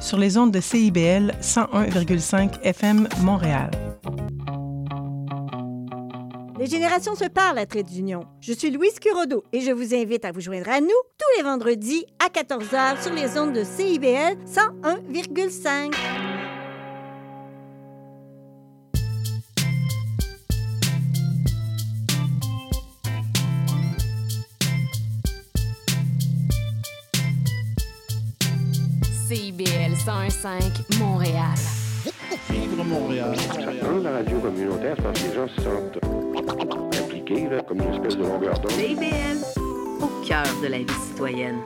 sur les ondes de CIBL 101,5 FM Montréal. Les générations se parlent à Trait d'Union. Je suis Louise Curodo et je vous invite à vous joindre à nous tous les vendredis à 14h sur les ondes de CIBL 101,5. 101.5 Montréal. Vivre Montréal. Dans la radio communautaire, je pense que les gens se sentent impliqués, là, comme une espèce de longueur d'onde. CIBL, au cœur de la vie citoyenne.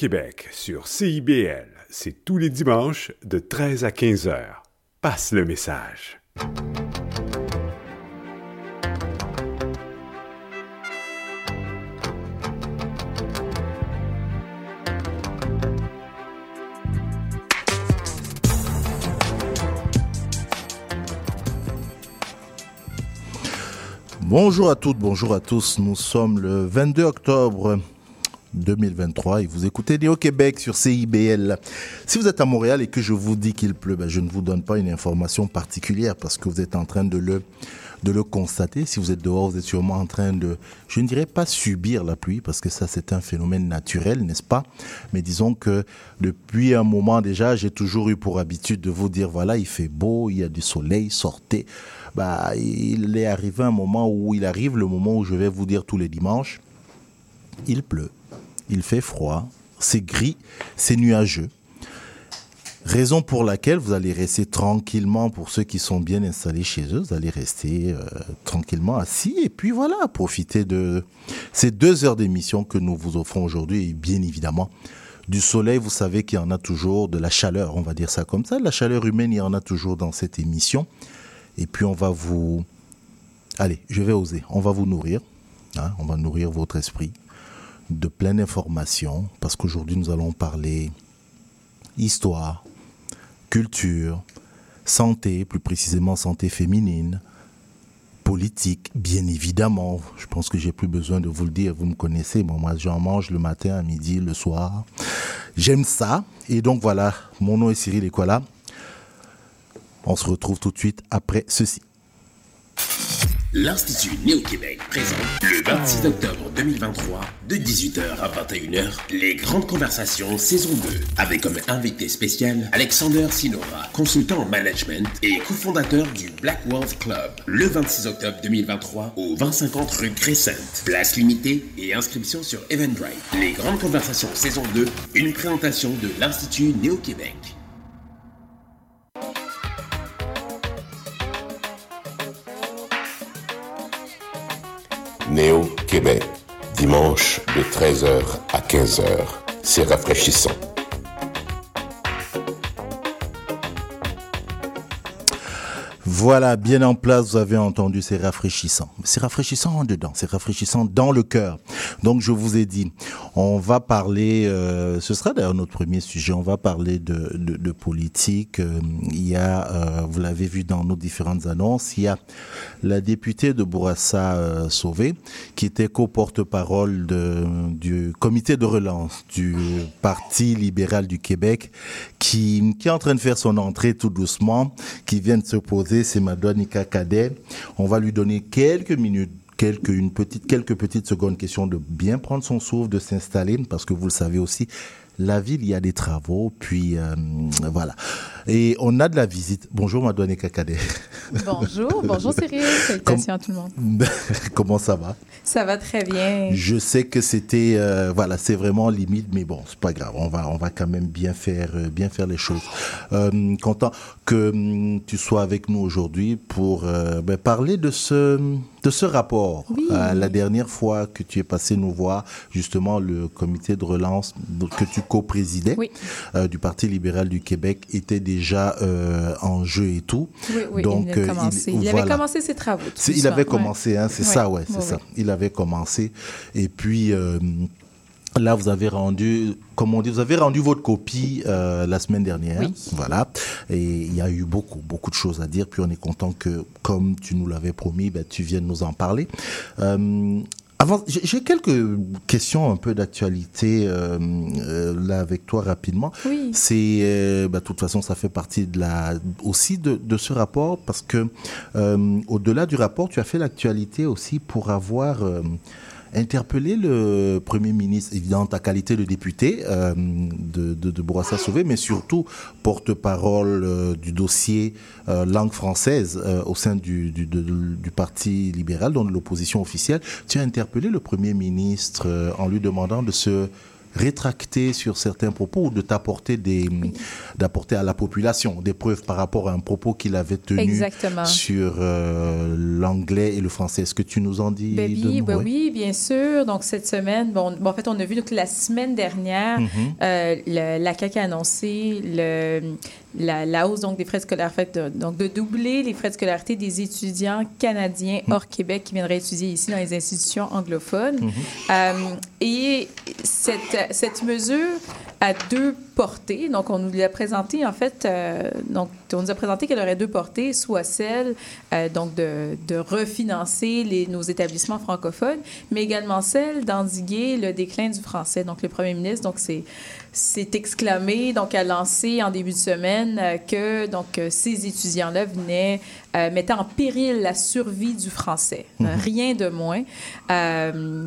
Néo-Québec sur CIBL, c'est tous les dimanches de 13 à 15 heures. Passe le message. Bonjour à toutes, bonjour à tous. Nous sommes le 22 octobre 2023 et vous écoutez Néo Québec sur CIBL. Si vous êtes à Montréal et que je vous dis qu'il pleut, ben je ne vous donne pas une information particulière parce que vous êtes en train de le de le constater. Si vous êtes dehors, vous êtes sûrement en train de, je ne dirais pas subir la pluie, parce que ça c'est un phénomène naturel, n'est-ce pas? Mais disons que depuis un moment déjà, j'ai toujours eu pour habitude de vous dire, voilà, il fait beau, il y a du soleil, sortez. Bah, il est arrivé un moment où il arrive le moment où je vais vous dire tous les dimanches, il pleut, il fait froid, c'est gris, c'est nuageux. Raison pour laquelle vous allez rester tranquillement, pour ceux qui sont bien installés chez eux, vous allez rester euh, tranquillement assis et puis voilà, profiter de ces deux heures d'émission que nous vous offrons aujourd'hui et bien évidemment du soleil, vous savez qu'il y en a toujours, de la chaleur, on va dire ça comme ça, de la chaleur humaine, il y en a toujours dans cette émission. Et puis on va vous... Allez, je vais oser, on va vous nourrir, hein, on va nourrir votre esprit de pleine d'informations, parce qu'aujourd'hui nous allons parler histoire, culture, santé, plus précisément santé féminine, politique, bien évidemment. Je pense que j'ai plus besoin de vous le dire, vous me connaissez. moi, j'en mange le matin, à midi, le soir. J'aime ça. Et donc voilà, mon nom est Cyril Equala. On se retrouve tout de suite après ceci. L'Institut Néo-Québec présente le 26 octobre 2023 de 18h à 21h les grandes conversations saison 2 avec comme invité spécial Alexander Sinora, consultant en management et cofondateur du Black World Club. Le 26 octobre 2023 au 2050 rue Crescent. Place limitée et inscription sur Eventbrite. Les grandes conversations saison 2, une présentation de l'Institut Néo-Québec. Néo Québec, dimanche de 13h à 15h. C'est rafraîchissant. Voilà, bien en place, vous avez entendu, c'est rafraîchissant. C'est rafraîchissant en dedans, c'est rafraîchissant dans le cœur. Donc je vous ai dit, on va parler, euh, ce sera d'ailleurs notre premier sujet, on va parler de, politique. Euh, il y a, euh, vous l'avez vu dans nos différentes annonces, il y a la députée de Bourassa Sauvé, qui était co-porte-parole du comité de relance du Parti libéral du Québec, qui, qui est en train de faire son entrée tout doucement, qui vient de se poser, c'est Madonika Kader. On va lui donner quelques minutes quelques, une petite, quelques petites secondes, question de bien prendre son souffle, de s'installer, parce que vous le savez aussi, la ville, il y a des travaux, puis euh, voilà. Et on a de la visite. Bonjour, Madouane Kakade. Bonjour, bonjour Cyril, salutations à tout le monde. Comment ça va? Ça va très bien. Je sais que c'était, euh, voilà, c'est vraiment limite, mais bon, c'est pas grave. On va, on va quand même bien faire, euh, bien faire les choses. Euh, content que hum, tu sois avec nous aujourd'hui pour euh, ben, parler de ce, de ce rapport. Oui. Euh, la dernière fois que tu es passé nous voir, justement, le comité de relance que tu co-présidais Oui. euh, du Parti libéral du Québec était déjà euh, en jeu et tout. Oui, oui, Donc, il, a commencé. il- il, avait commencé ses travaux. il avait ouais. commencé, hein, c'est Ouais. ça, ouais, c'est Ouais, ça. Il avait commencé. Et puis, là, vous avez rendu, comme on dit, vous avez rendu votre copie euh, la semaine dernière. Oui. Voilà. Et il y a eu beaucoup, beaucoup de choses à dire. Puis on est content que, comme tu nous l'avais promis, ben, tu viennes nous en parler. Euh, avant, j'ai quelques questions un peu d'actualité euh, euh, là avec toi rapidement. Oui. C'est, euh, bah, de toute façon, ça fait partie de la, aussi de, de ce rapport parce que euh, au-delà du rapport, tu as fait l'actualité aussi pour avoir interpellé le Premier ministre, évidemment, ta qualité de député euh, de, de, de Bourassa Sauvé, mais surtout porte-parole euh, du dossier euh, langue française au sein du, du, Parti libéral, donc de l'opposition officielle. Tu as interpellé le Premier ministre en lui demandant de se rétracter sur certains propos ou de t'apporter des, d'apporter à la population des preuves par rapport à un propos qu'il avait tenu Exactement. sur euh, l'anglais et le français. Est-ce que tu nous en dis Ben deux oui, mots? ben oui, bien sûr. Donc, cette semaine, bon, bon, en fait, on a vu donc, la semaine dernière, Mhm. euh, le- la CAQ a annoncé le, la, la hausse donc, des frais scolaires, fait, de, donc de doubler les frais de scolarité des étudiants canadiens hors Québec qui viendraient étudier ici dans les institutions anglophones. Mhm. Euh, et cette, cette mesure a deux portées. Donc, on nous l'a présenté, en fait, euh, donc, on nous a présenté qu'elle aurait deux portées, soit celle euh, donc de, de refinancer les, nos établissements francophones, mais également celle d'endiguer le déclin du français. Donc, le premier ministre, donc, c'est s'est exclamé, donc a lancé en début de semaine euh, que donc euh, ces étudiants-là venaient euh, mettaient en péril la survie du français, Euh, rien de moins. Euh,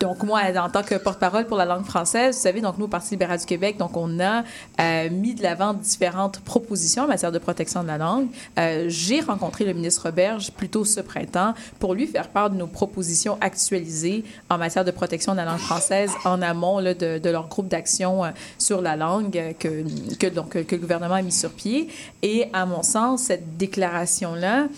donc, moi, en tant que porte-parole pour la langue française, vous savez, donc nous, au Parti libéral du Québec, donc on a euh, mis de l'avant différentes propositions en matière de protection de la langue. Euh, J'ai rencontré le ministre Roberge plus tôt ce printemps pour lui faire part de nos propositions actualisées en matière de protection de la langue française en amont de, leur groupe d'action euh, sur la langue que, donc, que le gouvernement a mis sur pied. Et à mon sens, cette déclaration-là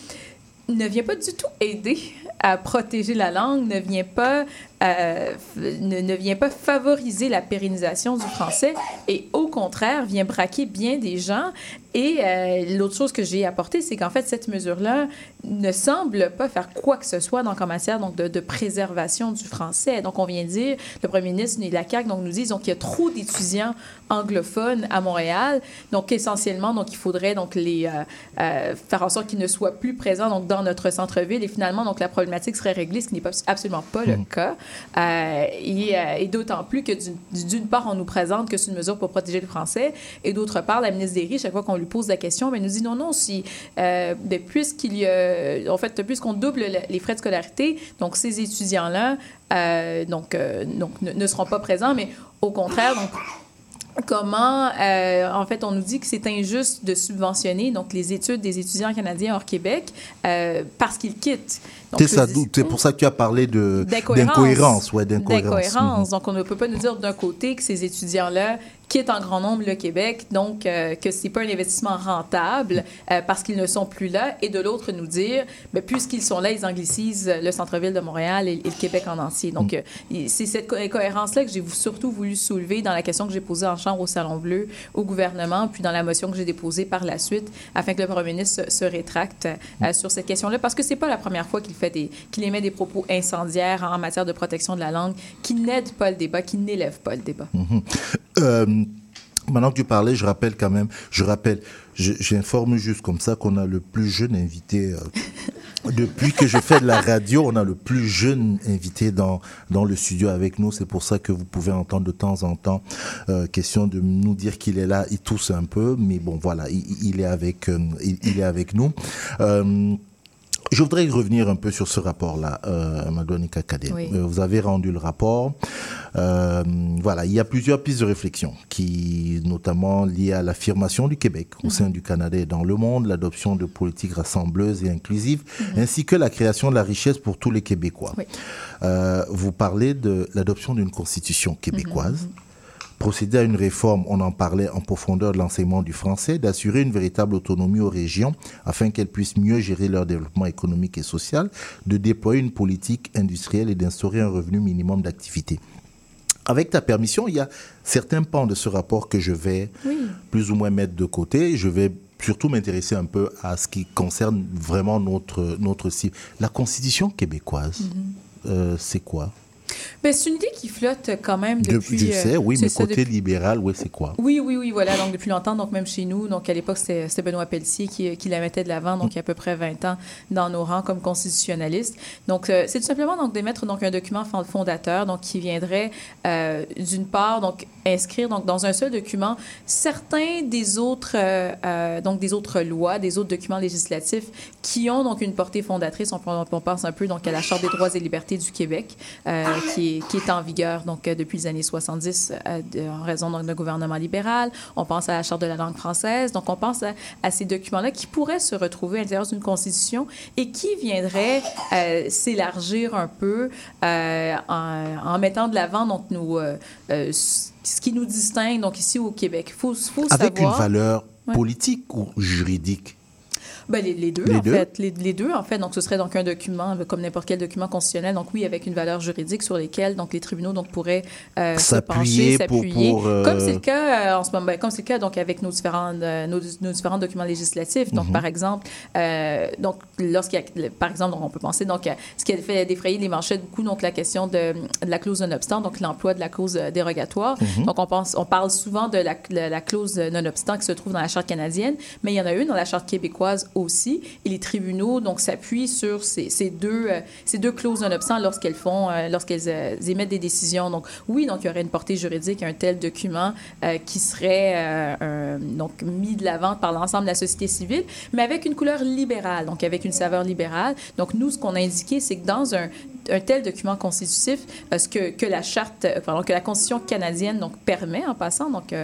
ne vient pas du tout aider à protéger la langue, ne vient pas, euh, ne, ne vient pas favoriser la pérennisation du français et au contraire vient braquer bien des gens. Et euh, l'autre chose que j'ai apportée, c'est qu'en fait, cette mesure-là ne semble pas faire quoi que ce soit donc, en matière donc, de, de préservation du français. Donc, on vient de dire, le premier ministre et la CAQ donc, nous disent qu'il y a trop d'étudiants anglophones à Montréal. Donc, essentiellement, donc, il faudrait donc, les, euh, faire en sorte qu'ils ne soient plus présents donc, dans notre centre-ville. Et finalement, donc, la problématique serait réglée, ce qui n'est absolument pas le cas. Euh, et euh, et d'autant plus que d'une- part, on nous présente que c'est une mesure pour protéger le français, et d'autre part, la ministre Derry, chaque fois qu'on lui pose la question, ben, elle nous dit non, non, si, euh, ben, puisqu'il y a, en fait, puisqu'on double le- les frais de scolarité, donc ces étudiants-là, euh, donc, donc ne, seront pas présents, mais au contraire, donc, comment, en fait, on nous dit que c'est injuste de subventionner donc les études des étudiants canadiens hors Québec parce qu'ils quittent. C'est pour ça que tu as parlé de D'incohérence. d'incohérence, ouais, d'incohérence. D'incohérence. Donc, on ne peut pas nous dire d'un côté que ces étudiants-là quittent en grand nombre le Québec, donc euh, que c'est pas un investissement rentable euh, parce qu'ils ne sont plus là, et de l'autre nous dire, mais puisqu'ils sont là, ils anglicisent le centre-ville de Montréal et, et le Québec en entier. Donc, euh, et c'est cette co- incohérence-là que j'ai surtout voulu soulever dans la question que j'ai posée en chambre au Salon Bleu au gouvernement, puis dans la motion que j'ai déposée par la suite, afin que le premier ministre se, se rétracte euh, sur cette question-là, parce que c'est pas la première fois qu'il fait des, qu'il émet des propos incendiaires en matière de protection de la langue, qui n'aident pas le débat, qui n'élèvent pas le débat. Mhm. Euh, maintenant que tu parlais, je rappelle quand même, je rappelle, j'informe juste comme ça qu'on a le plus jeune invité. euh, depuis que je fais de la radio, on a le plus jeune invité dans, dans le studio avec nous. C'est pour ça que vous pouvez entendre de temps en temps euh, question de nous dire qu'il est là. Il tousse un peu, mais bon, voilà, il, est avec, euh, il est avec nous. Je voudrais revenir un peu sur ce rapport-là, euh, Madonika. Oui. Euh, vous avez rendu le rapport. Euh, voilà, il y a plusieurs pistes de réflexion, qui notamment liées à l'affirmation du Québec au sein du Canada et dans le monde, l'adoption de politiques rassembleuses et inclusives, ainsi que la création de la richesse pour tous les Québécois. Oui. Euh, vous parlez de l'adoption d'une constitution québécoise procéder à une réforme, on en parlait en profondeur de l'enseignement du français, d'assurer une véritable autonomie aux régions afin qu'elles puissent mieux gérer leur développement économique et social, de déployer une politique industrielle et d'instaurer un revenu minimum d'activité. Avec ta permission, il y a certains pans de ce rapport que je vais Oui. plus ou moins mettre de côté. Je vais surtout m'intéresser un peu à ce qui concerne vraiment notre, notre cible. La Constitution québécoise, euh, c'est quoi? Ben, c'est une idée qui flotte quand même De- depuis... Je euh, sais, oui, mais ça, côté depuis- libéral, oui, c'est quoi? Oui, oui, oui, voilà. Donc, depuis longtemps, donc même chez nous, donc à l'époque, c'était Benoît Pelletier qui, qui la mettait de l'avant, donc il y a à peu près 20 ans dans nos rangs comme constitutionnaliste. Donc, euh, c'est tout simplement donc d'émettre donc un document fond- fondateur, donc qui viendrait euh, d'une part donc inscrire donc dans un seul document certains des autres euh, donc des autres lois, des autres documents législatifs qui ont donc une portée fondatrice. On, on pense un peu donc à la Charte des droits et libertés du Québec, qui est, qui est en vigueur donc depuis les années 70 en raison d'un gouvernement libéral. On pense à la charte de la langue française. Donc, on pense à, à ces documents-là qui pourraient se retrouver à l'intérieur d'une constitution et qui viendraient s'élargir un peu en, en, mettant de l'avant donc nous ce qui nous distingue donc ici au Québec. Faut, faut Avec une valeur politique ou juridique? Ben, les, deux, en fait. Les, deux, en fait. Donc, ce serait donc un document, comme n'importe quel document constitutionnel. Donc, oui, avec une valeur juridique sur lesquelles donc, les tribunaux donc, pourraient euh, s'appuyer, s'appuyer. Euh, comme c'est le cas euh, en ce moment, ben, comme c'est le cas donc, avec nos différents, nos, différents documents législatifs. Donc, mhm. par exemple, donc, lorsqu'il y a, par exemple, donc, on peut penser donc, à ce qui a fait défrayer les manchettes beaucoup, donc, la question de, la clause non-obstant, donc l'emploi de la clause dérogatoire. Mhm. Donc, on, pense, on parle souvent de la, la clause non-obstant qui se trouve dans la Charte canadienne, mais il y en a une dans la Charte québécoise aussi. Et les tribunaux donc s'appuient sur ces, euh, deux clauses non-obstant lorsqu'elles font, euh, lorsqu'elles euh, émettent des décisions. Donc oui, donc il y aurait une portée juridique à un tel document qui serait donc mis de l'avant par l'ensemble de la société civile, mais avec une couleur libérale, donc avec une saveur libérale. Donc nous, ce qu'on a indiqué, c'est que dans un un tel document constitutif, ce que, que la charte, pardon, que la Constitution canadienne donc permet en passant, donc,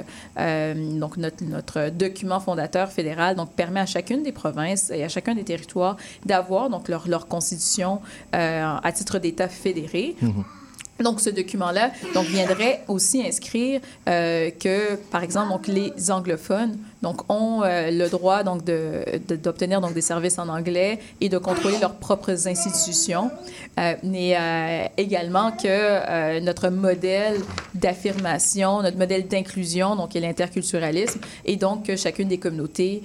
donc notre, notre document fondateur fédéral donc permet à chacune des provinces et à chacun des territoires d'avoir donc leur, leur constitution euh, à titre d'État fédéré. Mhm. Donc, ce document-là donc, viendrait aussi inscrire euh, que, par exemple, donc, les anglophones donc, ont euh, le droit donc, d'obtenir de, donc, des services en anglais et de contrôler leurs propres institutions, euh, mais euh, également que notre modèle d'affirmation, notre modèle d'inclusion, donc est l'interculturalisme, et donc que chacune des communautés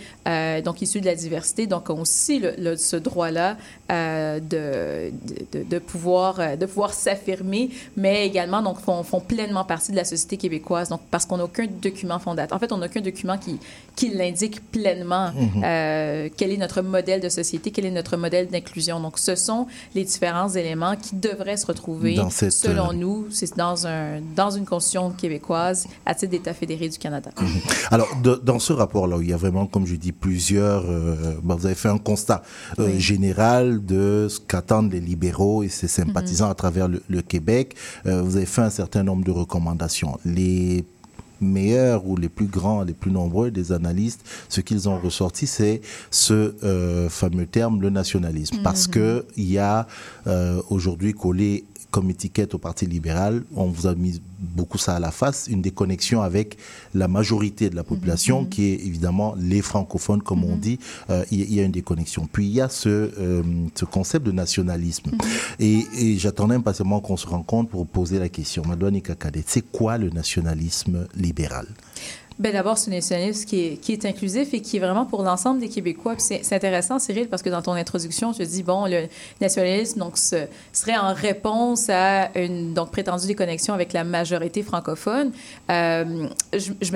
donc issues de la diversité donc, ont aussi ce droit-là de, de, de, pouvoir, de pouvoir s'affirmer, mais également donc, font, font pleinement partie de la société québécoise, donc, parce qu'on n'a aucun document fondateur. En fait, on n'a aucun document qui, qui l'indique pleinement mhm. euh, quel est notre modèle de société, quel est notre modèle d'inclusion. Donc, ce sont les différents éléments qui devraient se retrouver, selon euh, nous, c'est dans, un, dans une constitution québécoise à titre d'État fédéré du Canada. Mhm. Alors, dans ce rapport-là, il y a vraiment, comme je dis, plusieurs... Euh, vous avez fait un constat général de ce qu'attendent les libéraux et ses sympathisants mhm. à travers le, le Québec. vous avez fait un certain nombre de recommandations. Les meilleurs ou les plus grands, les plus nombreux des analystes, ce qu'ils ont ressorti, c'est ce euh, fameux terme, le nationalisme. Parce mhm. que il y a euh, aujourd'hui collé comme étiquette au Parti libéral, on vous a mis beaucoup ça à la face, une déconnexion avec la majorité de la population, mhm. qui est évidemment les francophones, comme on mhm. dit. Euh, il y, a une déconnexion. Puis il y a ce, euh, ce concept de nationalisme. Mhm. Et, et j'attendais impatiemment qu'on se rencontre pour poser la question. Madouane Kakade, c'est quoi le nationalisme libéral? Bien, d'abord, c'est un nationalisme qui est, inclusif et qui est vraiment pour l'ensemble des Québécois. c'est intéressant, Cyril, parce que dans ton introduction, tu dis, bon, le nationalisme donc, serait en réponse à une donc, prétendue déconnexion avec la majorité francophone. Euh, je, je,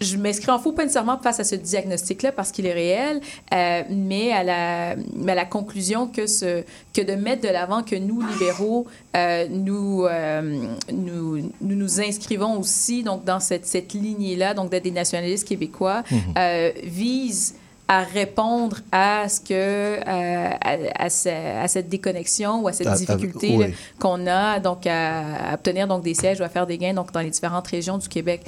je m'inscris en faux pas nécessairement face à ce diagnostic-là parce qu'il est réel, euh, mais, à la, mais à la conclusion que, ce, que de mettre de l'avant que nous, libéraux, euh, nous, euh, nous, nous, nous inscrivons aussi donc, dans cette, cette lignée-là, donc d'être des nationalistes québécois, mmh. vise à répondre à ce que à, à, cette déconnexion ou à cette difficulté qu'on a donc à, à, obtenir donc des sièges ou à faire des gains donc dans les différentes régions du Québec.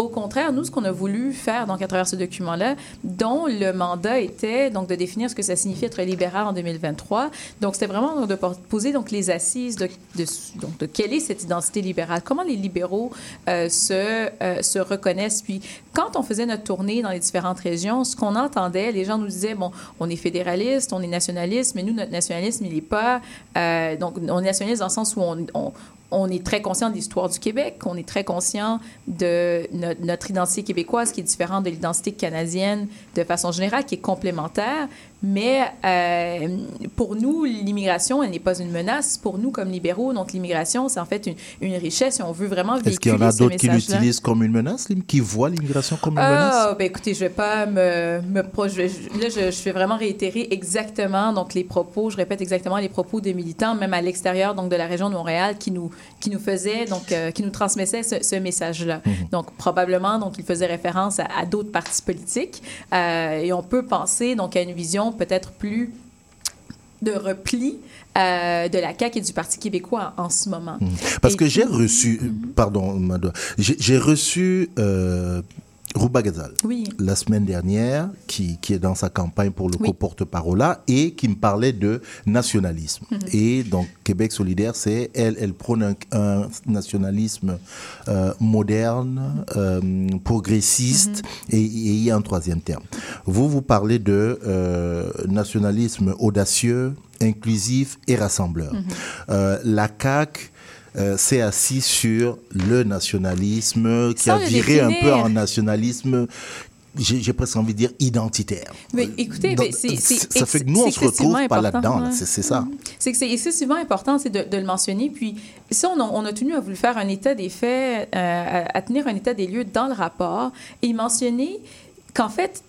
Au contraire, nous, ce qu'on a voulu faire donc, à travers ce document-là, dont le mandat était donc, de définir ce que ça signifie être libéral en 2023, donc c'était vraiment de poser donc, les assises de, donc, de quelle est cette identité libérale, comment les libéraux euh, se, euh, se reconnaissent? Puis quand on faisait notre tournée dans les différentes régions, ce qu'on entendait, les gens nous disaient, bon, on est fédéraliste, on est nationaliste, mais nous, notre nationalisme, il n'est pas... Euh, donc, on est nationaliste dans le sens où on, on, on est très conscient de l'histoire du Québec, on est très conscient de notre, identité québécoise qui est différente de l'identité canadienne de façon générale, qui est complémentaire, mais euh, pour nous, l'immigration, elle n'est pas une menace. Pour nous, comme libéraux, donc l'immigration, c'est en fait une, une, richesse et on veut vraiment véhiculer Est-ce qu'il y en a d'autres qui l'utilisent comme une menace, qui voient l'immigration comme une menace? Ah, ben écoutez, je vais pas me... me je, là, je, je, vais vraiment réitérer exactement donc les propos, je répète exactement les propos des militants, même à l'extérieur donc de la région de Montréal, qui nous, qui nous faisaient, donc euh, qui nous transmettaient ce, ce message-là. Mhm. Donc probablement, donc ils faisaient référence à, à d'autres partis politiques euh, et on peut penser donc à une vision peut-être plus de repli euh, de la CAQ et du Parti québécois en, ce moment. Mmh. Parce Et que j'ai reçu, pardon, j'ai j'ai reçu euh, Rouba Ghazal Oui. la semaine dernière, qui, qui est dans sa campagne pour le Oui. co-porte-parole là, et qui me parlait de nationalisme. Mhm. Et donc, Québec solidaire, c'est, elle, elle prône un, un nationalisme euh, moderne, euh, progressiste, Mhm. et, et il y a un troisième terme. Vous, vous parlez de euh, nationalisme audacieux, inclusif et rassembleur. Mhm. La CAQ euh, s'est assis sur le nationalisme qui Sans a viré un peu en nationalisme, j'ai presque envie de dire identitaire. Mais écoutez, Donc, mais ça fait que nous, on se retrouve pas là-dedans. là. hein. C'est ça. C'est que c'est excessivement important, de, de le mentionner. Puis ça, on a, on a tenu à vous faire un état des faits, euh, à, à tenir un état des lieux dans le rapport et mentionner qu'en fait,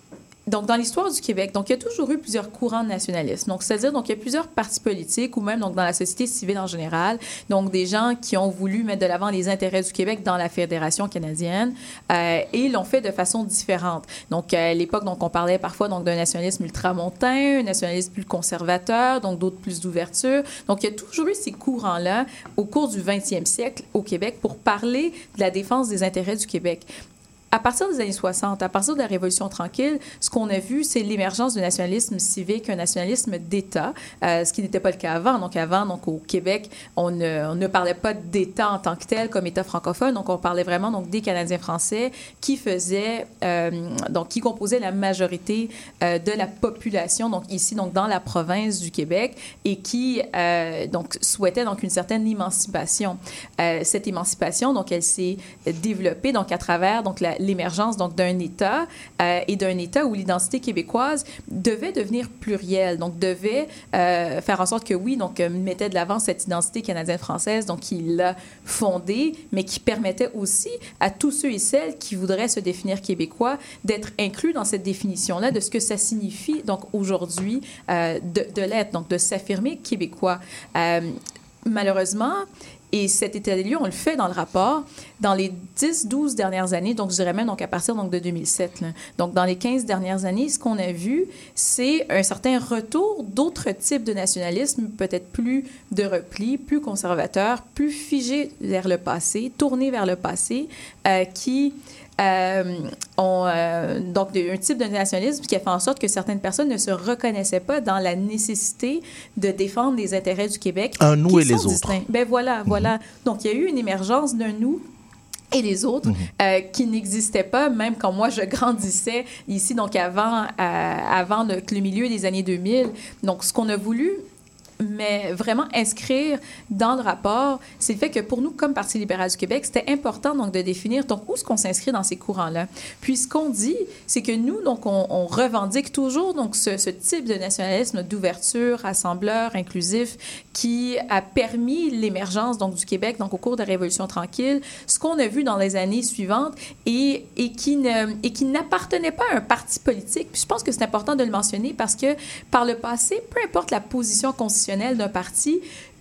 donc dans l'histoire du Québec, donc il y a toujours eu plusieurs courants de nationalisme. Donc c'est-à-dire donc il y a plusieurs partis politiques ou même donc dans la société civile en général, donc des gens qui ont voulu mettre de l'avant les intérêts du Québec dans la fédération canadienne euh, et l'ont fait de façon différente. Donc à l'époque donc on parlait parfois donc d'un nationalisme ultramontain, un nationalisme plus conservateur, donc d'autres plus d'ouverture. Donc il y a toujours eu ces courants-là au cours du 20e siècle au Québec pour parler de la défense des intérêts du Québec. À partir des années 60, à partir de la Révolution tranquille, ce qu'on a vu, c'est l'émergence du nationalisme civique, un nationalisme d'État, euh, ce qui n'était pas le cas avant. Donc avant, donc au Québec, on ne, parlait pas d'État en tant que tel comme État francophone. Donc on parlait vraiment donc des Canadiens français qui faisaient, euh, donc qui composaient la majorité euh, de la population, donc ici donc dans la province du Québec, et qui donc souhaitaient donc une certaine émancipation. Cette émancipation, donc elle s'est développée donc à travers donc la- l'émergence donc d'un État euh, et d'un État où l'identité québécoise devait devenir plurielle, donc devait euh, faire en sorte que oui, donc euh, mettait de l'avant cette identité canadienne-française, donc il l'a fondée, mais qui permettait aussi à tous ceux et celles qui voudraient se définir québécois d'être inclus dans cette définition-là de ce que ça signifie donc aujourd'hui de, l'être, donc de s'affirmer québécois. Malheureusement, et cet état des lieux, on le fait dans le rapport, dans les 10-12 dernières années, donc je dirais même donc à partir donc, de 2007. là. Donc dans les 15 dernières années, ce qu'on a vu, c'est un certain retour d'autres types de nationalisme, peut-être plus de repli, plus conservateur, plus figé vers le passé, tourné vers le passé, euh, qui ont euh, donc de- un type de nationalisme qui a fait en sorte que certaines personnes ne se reconnaissaient pas dans la nécessité de défendre les intérêts du Québec. Un nous et les autres. Ben voilà, voilà. Donc il y a eu une émergence d'un nous et les autres euh, qui n'existaient pas même quand moi je grandissais ici donc avant euh, avant le, le milieu des années 2000 donc ce qu'on a voulu mais vraiment inscrire dans le rapport, c'est le fait que pour nous, comme Parti libéral du Québec, c'était important donc de définir donc où est-ce qu'on s'inscrit dans ces courants-là. Puis ce qu'on dit, c'est que nous, donc, on, revendique toujours donc ce, type de nationalisme d'ouverture, rassembleur, inclusif, qui a permis l'émergence donc du Québec donc au cours de la Révolution tranquille. Ce qu'on a vu dans les années suivantes et, et qui ne et qui n'appartenait pas à un parti politique. Je pense que c'est important de le mentionner parce que par le passé, peu importe la position constitutionnelle d'un parti,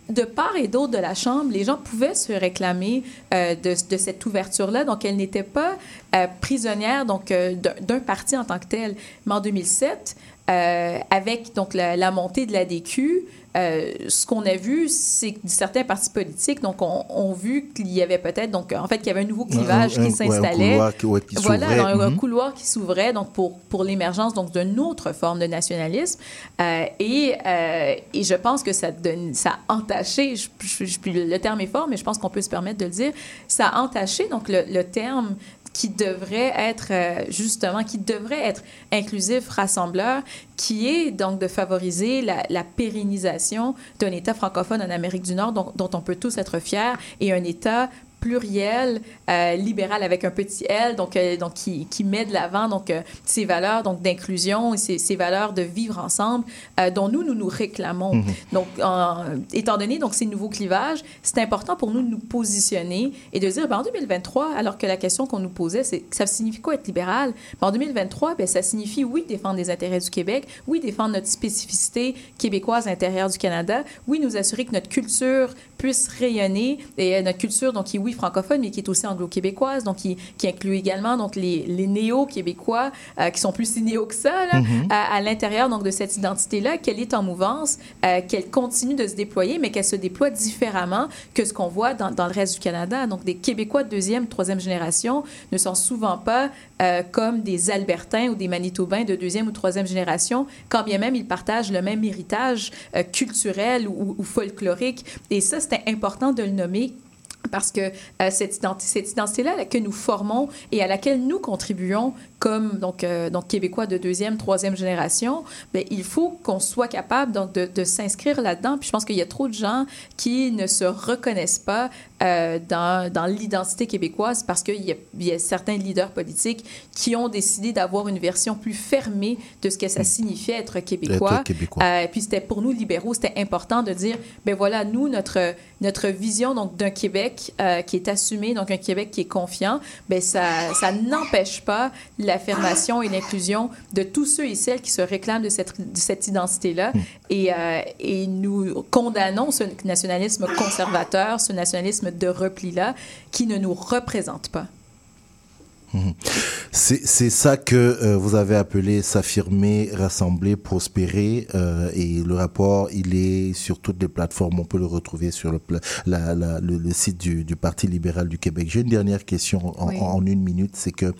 de part et d'autre de la Chambre, les gens pouvaient se réclamer euh, de, cette ouverture-là. Donc, elle n'était pas euh, prisonnière donc euh, d'un parti en tant que tel. Mais en 2007, euh, avec donc la, la montée de la DQ, euh, ce qu'on a vu, c'est que certains partis politiques donc ont, vu qu'il y avait peut-être donc en fait qu'il y avait un nouveau clivage Un- un- qui s'installait. ouais, voilà, un, un Mhm. couloir qui s'ouvrait donc pour pour l'émergence donc d'une autre forme de nationalisme Euh, et euh, et je pense que ça donne ça a entaché je, je- je- le terme est fort mais je pense qu'on peut se permettre de le dire ça a entaché donc le, le terme qui devrait être euh, justement qui devrait être inclusif rassembleur qui est donc de favoriser la, pérennisation d'un État francophone en Amérique du Nord dont on peut tous être fiers et un État pluriel, euh, libéral avec un petit L, donc, euh, donc qui, qui met de l'avant donc euh, ces valeurs donc d'inclusion et ces, ces valeurs de vivre ensemble dont nous nous nous réclamons. Mhm. Donc, étant donné donc ces nouveaux clivages, c'est important pour nous de nous positionner et de dire ben, en 2023, alors que la question qu'on nous posait, c'est ça signifie quoi être libéral? Ben, En 2023, ben, ça signifie oui défendre les intérêts du Québec, oui défendre notre spécificité québécoise à l'intérieur du Canada, oui nous assurer que notre culture puisse rayonner et euh, notre culture donc qui oui oui, francophone, mais qui est aussi anglo-québécoise, donc qui, qui, inclut également donc les, les néo-québécois, qui sont plus si néo que ça, là, mm-hmm. à, l'intérieur donc de cette identité-là, qu'elle est en mouvance, qu'elle continue de se déployer, mais qu'elle se déploie différemment que ce qu'on voit dans, dans, le reste du Canada. Donc, des Québécois de deuxième, troisième génération ne sont souvent pas comme des Albertains ou des Manitobains de deuxième ou troisième génération, quand bien même ils partagent le même héritage culturel ou, ou folklorique. Et ça, c'était important de le nommer parce que euh, cette, cette identité-là que nous formons et à laquelle nous contribuons comme donc, euh, donc Québécois de deuxième, troisième génération, bien, il faut qu'on soit capable donc, de, de s'inscrire là-dedans. Puis je pense qu'il y a trop de gens qui ne se reconnaissent pas euh, dans, dans l'identité québécoise parce qu'il y, y, a certains leaders politiques qui ont décidé d'avoir une version plus fermée de ce que ça signifiait être québécois. Être québécois. Euh, puis c'était pour nous, libéraux, c'était important de dire, ben voilà, nous, notre, notre vision donc d'un Québec euh, qui est assumé, donc un Québec qui est confiant, ben ça, ça n'empêche pas l'affirmation et l'inclusion de tous ceux et celles qui se réclament de cette, de cette identité-là. Hmm. Et, euh, et, nous condamnons ce nationalisme conservateur, ce nationalisme de repli-là, qui ne nous représente pas. Hmm. C'est ça que euh, vous avez appelé s'affirmer, rassembler, prospérer. Euh, et le rapport, il est sur toutes les plateformes. On peut le retrouver sur le, la, la, le, site du, du, Parti libéral du Québec. J'ai une dernière question en, oui. en une minute. C'est que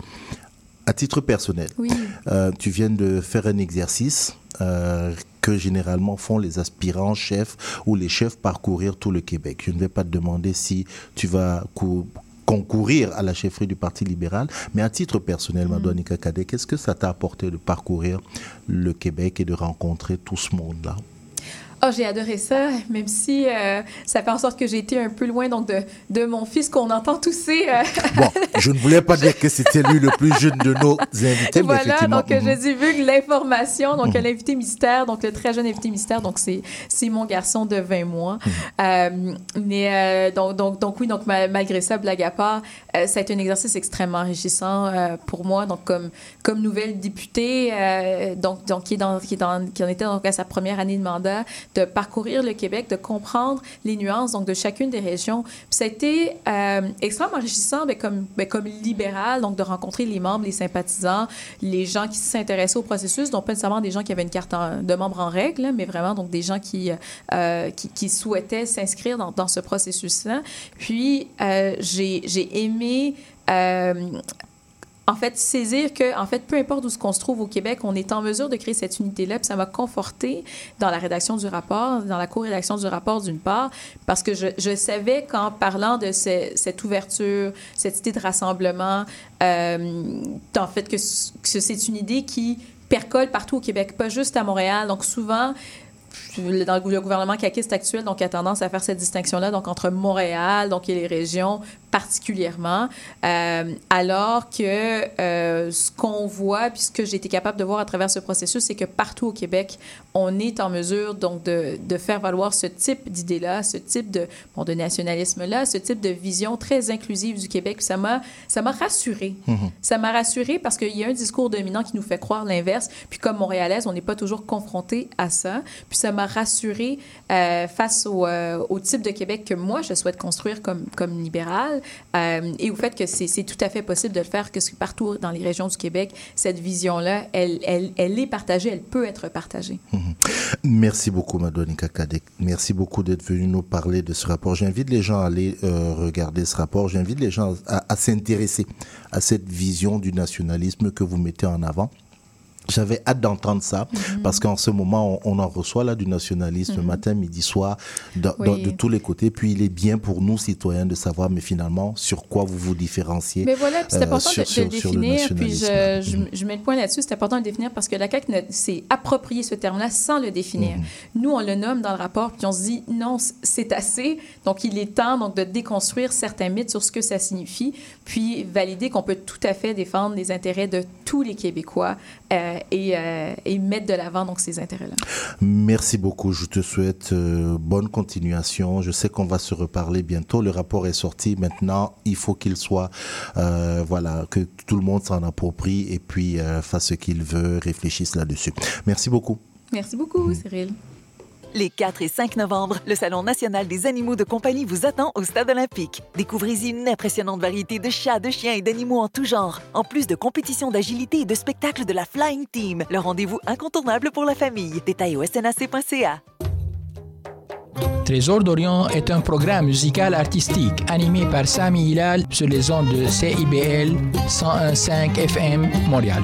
à titre personnel, oui. euh, tu viens de faire un exercice euh, que généralement font les aspirants chefs ou les chefs parcourir tout le Québec. Je ne vais pas te demander si tu vas concourir à la chefferie du Parti libéral, mais à titre personnel, mm. Madonika Kadek, qu'est-ce que ça t'a apporté de parcourir le Québec et de rencontrer tout ce monde-là? Oh, j'ai adoré ça, même si euh, ça fait en sorte que j'ai été un peu loin donc de, de mon fils qu'on entend tousser. Euh... Bon, je ne voulais pas dire que c'était lui le plus jeune de nos invités, voilà, mais effectivement. donc mm -hmm. je divulgue l'information. Donc, mm -hmm. l'invité mystère, donc le très jeune invité mystère, donc c'est mon garçon de 20 mois. Mm -hmm. euh, mais euh, donc, donc, donc, oui, donc malgré ça, blague à part, euh, ça a été un exercice extrêmement enrichissant euh, pour moi. Donc, comme, comme nouvelle députée, donc, donc qui, est dans, qui, est dans, qui en était donc à sa première année de mandat, de parcourir le Québec, de comprendre les nuances donc de chacune des régions. Puis ça a été euh, extrêmement enrichissant mais comme, mais comme libéral, donc de rencontrer les membres, les sympathisants, les gens qui s'intéressaient au processus, donc pas nécessairement des gens qui avaient une carte de membre en règle, mais vraiment donc des gens qui, euh, qui, qui, souhaitaient s'inscrire dans, dans, ce processus-là. Puis euh, j'ai aimé en fait, saisir que, en fait, peu importe où ce qu'on se trouve au Québec, on est en mesure de créer cette unité-là. Puis ça m'a conforté dans la rédaction du rapport, dans la co-rédaction du rapport, d'une part, parce que je, je savais qu'en parlant de ce, cette ouverture, cette idée de rassemblement, euh, en fait, que, que c'est une idée qui percole partout au Québec, pas juste à Montréal. Donc souvent, dans le gouvernement caquiste actuel, donc, a tendance à faire cette distinction-là, donc, entre Montréal, donc, et les régions particulièrement, euh, alors que euh, ce qu'on voit, puis ce que j'ai été capable de voir à travers ce processus, c'est que partout au Québec, on est en mesure, donc, de, de faire valoir ce type d'idée-là, ce type de, bon, de nationalisme-là, ce type de vision très inclusive du Québec. Ça m'a, ça m'a rassuré. Mm -hmm. Ça m'a rassuré parce qu'il y a un discours dominant qui nous fait croire l'inverse. Puis comme Montréalaise, on n'est pas toujours confronté à ça. Puis ça m'a rassuré euh, face au, euh, au, type de Québec que moi, je souhaite construire comme, comme libéral euh, et au fait que c'est tout à fait possible de le faire, que partout dans les régions du Québec, cette vision-là, elle, elle, elle, est partagée, elle peut être partagée. Mmh. Merci beaucoup, Madonika Kadek. Merci beaucoup d'être venu nous parler de ce rapport. J'invite les gens à aller euh, regarder ce rapport. J'invite les gens à s'intéresser à cette vision du nationalisme que vous mettez en avant. J'avais hâte d'entendre ça -hmm. parce qu'en ce moment, on, on, en reçoit là du nationalisme -hmm. matin, midi, soir, de, oui. de, de, tous les côtés. Puis il est bien pour nous, citoyens, de savoir, mais finalement, sur quoi vous vous différenciez. Mais voilà, c'est important euh, sur, de, de, sur, le définir. Le puis je, je, je, mets le point là-dessus. C'est important de le définir parce que la CAQ s'est approprié ce terme-là sans le définir. Nous, on le nomme dans le rapport, puis on se dit, non, c'est assez. Donc, il est temps donc, de déconstruire certains mythes sur ce que ça signifie, puis valider qu'on peut tout à fait défendre les intérêts de tous les Québécois. Euh, et, euh, et, mettre de l'avant donc ces intérêts-là. Merci beaucoup. Je te souhaite euh, bonne continuation. Je sais qu'on va se reparler bientôt. Le rapport est sorti. Maintenant, il faut qu'il soit, voilà, que tout le monde s'en approprie et puis fasse ce qu'il veut, réfléchisse là-dessus. Merci beaucoup. Merci beaucoup, mmh. Cyril. Les 4 et 5 novembre, le Salon national des animaux de compagnie vous attend au Stade olympique. Découvrez-y une impressionnante variété de chats, de chiens et d'animaux en tout genre, en plus de compétitions d'agilité et de spectacles de la Flying Team. Le rendez-vous incontournable pour la famille. Détails au snac.ca. Trésor d'Orient est un programme musical artistique animé par Sami Hilal sur les ondes de CIBL 101.5 FM Montréal.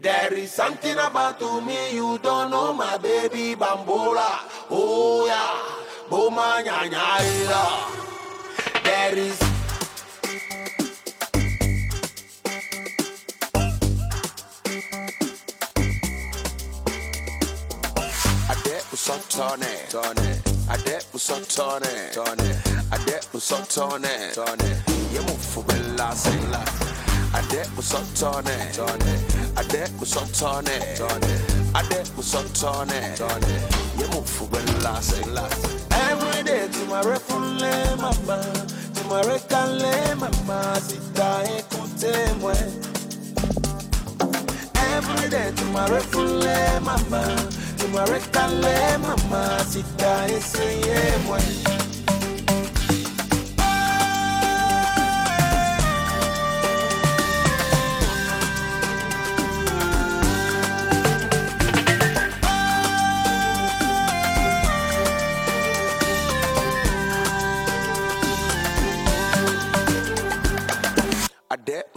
There is something about me you don't know, my baby bambola. Oh yeah, boma nyanyaila. There is. Ade usotone, tone. Ade usotone, tone. Ade usotone, tone. Yemu fubella sela. Ade usotone move for Ade usotone Yemufu belase Every day tumare kunle mama. Tumare kale mama. Sita ekute mwe. Every day tumare kunle mama. Tumare kale mama. Sita eseye mwe.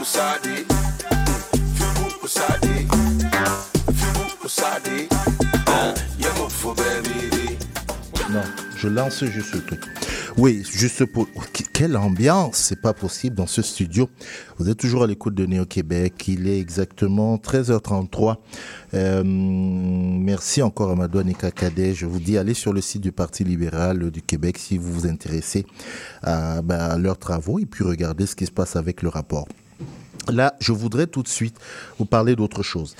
usadi, usadi, usadi. Fubeli. Non, je lance juste le truc. Oui, juste pour. Quelle ambiance C'est pas possible dans ce studio. Vous êtes toujours à l'écoute de Néo-Québec. Il est exactement 13h33. Euh, merci encore à Madouane Cadet. Je vous dis, allez sur le site du Parti libéral du Québec si vous vous intéressez ben, à leurs travaux et puis regardez ce qui se passe avec le rapport. Là, je voudrais tout de suite vous parler d'autre chose.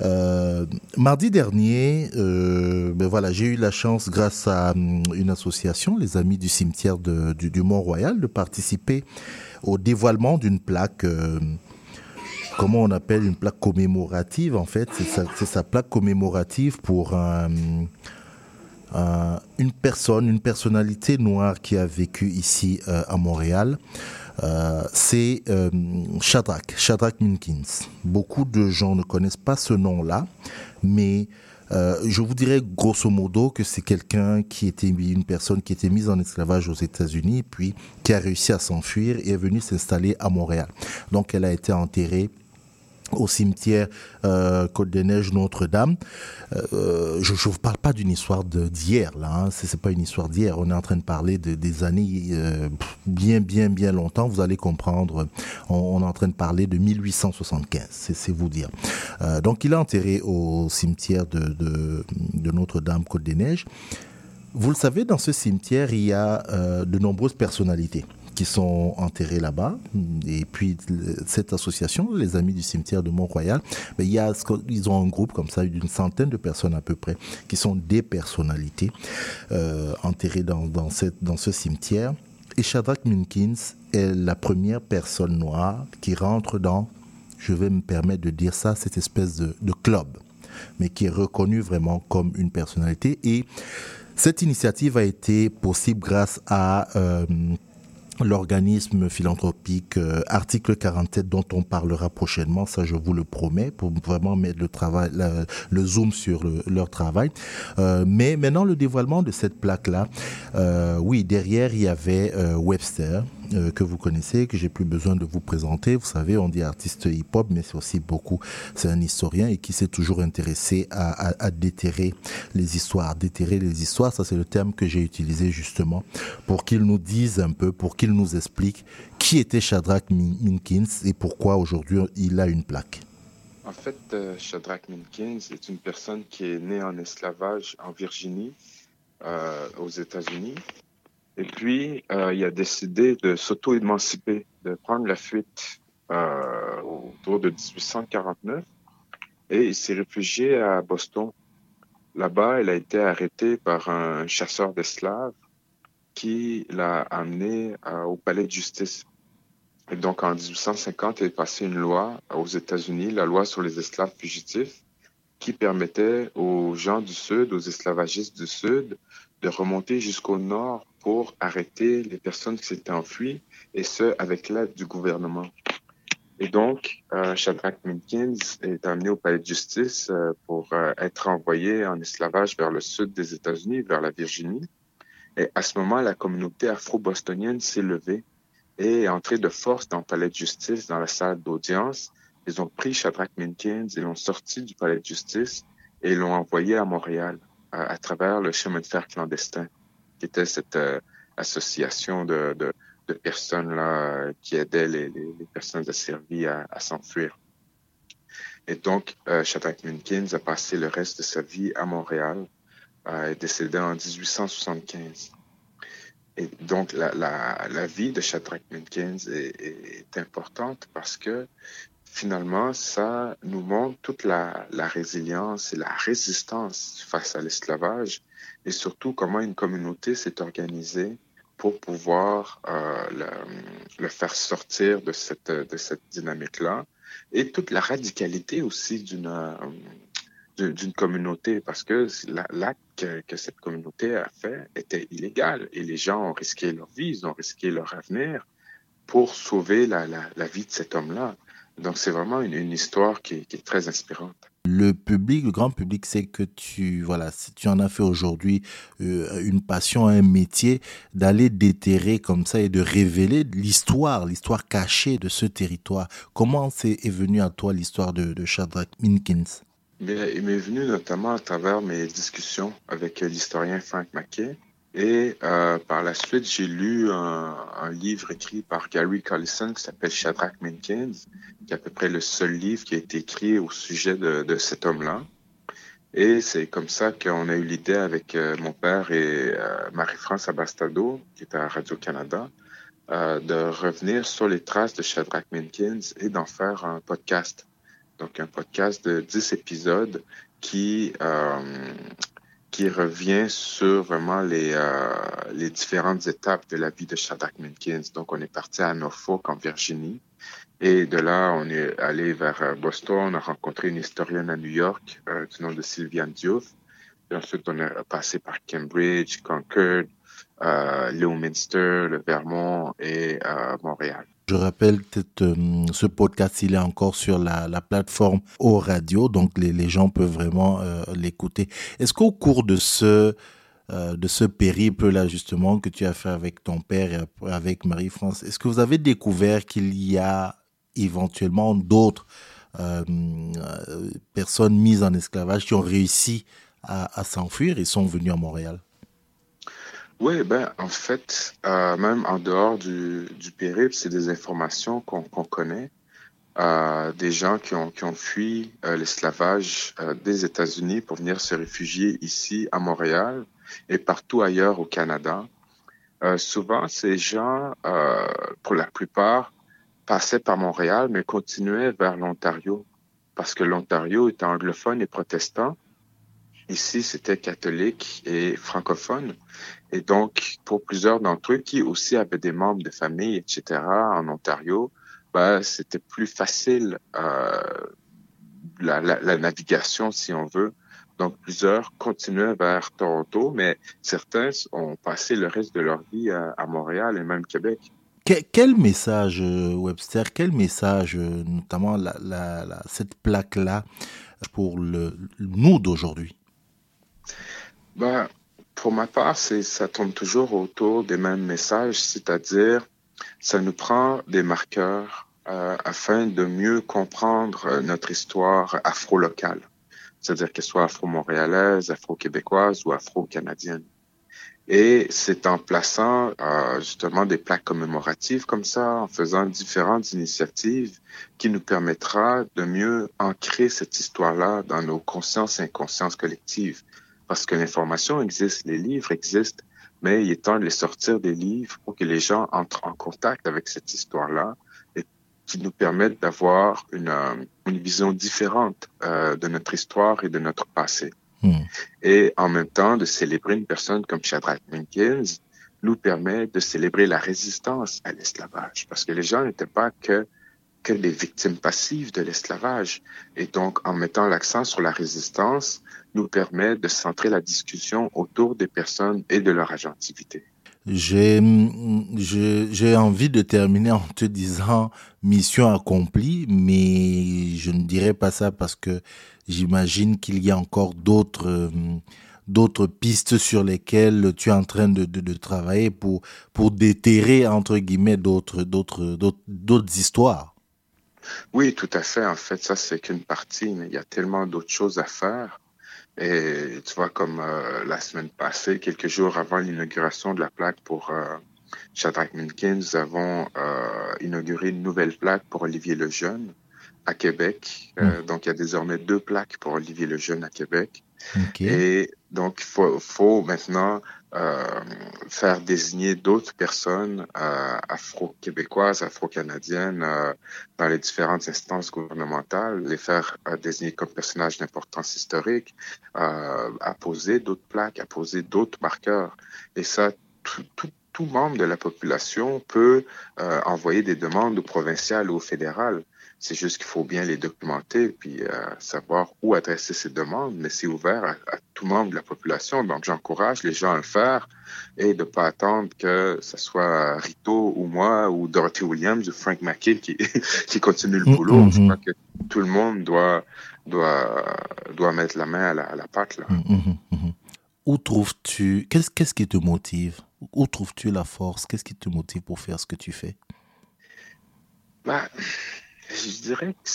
Euh, mardi dernier, euh, ben j'ai eu la chance, grâce à hum, une association, les Amis du cimetière du, Mont-Royal, de participer au dévoilement d'une plaque. euh, comment on appelle une plaque commémorative en fait C'est sa, plaque commémorative pour un- une personne, une personnalité noire qui a vécu ici à Montréal. Euh, c'est euh, Shadrach, Shadrach Minkins. Beaucoup de gens ne connaissent pas ce nom-là, mais euh, je vous dirais grosso modo que c'est quelqu'un qui était une personne qui était mise en esclavage aux États-Unis, puis qui a réussi à s'enfuir et est venue s'installer à Montréal. Donc elle a été enterrée au cimetière euh, Côte-des-Neiges Notre-Dame. Euh, je ne vous parle pas d'une histoire d'hier, là. Hein. C'est pas une histoire d'hier. On est en train de parler de, des années euh, bien, bien, bien longtemps. Vous allez comprendre. On, est en train de parler de 1875. C'est vous dire. Euh, donc, il est enterré au cimetière de, de, Notre-Dame Côte-des-Neiges. Vous le savez, dans ce cimetière, il y a euh, de nombreuses personnalités qui sont enterrés là-bas. Et puis cette association, les Amis du cimetière de Mont-Royal, ben, il y a, ils ont un groupe comme ça d'une centaine de personnes à peu près qui sont des personnalités euh, enterrées dans, dans, ce cimetière. Et Shadrach Minkins est la première personne noire qui rentre dans, je vais me permettre de dire ça, cette espèce de, club, mais qui est reconnu vraiment comme une personnalité. Et cette initiative a été possible grâce à euh, l'organisme philanthropique euh, Article 47 dont on parlera prochainement, ça je vous le promets, pour vraiment mettre le travail, le zoom sur leur travail. Euh, mais maintenant le dévoilement de cette plaque-là, euh, oui, derrière il y avait Webster, que vous connaissez, que j'ai plus besoin de vous présenter. Vous savez, on dit artiste hip-hop, mais c'est aussi beaucoup, c'est un historien et qui s'est toujours intéressé à, à, déterrer les histoires. Déterrer les histoires, ça c'est le terme que j'ai utilisé justement pour qu'il nous dise un peu, pour qu'il nous explique qui était Shadrach Minkins et pourquoi aujourd'hui il a une plaque. En fait, euh, Shadrach Minkins est une personne qui est née en esclavage en Virginie, euh, aux États-Unis. Et puis, euh, il a décidé de s'auto-émanciper, de prendre la fuite euh, autour de 1849. Et il s'est réfugié à Boston. Là-bas, il a été arrêté par un chasseur d'esclaves qui l'a amené euh, au palais de justice. Et donc, en 1850, il est passé une loi aux États-Unis, la loi sur les esclaves fugitifs, qui permettait aux gens du Sud, aux esclavagistes du Sud, de remonter jusqu'au nord pour arrêter les personnes qui s'étaient enfuies, et ce, avec l'aide du gouvernement. Et donc, euh, Shadrach Minkins est amené au palais de justice euh, pour euh, être envoyé en esclavage vers le sud des États-Unis, vers la Virginie. Et à ce moment, la communauté afro-bostonienne s'est levée et est entrée de force dans le palais de justice, dans la salle d'audience. Ils ont pris Shadrach Minkins, ils l'ont sorti du palais de justice et l'ont envoyé à Montréal à, travers le chemin de fer clandestin, qui était cette euh, association de, personnes là qui aidaient les, personnes asservies à, à s'enfuir. Et donc, euh, Shadrach Minkins a passé le reste de sa vie à Montréal, euh, est décédé en 1875. Et donc, la, vie de Shadrach Minkins est, importante parce que finalement, ça nous montre toute la, résilience et la résistance face à l'esclavage et surtout comment une communauté s'est organisée pour pouvoir euh, le, le, faire sortir de cette, de cette dynamique-là et toute la radicalité aussi d'une d'une communauté parce que l'acte que, que, cette communauté a fait était illégal et les gens ont risqué leur vie, ils ont risqué leur avenir pour sauver la, la, la vie de cet homme-là. Donc, c'est vraiment une, une histoire qui, qui, est très inspirante. Le public, le grand public, sait que tu, voilà, tu en as fait aujourd'hui euh, une passion, un métier, d'aller déterrer comme ça et de révéler l'histoire, l'histoire cachée de ce territoire. Comment c'est est venu à toi l'histoire de, de Shadrach Minkins? Bien, il m'est venu notamment à travers mes discussions avec l'historien Frank Mackay, et euh, par la suite, j'ai lu un, un, livre écrit par Gary Collison qui s'appelle Shadrach Minkins, qui est à peu près le seul livre qui a été écrit au sujet de, de cet homme-là. Et c'est comme ça qu'on a eu l'idée avec euh, mon père et euh, Marie-France Abastado, qui est à Radio-Canada, euh, de revenir sur les traces de Shadrach Minkins et d'en faire un podcast. Donc un podcast de 10 épisodes qui euh, qui revient sur vraiment les, euh, les différentes étapes de la vie de Shadrach Minkins. Donc, on est parti à Norfolk, en Virginie. Et de là, on est allé vers Boston. On a rencontré une historienne à New York euh, du nom de Sylviane Diouf. Et ensuite, on est passé par Cambridge, Concord, euh, Leominster, le Vermont et euh, Montréal. Je rappelle que euh, ce podcast, il est encore sur la, la plateforme au radio, donc les, gens peuvent vraiment euh, l'écouter. Est-ce qu'au cours de ce, euh, de ce périple-là, justement, que tu as fait avec ton père et avec Marie-France, est-ce que vous avez découvert qu'il y a éventuellement d'autres personnes mises en esclavage qui ont réussi à, à s'enfuir et sont venues à Montréal? Oui, ben, en fait, euh, même en dehors du, du périple, c'est des informations qu'on qu connaît. Euh, des gens qui ont, qui ont fui euh, l'esclavage des États-Unis pour venir se réfugier ici à Montréal et partout ailleurs au Canada. souvent, ces gens, pour la plupart, passaient par Montréal, mais continuaient vers l'Ontario, parce que l'Ontario était anglophone et protestant. Ici, c'était catholique et francophone. Et donc, pour plusieurs d'entre eux qui aussi avaient des membres de famille, etc., en Ontario, ben, c'était plus facile euh, la, la, la, navigation, si on veut. Donc, plusieurs continuaient vers Toronto, mais certains ont passé le reste de leur vie à, à Montréal et même Québec. Que, quel message, Webster, quel message, notamment la, la, cette plaque-là, pour le, nous d'aujourd'hui? Ben, Pour ma part, ça tourne toujours autour des mêmes messages, c'est-à-dire ça nous prend des marqueurs euh, afin de mieux comprendre euh, notre histoire afro-locale, c'est-à-dire qu'elle soit afro-montréalaise, afro-québécoise ou afro-canadienne. Et c'est en plaçant euh, justement des plaques commémoratives comme ça, en faisant différentes initiatives, qui nous permettra de mieux ancrer cette histoire-là dans nos consciences et inconsciences collectives. Parce que l'information existe, les livres existent, mais il est temps de les sortir des livres pour que les gens entrent en contact avec cette histoire-là et qui nous permettent d'avoir une, une vision différente euh, de notre histoire et de notre passé. Hmm. Et en même temps, de célébrer une personne comme Shadrach Minkins nous permet de célébrer la résistance à l'esclavage, parce que les gens n'étaient pas que que des victimes passives de l'esclavage. Et donc, en mettant l'accent sur la résistance, nous permet de centrer la discussion autour des personnes et de leur agentivité. J'ai envie de terminer en te disant mission accomplie, mais je ne dirais pas ça parce que j'imagine qu'il y a encore d'autres d'autres pistes sur lesquelles tu es en train de, de, de travailler pour pour déterrer entre guillemets d'autres d'autres d'autres histoires. Oui, tout à fait. En fait, ça c'est qu'une partie, mais il y a tellement d'autres choses à faire. Et tu vois, comme euh, la semaine passée, quelques jours avant l'inauguration de la plaque pour euh, Shadrach Minkin, nous avons euh, inauguré une nouvelle plaque pour Olivier Lejeune à Québec. Euh, donc, il y a désormais deux plaques pour Olivier Lejeune à Québec. Et donc, il faut, maintenant euh, faire désigner d'autres personnes euh, afro-québécoises, afro-canadiennes euh, dans les différentes instances gouvernementales, les faire désigner comme personnages d'importance historique, euh, à poser d'autres plaques, à poser d'autres marqueurs. Et ça, tout, tout, membre de la population peut envoyer des demandes au provincial ou au fédéral. C'est juste qu'il faut bien les documenter puis euh, savoir où adresser ces demandes, mais c'est ouvert à, à, tout membre de la population. Donc, j'encourage les gens à le faire et de pas attendre que ce soit Rito ou moi ou Dorothy Williams ou Frank McKay qui, qui continue le boulot. Mm -hmm. Je crois que tout le monde doit, doit, doit mettre la main à la, à la pâte. Là. Mm -hmm. Où trouves-tu, qu'est-ce qu'est-ce qui te motive? Où trouves-tu la force? Qu'est-ce qui te motive pour faire ce que tu fais? Bah, je dirais que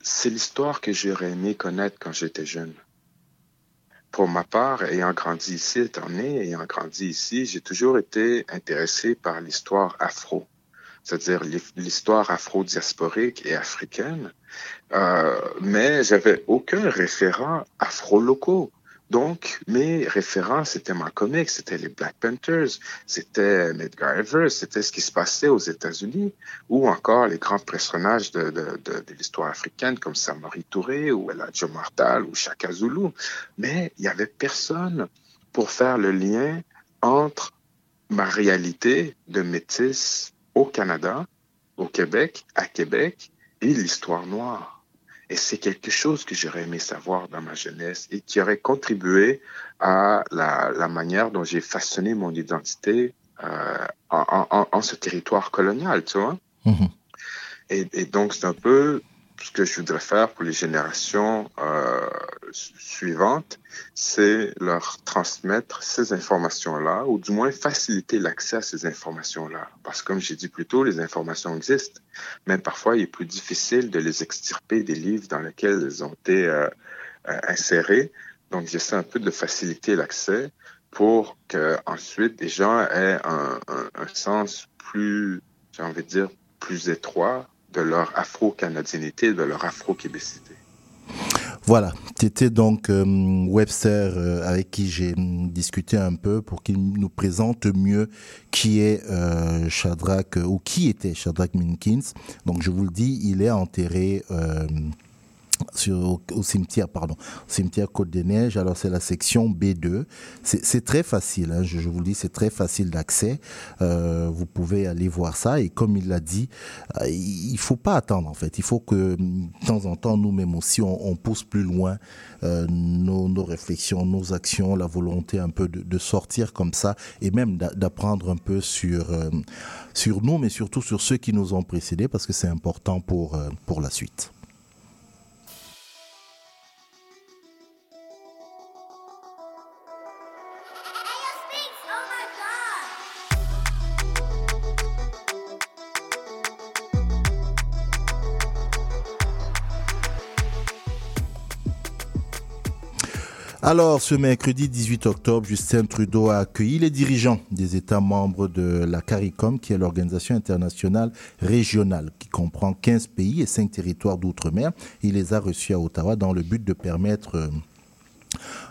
c'est l'histoire que j'aurais aimé connaître quand j'étais jeune. Pour ma part, ayant grandi ici, étant né, ayant grandi ici, j'ai toujours été intéressé par l'histoire afro, c'est-à-dire l'histoire afro-diasporique et africaine, euh, mais j'avais aucun référent afro-locaux. Donc, mes références, c'était Malcolm X, c'était les Black Panthers, c'était Medgar Evers, c'était ce qui se passait aux États-Unis, ou encore les grands personnages de, de, de, de l'histoire africaine comme Samori Touré ou Elijah Martal ou Shaka Zulu. Mais il n'y avait personne pour faire le lien entre ma réalité de métis au Canada, au Québec, à Québec, et l'histoire noire. Et c'est quelque chose que j'aurais aimé savoir dans ma jeunesse et qui aurait contribué à la, la manière dont j'ai façonné mon identité euh, en, en, en, ce territoire colonial, tu vois. Mm -hmm. et, et, donc, c'est un peu ce que je voudrais faire pour les générations euh, suivantes, c'est leur transmettre ces informations-là, ou du moins faciliter l'accès à ces informations-là. Parce que comme j'ai dit plus tôt, les informations existent, mais parfois il est plus difficile de les extirper des livres dans lesquels elles ont été euh, euh, insérées. Donc j'essaie un peu de faciliter l'accès pour que ensuite des gens aient un, un, un sens plus, j'ai envie de dire, plus étroit de leur afro-canadienité, de leur afro-québécité. Voilà, c'était donc euh, Webster euh, avec qui j'ai discuté un peu pour qu'il nous présente mieux qui est euh, Shadrach ou qui était Shadrach Minkins. Donc je vous le dis, il est enterré sur, au, cimetière, pardon, au cimetière Côte des Neiges. Alors c'est la section B2. C'est très facile, hein, je, vous le dis, c'est très facile d'accès. Euh, vous pouvez aller voir ça et comme il l'a dit, euh, il faut pas attendre en fait. Il faut que de temps en temps, nous-mêmes aussi, on, on, pousse plus loin euh, nos, nos, réflexions, nos actions, la volonté un peu de, de sortir comme ça et même d'apprendre un peu sur euh, sur nous, mais surtout sur ceux qui nous ont précédés parce que c'est important pour euh, pour la suite. Alors, ce mercredi 18 octobre, Justin Trudeau a accueilli les dirigeants des États membres de la CARICOM, qui est l'organisation internationale régionale, qui comprend 15 pays et 5 territoires d'outre-mer. Il les a reçus à Ottawa dans le but de permettre euh,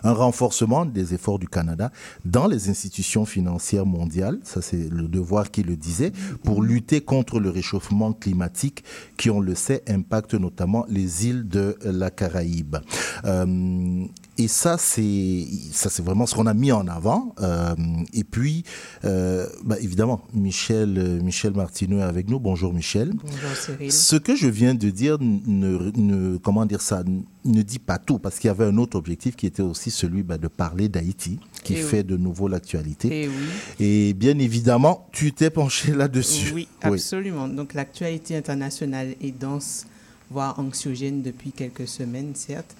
un renforcement des efforts du Canada dans les institutions financières mondiales, ça c'est le devoir qui le disait, pour lutter contre le réchauffement climatique qui, on le sait, impacte notamment les îles de la Caraïbe. Euh, et ça, c'est ça, c'est vraiment ce qu'on a mis en avant. Euh, et puis, euh, bah, évidemment, Michel, Michel Martineau est avec nous. Bonjour, Michel. Bonjour, Cyril. Ce que je viens de dire ne, ne comment dire ça, ne dit pas tout, parce qu'il y avait un autre objectif qui était aussi celui bah, de parler d'Haïti, qui Et fait oui. de nouveau l'actualité. Et oui. Et bien évidemment, tu t'es penché là-dessus. Oui, absolument. Donc l'actualité internationale est dense, voire anxiogène depuis quelques semaines, certes.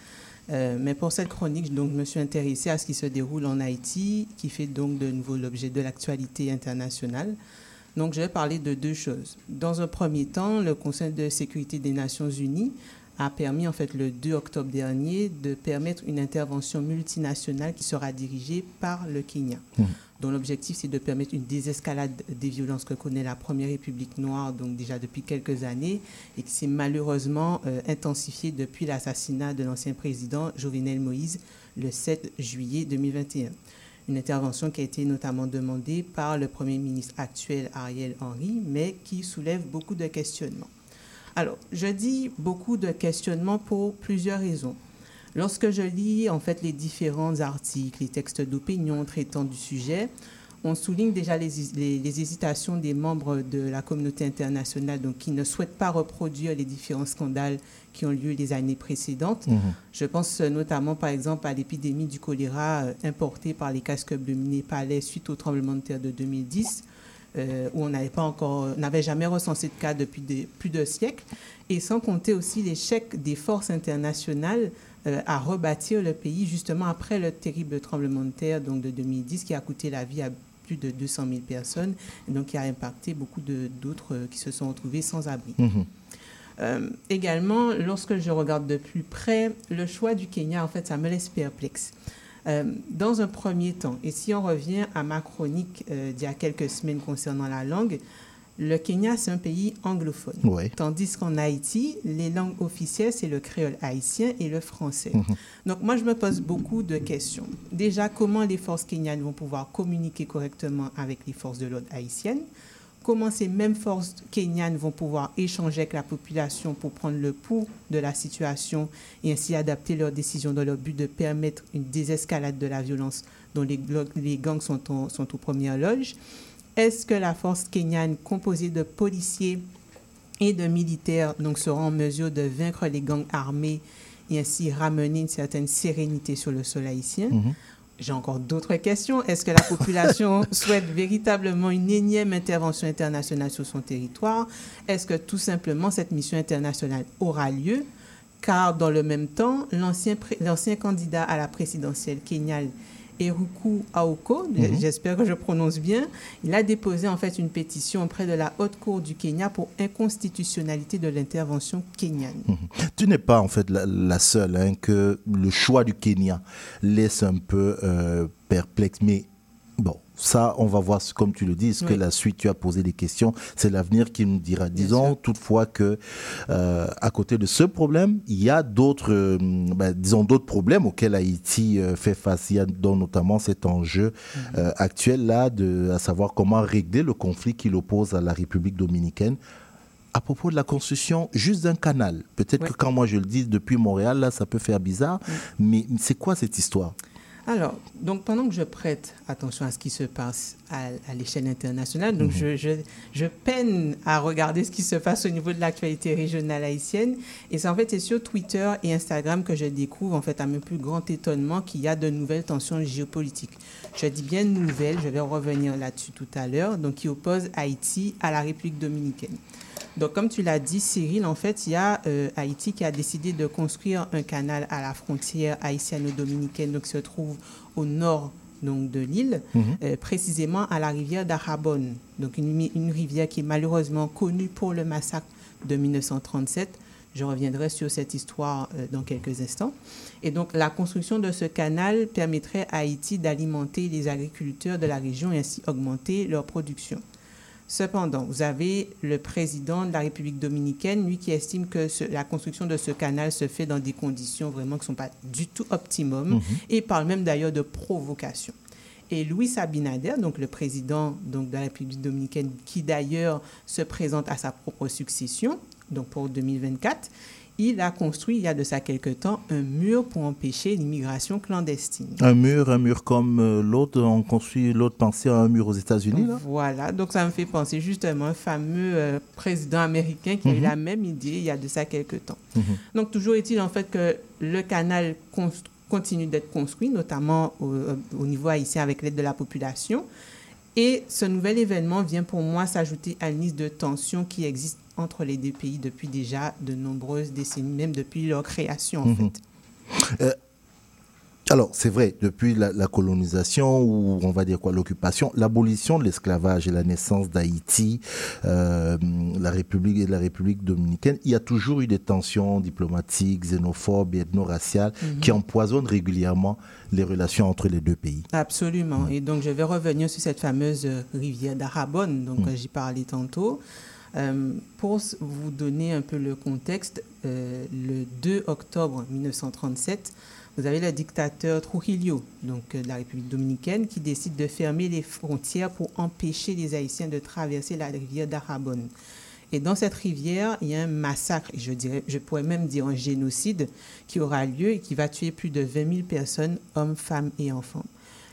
Euh, mais pour cette chronique, donc, je me suis intéressée à ce qui se déroule en Haïti, qui fait donc de nouveau l'objet de l'actualité internationale. Donc, je vais parler de deux choses. Dans un premier temps, le Conseil de sécurité des Nations Unies a permis, en fait, le 2 octobre dernier, de permettre une intervention multinationale qui sera dirigée par le Kenya dont l'objectif c'est de permettre une désescalade des violences que connaît la Première République noire, donc déjà depuis quelques années, et qui s'est malheureusement euh, intensifiée depuis l'assassinat de l'ancien président Jovenel Moïse le 7 juillet 2021. Une intervention qui a été notamment demandée par le Premier ministre actuel Ariel Henry, mais qui soulève beaucoup de questionnements. Alors, je dis beaucoup de questionnements pour plusieurs raisons. Lorsque je lis en fait les différents articles, les textes d'opinion traitant du sujet, on souligne déjà les, les, les, hésitations des membres de la communauté internationale donc, qui ne souhaitent pas reproduire les différents scandales qui ont lieu les années précédentes. Mhm. Je pense notamment par exemple à l'épidémie du choléra euh, importée par les casques bleus népalais suite au tremblement de terre de 2010. Euh, où on n'avait pas encore, n'avait jamais recensé de cas depuis des, plus de siècles, et sans compter aussi l'échec des forces internationales euh, à rebâtir le pays justement après le terrible tremblement de terre donc de 2010 qui a coûté la vie à plus de 200 000 personnes et donc qui a impacté beaucoup d'autres euh, qui se sont retrouvés sans abri. Mmh. Euh, également, lorsque je regarde de plus près, le choix du Kenya, en fait, ça me laisse perplexe. Euh, dans un premier temps, et si on revient à ma chronique euh, d'il y a quelques semaines concernant la langue, le Kenya, c'est un pays anglophone. Ouais. Tandis qu'en Haïti, les langues officielles, c'est le créole haïtien et le français. Mhm. Donc moi, je me pose beaucoup de questions. Déjà, comment les forces kenyanes vont pouvoir communiquer correctement avec les forces de l'ordre haïtiennes? Comment ces mêmes forces kenyanes vont pouvoir échanger avec la population pour prendre le pouls de la situation et ainsi adapter leurs décisions dans le but de permettre une désescalade de la violence dont les, les gangs sont, en, sont aux premières loges? Est-ce que la force kenyane composée de policiers et de militaires donc, sera en mesure de vaincre les gangs armés et ainsi ramener une certaine sérénité sur le sol haïtien? Mhm. J'ai encore d'autres questions. Est-ce que la population souhaite véritablement une énième intervention internationale sur son territoire? Est-ce que tout simplement cette mission internationale aura lieu? Car dans le même temps, l'ancien candidat à la présidentielle kenyane Eruku Aoko, Mhm. j'espère que je prononce bien, il a déposé en fait une pétition auprès de la Haute Cour du Kenya pour inconstitutionnalité de l'intervention kenyane. Tu n'es pas en fait la, la seule hein, que le choix du Kenya laisse un peu euh, perplexe. Mais bon, ça, on va voir, comme tu le dis, est-ce que la suite, tu as posé des questions, c'est l'avenir qui nous dira. Disons toutefois que, euh, à côté de ce problème, il y a d'autres, euh, ben, disons, d'autres problèmes auxquels Haïti euh, fait face. Il y a dont notamment cet enjeu Mhm. actuel là, de, à savoir comment régler le conflit qui l'oppose à la République dominicaine. À propos de la construction juste d'un canal, peut-être que quand moi je le dis depuis Montréal, là, ça peut faire bizarre, mais c'est quoi cette histoire? Alors, donc pendant que je prête attention à ce qui se passe à, à l'échelle internationale, donc Mhm. je, je, je peine à regarder ce qui se passe au niveau de l'actualité régionale haïtienne. Et c'est en fait c'est sur Twitter et Instagram que je découvre, en fait, à mon plus grand étonnement, qu'il y a de nouvelles tensions géopolitiques. Je dis bien nouvelles, je vais revenir là-dessus tout à l'heure, donc qui opposent Haïti à la République dominicaine. Donc, comme tu l'as dit, Cyril, en fait, il y a euh, Haïti qui a décidé de construire un canal à la frontière haïtiano-dominicaine, donc qui se trouve au nord donc, de l'île, Mhm. euh, précisément à la rivière d'Arabonne, donc une rivière qui est malheureusement connue pour le massacre de 1937. Je reviendrai sur cette histoire euh, dans quelques instants. Et donc, la construction de ce canal permettrait à Haïti d'alimenter les agriculteurs de la région et ainsi augmenter leur production. Cependant, vous avez le président de la République dominicaine, lui qui estime que ce- la construction de ce canal se fait dans des conditions vraiment qui ne sont pas du tout optimum Mhm. et parle même d'ailleurs de provocation. Et Louis Abinader, donc le président donc, de la République dominicaine, qui d'ailleurs se présente à sa propre succession, donc pour 2024, il a construit il y a de ça quelque temps un mur pour empêcher l'immigration clandestine. Un mur, un mur comme euh, l'autre, on construit l'autre pensée à un mur aux États-Unis, là Voilà, donc ça me fait penser justement à un fameux euh, président américain qui a eu Mhm. la même idée il y a de ça quelques temps. Mhm. Donc toujours est-il en fait que le canal continue d'être construit, notamment au, euh, au niveau haïtien avec l'aide de la population. Et ce nouvel événement vient pour moi s'ajouter à une liste de tensions qui existe entre les deux pays depuis déjà de nombreuses décennies, même depuis leur création en Mhm. fait. Euh, alors, c'est vrai, depuis la, la colonisation, ou on va dire quoi, l'occupation, l'abolition de l'esclavage et la naissance d'Haïti, euh, la République et la République dominicaine, il y a toujours eu des tensions diplomatiques, xénophobes et ethno-raciales Mhm. qui empoisonnent régulièrement les relations entre les deux pays. Absolument. Et donc, je vais revenir sur cette fameuse euh, rivière d'Arabonne, donc euh, j'y parlais tantôt. Euh, pour vous donner un peu le contexte, euh, le 2 octobre 1937, vous avez le dictateur Trujillo, donc euh, de la République dominicaine, qui décide de fermer les frontières pour empêcher les Haïtiens de traverser la rivière d'Arabonne. Et dans cette rivière, il y a un massacre, je, dirais, je pourrais même dire un génocide, qui aura lieu et qui va tuer plus de 20 000 personnes, hommes, femmes et enfants.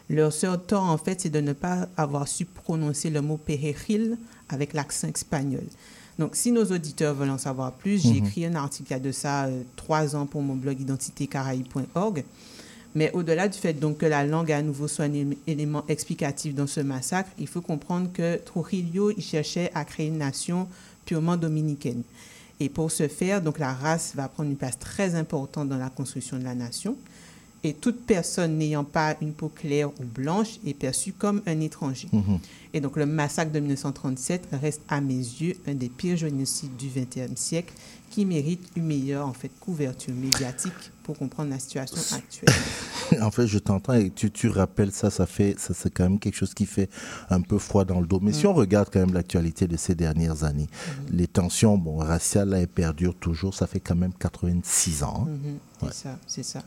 Leur seul tort, en fait, c'est de ne pas avoir su prononcer le mot péril avec l'accent espagnol. Donc, si nos auditeurs veulent en savoir plus, j'ai Mhm. écrit un article il y a de ça euh, trois ans pour mon blog identitécaraïbe.org. Mais au-delà du fait donc que la langue à nouveau soit un élé- élément explicatif dans ce massacre, il faut comprendre que Trujillo il cherchait à créer une nation purement dominicaine. Et pour ce faire, donc la race va prendre une place très importante dans la construction de la nation. Et toute personne n'ayant pas une peau claire ou blanche est perçue comme un étranger. Mhm. Et donc le massacre de 1937 reste à mes yeux un des pires génocides du XXe siècle qui mérite une meilleure en fait, couverture médiatique pour comprendre la situation actuelle. en fait, je t'entends et tu, tu rappelles ça, ça fait, ça c'est quand même quelque chose qui fait un peu froid dans le dos. Mais si Mm. on regarde quand même l'actualité de ces dernières années, les tensions, bon, raciales, là, elles perdurent toujours. Ça fait quand même 86 ans. hein. Mhm, c'est ça, c'est ça.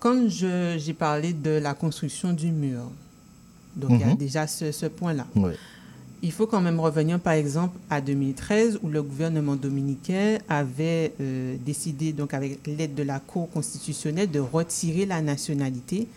Quand j'ai parlé de la construction du mur, donc il y a Mhm. déjà ce, ce point-là. Il faut quand même revenir, par exemple, à 2013, où le gouvernement dominicain avait euh, décidé, donc avec l'aide de la Cour constitutionnelle, de retirer la nationalité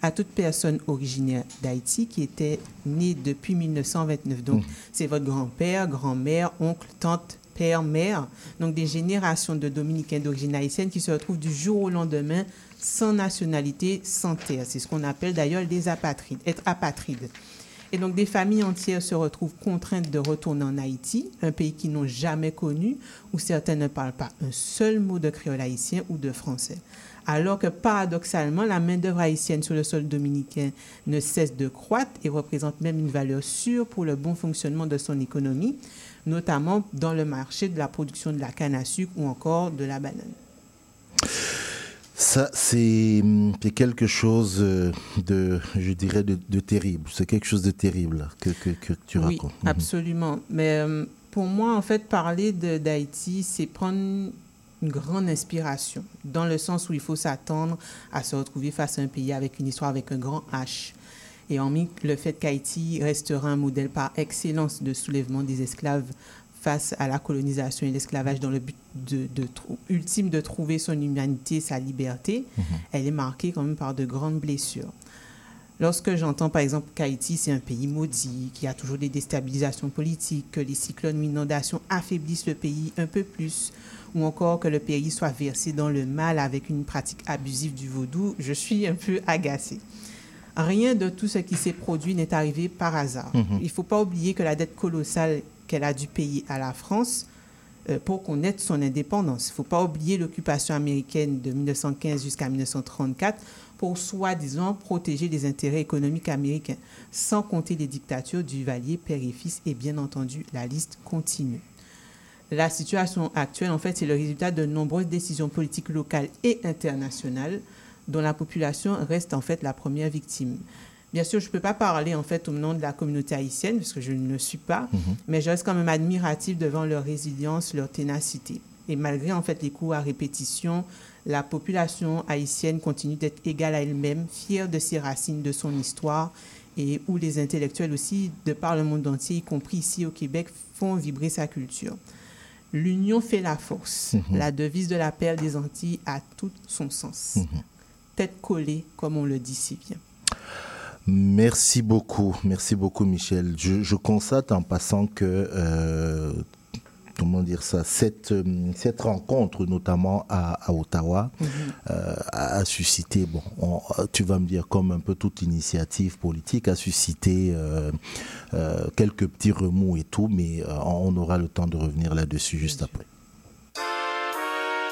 à toute personne originaire d'Haïti qui était née depuis 1929. Donc, Mhm. c'est votre grand-père, grand-mère, oncle, tante, père, mère. Donc, des générations de Dominicains d'origine haïtienne qui se retrouvent du jour au lendemain sans nationalité, sans terre. C'est ce qu'on appelle d'ailleurs des apatrides, être apatride. Et donc des familles entières se retrouvent contraintes de retourner en Haïti, un pays qu'ils n'ont jamais connu, où certains ne parlent pas un seul mot de créole haïtien ou de français. Alors que paradoxalement, la main-d'œuvre haïtienne sur le sol dominicain ne cesse de croître et représente même une valeur sûre pour le bon fonctionnement de son économie, notamment dans le marché de la production de la canne à sucre ou encore de la banane. Ça, c'est hum, c'est quelque chose euh, de, je dirais, de, de terrible. C'est quelque chose de terrible que, que, que tu Oui, racontes. Mhm. absolument. Mais euh, pour moi, en fait, parler d'Haïti, c'est prendre une grande inspiration, dans le sens où il faut s'attendre à se retrouver face à un pays avec une histoire avec un grand H. Et en mis le fait qu'Haïti restera un modèle par excellence de soulèvement des esclaves face à la colonisation et l'esclavage dans le but de, de trou- ultime de trouver son humanité, sa liberté, elle est marquée quand même par de grandes blessures. Lorsque j'entends par exemple qu'Haïti, c'est un pays maudit, qu'il y a toujours des déstabilisations politiques, que les cyclones ou inondations affaiblissent le pays un peu plus, ou encore que le pays soit versé dans le mal avec une pratique abusive du vaudou, je suis un peu agacée. Rien de tout ce qui s'est produit n'est arrivé par hasard. Mhm. Il ne faut pas oublier que la dette colossale qu'elle a dû payer à la France euh, pour connaître son indépendance. Il ne faut pas oublier l'occupation américaine de 1915 jusqu'à 1934 pour soi-disant protéger les intérêts économiques américains, sans compter les dictatures du Valier, père et fils, et bien entendu, la liste continue. La situation actuelle, en fait, c'est le résultat de nombreuses décisions politiques locales et internationales dont la population reste en fait la première victime. Bien sûr, je ne peux pas parler en fait au nom de la communauté haïtienne, parce que je ne le suis pas, mais je reste quand même admiratif devant leur résilience, leur ténacité. Et malgré en fait les coups à répétition, la population haïtienne continue d'être égale à elle-même, fière de ses racines, de son histoire, et où les intellectuels aussi, de par le monde entier, y compris ici au Québec, font vibrer sa culture. L'union fait la force. Mhm. La devise de la perle des Antilles a tout son sens. Mhm. Tête collée, comme on le dit si bien. Merci beaucoup, merci beaucoup Michel. Je, je constate en passant que, euh, comment dire ça, cette, cette rencontre notamment à, à Ottawa Mhm. euh, a, a suscité, bon, on- tu vas me dire comme un peu toute initiative politique, a suscité euh, quelques petits remous et tout, mais on aura le temps de revenir là-dessus juste après.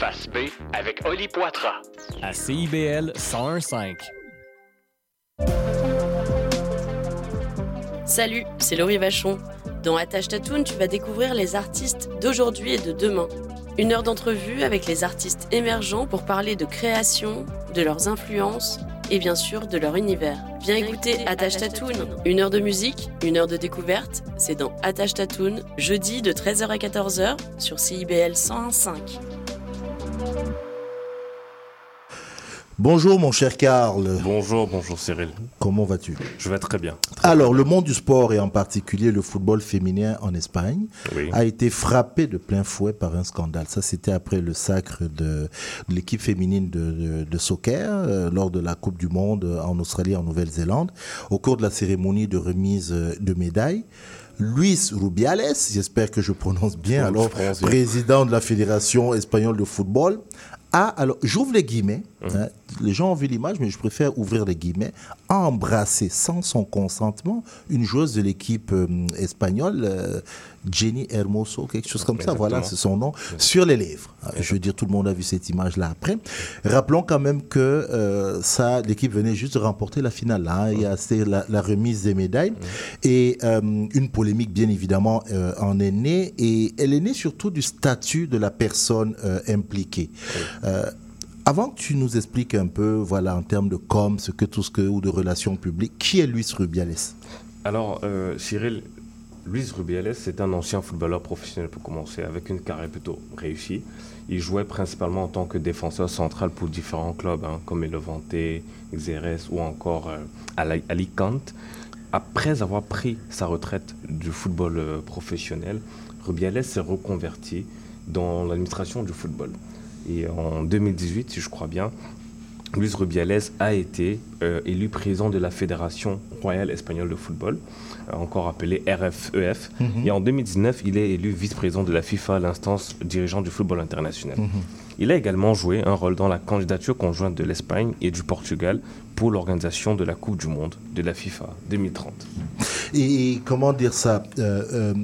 Face B avec Oli Poitras. à CIBL 1015. Salut, c'est Laurie Vachon. Dans Attache Tatoune, tu vas découvrir les artistes d'aujourd'hui et de demain. Une heure d'entrevue avec les artistes émergents pour parler de création, de leurs influences et bien sûr de leur univers. Viens écouter Attache Tatoune. Une heure de musique, une heure de découverte, c'est dans Attache Tatoune, jeudi de 13h à 14h sur CIBL 101.5. Bonjour mon cher Karl. Bonjour, bonjour Cyril. Comment vas-tu? Je vais très bien. Alors, le monde du sport et en particulier le football féminin en Espagne Oui. a été frappé de plein fouet par un scandale. Ça, c'était après le sacre de, de l'équipe féminine de, de- de soccer euh, lors de la Coupe du Monde en Australie et en Nouvelle-Zélande. Au cours de la cérémonie de remise euh, de médailles, Luis Rubiales, j'espère que je prononce bien, alors président de la Fédération espagnole de football, a, alors j'ouvre les guillemets, hein, les gens ont vu l'image, mais je préfère ouvrir les guillemets, a embrassé sans son consentement une joueuse de l'équipe euh, espagnole, euh, Jenny Hermoso, quelque chose comme ça, voilà, c'est son nom, sur les lèvres. Euh, Je veux dire, tout le monde a vu cette image-là après. Rappelons quand même que euh, ça, l'équipe venait juste de remporter la finale. hein. Il y a la, la remise des médailles et euh, une polémique, bien évidemment, euh, en est née et elle est née surtout du statut de la personne impliquée. Avant que tu nous expliques un peu, voilà, en termes de com, ce que tout ce que ou de relations publiques, qui est Luis Rubiales? Alors, euh, Cyril, Luis Rubiales, c'est un ancien footballeur professionnel pour commencer, avec une carrière plutôt réussie. Il jouait principalement en tant que défenseur central pour différents clubs, hein, comme Levante, Xerez ou encore euh, Ali- Alicante. Après avoir pris sa retraite du football euh, professionnel, Rubiales s'est reconverti dans l'administration du football. Et en 2018, si je crois bien, Luis Rubiales a été euh, élu président de la Fédération royale espagnole de football, encore appelée RFEF. Mhm. Et en 2019, il est élu vice-président de la FIFA, l'instance dirigeante du football international. Mhm. Il a également joué un rôle dans la candidature conjointe de l'Espagne et du Portugal pour l'organisation de la Coupe du Monde de la FIFA 2030. Et comment dire ça euh, euh,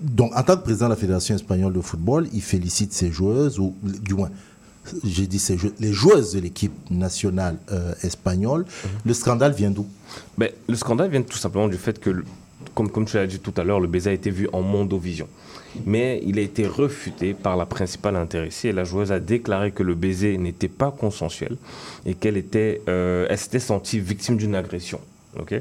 Donc, en tant que président de la Fédération espagnole de football, il félicite ses joueuses, ou du moins, j'ai dit les joueuses de l'équipe nationale euh, espagnole. Mhm. Le scandale vient d'où? Ben, le scandale vient tout simplement du fait que, le- comme, comme tu l'as dit tout à l'heure, le baiser a été vu en mondovision. Mais il a été refuté par la principale intéressée. Et la joueuse a déclaré que le baiser n'était pas consensuel et qu'elle était, euh, elle s'était sentie victime d'une agression. ok?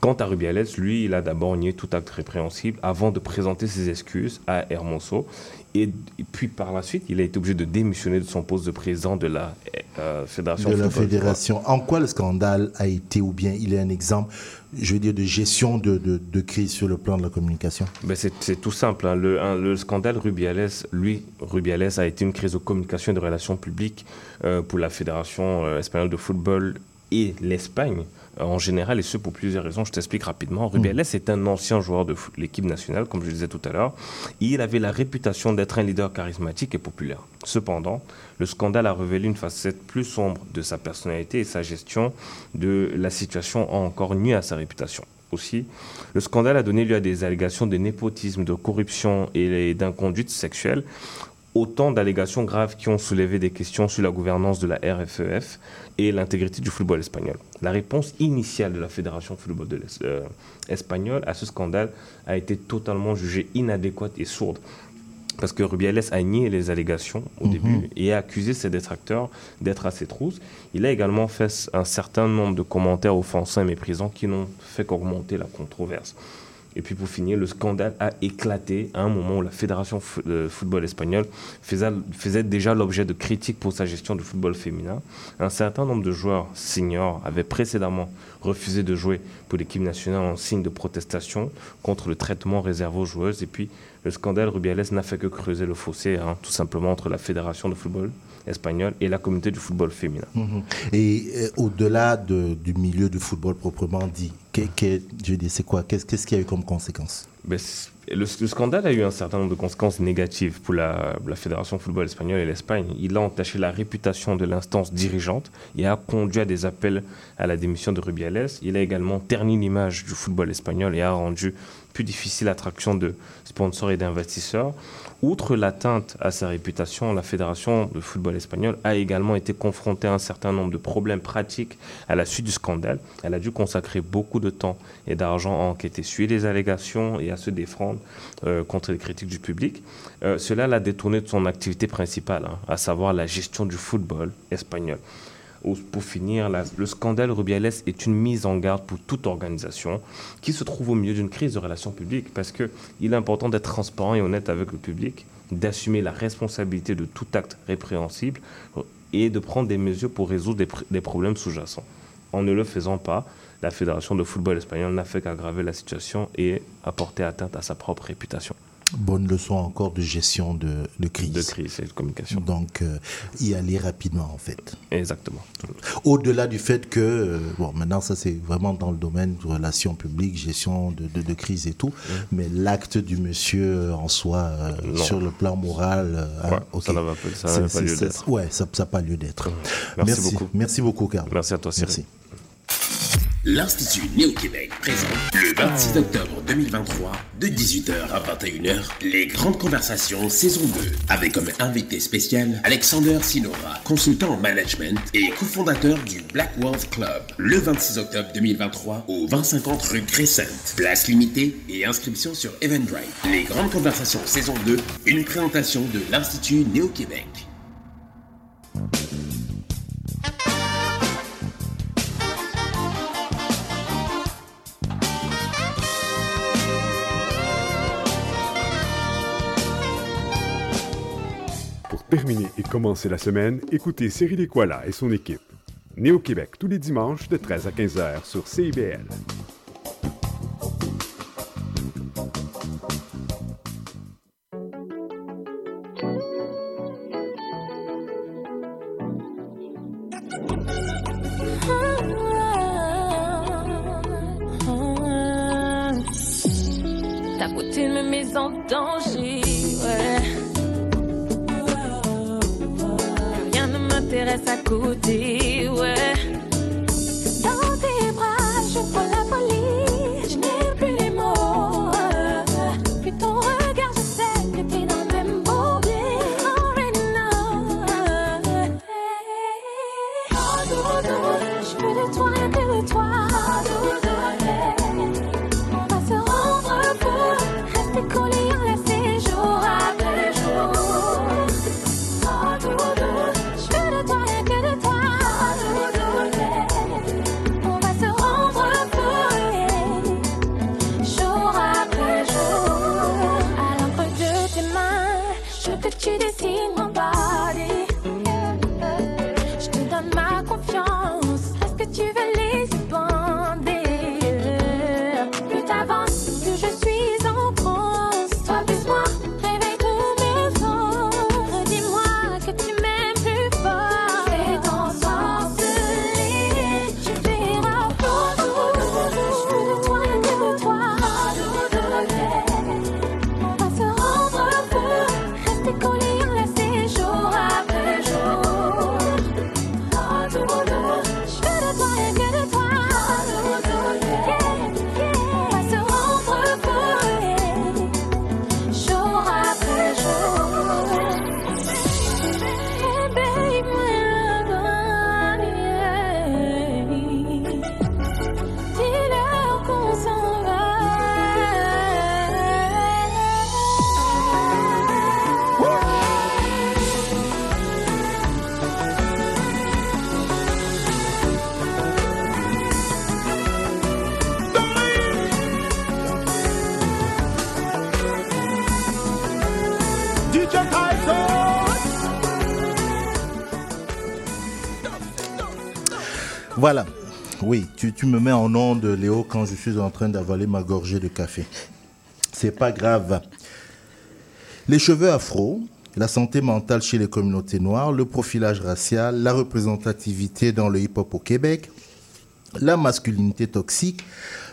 Quant à Rubiales, lui, il a d'abord nié tout acte répréhensible avant de présenter ses excuses à Hermoso. Et, et puis par la suite, il a été obligé de démissionner de son poste de président de la euh, Fédération de la Football. fédération. En quoi le scandale a été, ou bien il est un exemple, je veux dire, de gestion de, de, de crise sur le plan de la communication? Ben c'est tout simple. hein. Le, un- le scandale Rubiales, lui, Rubiales a été une crise de communication et de relations publiques euh, pour la Fédération euh, espagnole de football et l'Espagne en général, et ce pour plusieurs raisons. Je t'explique rapidement. Rubiales est un ancien joueur de l'équipe nationale, comme je le disais tout à l'heure. et Il avait la réputation d'être un leader charismatique et populaire. Cependant, le scandale a révélé une facette plus sombre de sa personnalité et sa gestion de la situation a encore nuit à sa réputation. Aussi, le scandale a donné lieu à des allégations de népotisme, de corruption et d'inconduite sexuelle, autant d'allégations graves qui ont soulevé des questions sur la gouvernance de la RFEF et l'intégrité du football espagnol. La réponse initiale de la Fédération de football de l'Es- euh, espagnole à ce scandale a été totalement jugée inadéquate et sourde. Parce que Rubiales a nié les allégations au début et a accusé ses détracteurs d'être à ses trousses. Il a également fait un certain nombre de commentaires offensants et méprisants qui n'ont fait qu'augmenter la controverse. Et puis pour finir, le scandale a éclaté à un moment où la Fédération de football espagnole faisait, déjà l'objet de critiques pour sa gestion du football féminin. Un certain nombre de joueurs seniors avaient précédemment refusé de jouer pour l'équipe nationale en signe de protestation contre le traitement réservé aux joueuses. Et puis le scandale Rubiales n'a fait que creuser le fossé, hein, tout simplement, entre la Fédération de football espagnole et la communauté du football féminin. Mhm. Et euh, au-delà de- du milieu du football proprement dit, Qu'est-ce qu'il y a eu comme conséquence? Ben, le, le scandale a eu un certain nombre de conséquences négatives pour la, la Fédération football espagnole et l'Espagne. Il a entaché la réputation de l'instance dirigeante et a conduit à des appels à la démission de Rubiales. Il a également terni l'image du football espagnol et a rendu plus difficile l'attraction de sponsors et d'investisseurs. Outre l'atteinte à sa réputation, la Fédération de football espagnol a également été confrontée à un certain nombre de problèmes pratiques à la suite du scandale. Elle a dû consacrer beaucoup de temps et d'argent à enquêter sur les allégations et à se défendre euh, contre les critiques du public. Euh, cela l'a détourné de son activité principale, hein, à savoir la gestion du football espagnol. Ou- Pour finir, le scandale Rubiales est une mise en garde pour toute organisation qui se trouve au milieu d'une crise de relations publiques parce qu'il est important d'être transparent et honnête avec le public, d'assumer la responsabilité de tout acte répréhensible et de prendre des mesures pour résoudre des problèmes sous-jacents. En ne le faisant pas, la Fédération de football espagnole n'a fait qu'aggraver la situation et apporter atteinte à sa propre réputation. Bonne leçon encore de gestion de, de crise. De crise et de communication. Donc, euh, y aller rapidement, en fait. Exactement. Au-delà du fait que, euh, bon, maintenant, ça c'est vraiment dans le domaine de relations publiques, gestion de, de, de crise et tout, mais l'acte du monsieur euh, en soi, euh, sur le plan moral, hein, ça n'avait pas- ça lieu d'être. Ouais, ça n'a pas lieu d'être. Merci beaucoup. Merci beaucoup, Carl. Merci à toi, Cyril. Merci. L'Institut Néo-Québec présente le 26 octobre 2023 de 18h à 21h les grandes conversations saison 2 avec comme invité spécial Alexander Sinora, consultant en management et cofondateur du Black World Club. Le 26 octobre 2023 au 2050 rue Crescent. Place limitée et inscription sur Eventbrite. Les grandes conversations saison 2, une présentation de l'Institut Néo-Québec. Terminer et commencer la semaine, écoutez Cyril Equala et son équipe. Né au Québec tous les dimanches de 13 à 15 heures sur CIBL. Tu, me mets en onde, Léo, quand je suis en train d'avaler ma gorgée de café. C'est pas grave. Les cheveux afro, la santé mentale chez les communautés noires, le profilage racial, la représentativité dans le hip-hop au Québec, la masculinité toxique,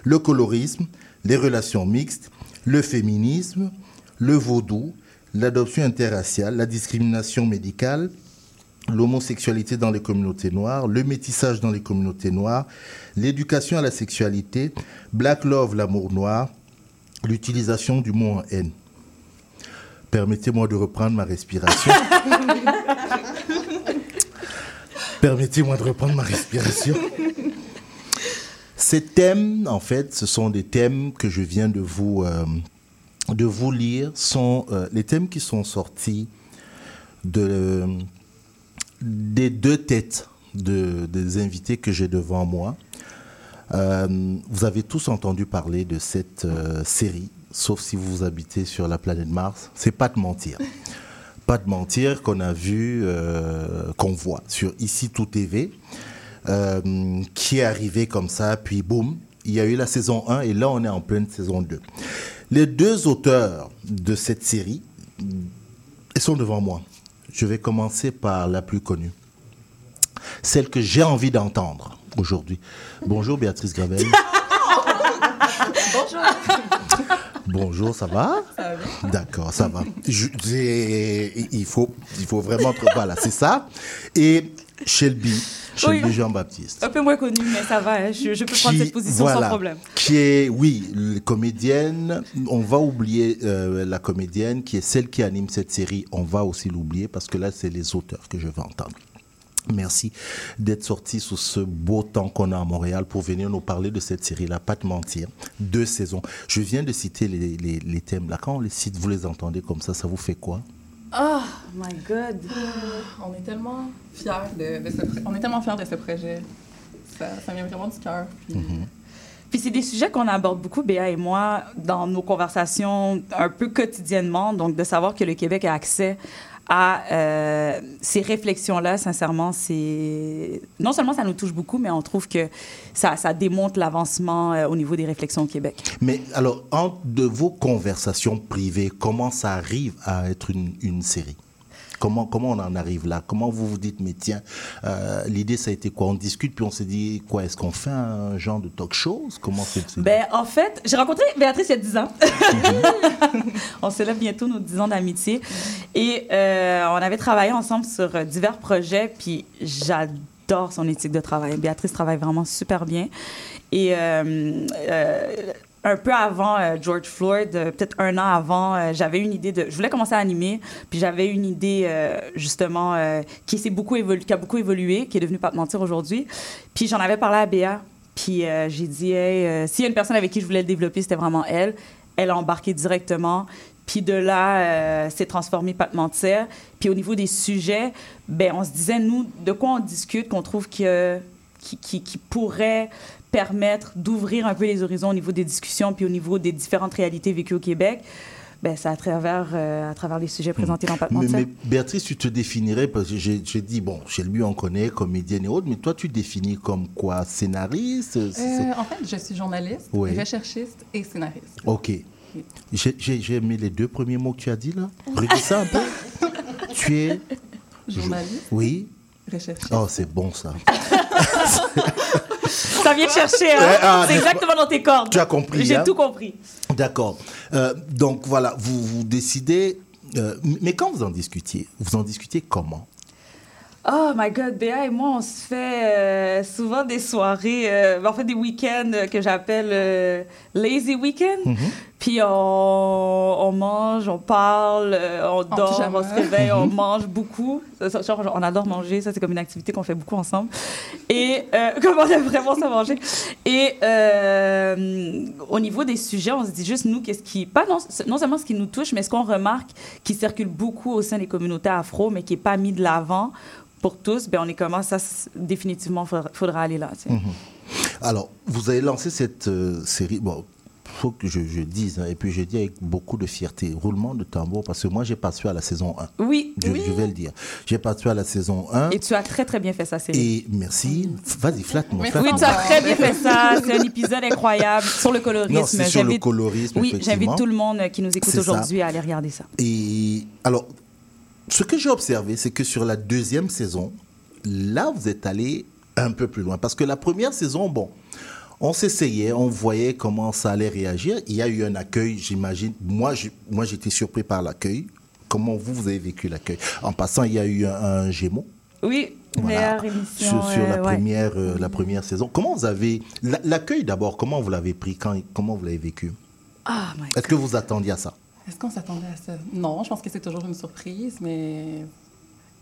le colorisme, les relations mixtes, le féminisme, le vaudou, l'adoption interraciale, la discrimination médicale, l'homosexualité dans les communautés noires, le métissage dans les communautés noires, l'éducation à la sexualité, Black Love, l'amour noir, l'utilisation du mot en haine. Permettez-moi de reprendre ma respiration. Permettez-moi de reprendre ma respiration. Ces thèmes, en fait, ce sont des thèmes que je viens de vous, euh, de vous lire, sont euh, les thèmes qui sont sortis de, des deux têtes de, des invités que j'ai devant moi. Euh, vous avez tous entendu parler de cette euh, série, sauf si vous habitez sur la planète Mars. C'est pas de mentir. Pas de mentir qu'on a vu, euh, qu'on voit sur Ici Tout TV, euh, qui est arrivé comme ça, puis boum, il y a eu la saison 1 et là on est en pleine saison 2. Les deux auteurs de cette série, ils sont devant moi. Je vais commencer par la plus connue, celle que j'ai envie d'entendre aujourd'hui. Bonjour Béatrice Gravel. Bonjour. Bonjour, ça va? D'accord, ça va. Je- il, faut, il faut vraiment trop. Voilà, c'est ça. Et Shelby, Oui. Jean-Baptiste. Un peu moins connu, mais ça va. hein, Je, je peux prendre cette position voilà, sans problème. Qui est, oui, comédienne. On va oublier euh, la comédienne qui est celle qui anime cette série. On va aussi l'oublier parce que là, c'est les auteurs que je vais entendre. Merci d'être sorti sous ce beau temps qu'on a à Montréal pour venir nous parler de cette série-là, pas de mentir. Deux saisons. Je viens de citer les, les- les thèmes là. Quand on les cite, vous les entendez comme ça, ça vous fait quoi? Oh my God. On est tellement fiers de, de ce, on est tellement fiers de ce projet. Ça, ça vient vraiment du cœur. Puis, Puis c'est des sujets qu'on aborde beaucoup, Béa et moi, dans nos conversations un peu quotidiennement. Donc, de savoir que le Québec a accès à euh, ces réflexions-là, sincèrement, c'est... Non seulement ça nous touche beaucoup, mais on trouve que ça, ça démontre l'avancement euh, au niveau des réflexions au Québec. Mais alors, entre de vos conversations privées, comment ça arrive à être une, une série? Comment, comment on en arrive là? Comment vous vous dites, mais tiens, euh, l'idée ça a été quoi? On discute, puis on s'est dit, quoi, est-ce qu'on fait un genre de talk show? Comment c'est Ben, en fait, j'ai rencontré Béatrice il y a 10 ans. Mhm. on célèbre bientôt nos 10 ans d'amitié. Et euh, on avait travaillé ensemble sur divers projets, puis j'adore son éthique de travail. Béatrice travaille vraiment super bien. Et euh, un peu avant euh, George Floyd, euh, peut-être un an avant, euh, j'avais une idée de. Je voulais commencer à animer, puis j'avais une idée justement qui s'est beaucoup évolu- qui a beaucoup évolué, qui est devenue pas te mentir aujourd'hui. Puis j'en avais parlé à Béa, puis j'ai dit, hey, s'il y a une personne avec qui je voulais le développer, c'était vraiment elle. Elle a embarqué directement. Puis de là, c'est transformé pas te mentir. Puis au niveau des sujets, ben on se disait nous de quoi on discute qu'on trouve que qui pourrait permettre d'ouvrir un peu les horizons au niveau des discussions puis au niveau des différentes réalités vécues au Québec. Ben, c'est à travers, euh, à travers les sujets présentés dans Pas de mais, mais Béatrice, tu te définirais, parce que j'ai j'ai dit, bon, chez lui on connaît, comédienne et autres, mais toi tu te définis comme quoi? Scénariste? C'est- c'est- Euh, en fait, je suis journaliste, Oui. recherchiste et scénariste. Ok. J'ai- J'ai j'ai aimé les deux premiers mots que tu as dit là. Redis ça un peu. tu es. Journaliste, Oui. recherchiste. Oh, c'est bon ça. Ça vient de chercher, hein? Ah, c'est d'accord. exactement dans tes cordes. Tu as compris, J'ai hein? tout compris. D'accord. Euh, donc voilà, vous, vous décidez. euh, mais quand vous en discutiez, vous en discutiez comment? Oh my God, Béa et moi, on se fait euh, souvent des soirées, euh, en fait des week-ends que j'appelle euh, lazy weekend. Mhm. Puis on, on mange, on parle, euh, on dort, on se réveille, on Mhm. mange beaucoup. Ça, ça, genre, on adore manger, ça c'est comme une activité qu'on fait beaucoup ensemble. Et euh, comme on aime vraiment ça manger. Et euh, au niveau des sujets, on se dit juste nous, qu'est-ce qui, pas non, non seulement ce qui nous touche, mais ce qu'on remarque qui circule beaucoup au sein des communautés afro, mais qui n'est pas mis de l'avant pour tous, ben on est comment ça, c- définitivement, faudra, faudra aller là. tu sais. Mhm. Alors, vous avez lancé cette euh, série. Bon, faut que je, je dise, hein, et puis je dis avec beaucoup de fierté, roulement de tambour, parce que moi j'ai participé à la saison 1. Oui, Je, oui. je vais le dire. J'ai participé à la saison 1. Et tu as très, très bien fait ça, Céline. Et merci. Vas-y, flatte-moi. Oui, flatte-moi. tu as très bien fait ça. C'est un épisode incroyable sur le colorisme. Non, c'est sur le colorisme, Oui, j'invite tout le monde qui nous écoute aujourd'hui à aller regarder ça. Et alors, ce que j'ai observé, c'est que sur la deuxième saison, là, vous êtes allé un peu plus loin. Parce que la première saison, bon, on s'essayait, on voyait comment ça allait réagir. Il y a eu un accueil, j'imagine. Moi, je- moi, j'étais surpris par l'accueil. Comment vous, vous avez vécu l'accueil? En passant, il y a eu un, un Gémeaux. Oui, meilleure émission. Sur, sur la, euh, ouais. première, euh, la première saison. Comment vous avez. la- L'accueil d'abord, comment vous l'avez pris? Quand, Comment vous l'avez vécu? Ah, Est-ce que vous attendiez à ça? Est-ce qu'on s'attendait à ça? Non, je pense que c'est toujours une surprise, mais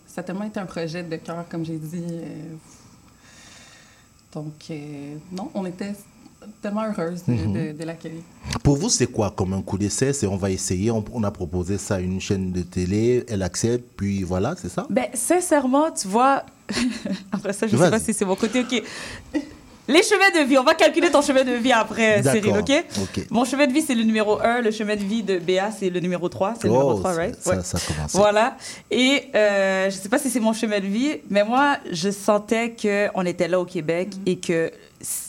ça a tellement été un projet de cœur, comme j'ai dit. Donc, euh, non, on était tellement heureuse de, Mhm. de- de l'accueil. Pour vous, c'est quoi comme un coup d'essai? C'est on va essayer, on, on a proposé ça à une chaîne de télé, elle accepte, puis voilà, c'est ça? Ben, sincèrement, tu vois, après ça, je ne sais pas si c'est mon côté, OK. Les chemins de vie, on va calculer ton chemin de vie après, Cyril, OK? ok. Mon chemin de vie, c'est le numéro 1, le chemin de vie de Béa, c'est le numéro 3, c'est le Oh, numéro 3, ça- right? ça- ça a commencé. Voilà. Et euh, je ne sais pas si c'est mon chemin de vie, mais moi, je sentais qu'on était là au Québec et que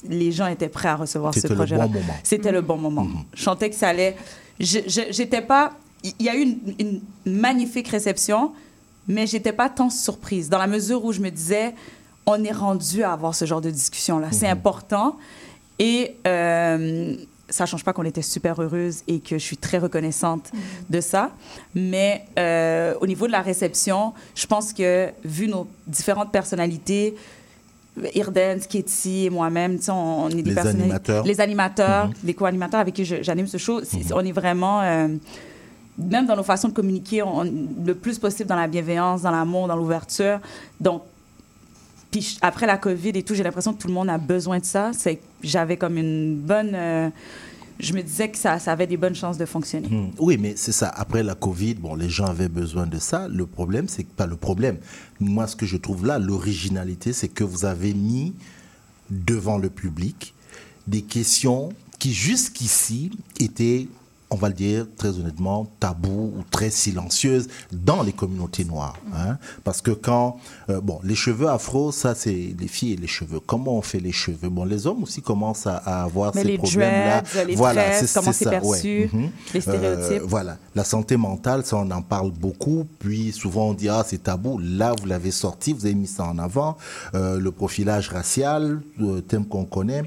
les gens étaient prêts à recevoir ce C'était le projet-là. bon moment. C'était le bon moment. Je sentais que ça allait. J'étais pas. Il y a eu une, une magnifique réception, mais j'étais pas tant surprise dans la mesure où je me disais, on est rendu à avoir ce genre de discussion-là. C'est important. Et euh, ça change pas qu'on était super heureuse et que je suis très reconnaissante de ça. Mais euh, au niveau de la réception, je pense que vu nos différentes personnalités, Irden, Sketty et moi-même, tu sais, on, on est des Les animateurs. Les animateurs, Mhm. les co-animateurs avec qui j'anime ce show, on est vraiment... euh, même dans nos façons de communiquer, on, le plus possible dans la bienveillance, dans l'amour, dans l'ouverture. Donc, puis après la COVID et tout, j'ai l'impression que tout le monde a besoin de ça. C'est j'avais comme une bonne. euh, je me disais que ça, ça avait des bonnes chances de fonctionner. Hmm. Oui, mais c'est ça. Après la Covid, bon, les gens avaient besoin de ça. Le problème, c'est pas le problème. Moi, ce que je trouve là, l'originalité, c'est que vous avez mis devant le public des questions qui jusqu'ici étaient on va le dire très honnêtement, tabou ou très silencieuse dans les communautés noires. hein. Parce que quand, euh, bon, les cheveux afro, ça c'est les filles et les cheveux. Comment on fait les cheveux? Bon, les hommes aussi commencent à, à avoir Mais ces les problèmes-là. comment c'est ça, perçu, Mhm. les stéréotypes. voilà, la santé mentale, ça on en parle beaucoup. Puis souvent on dit ah c'est tabou. Là vous l'avez sorti, vous avez mis ça en avant. Euh, le profilage racial, euh, thème qu'on connaît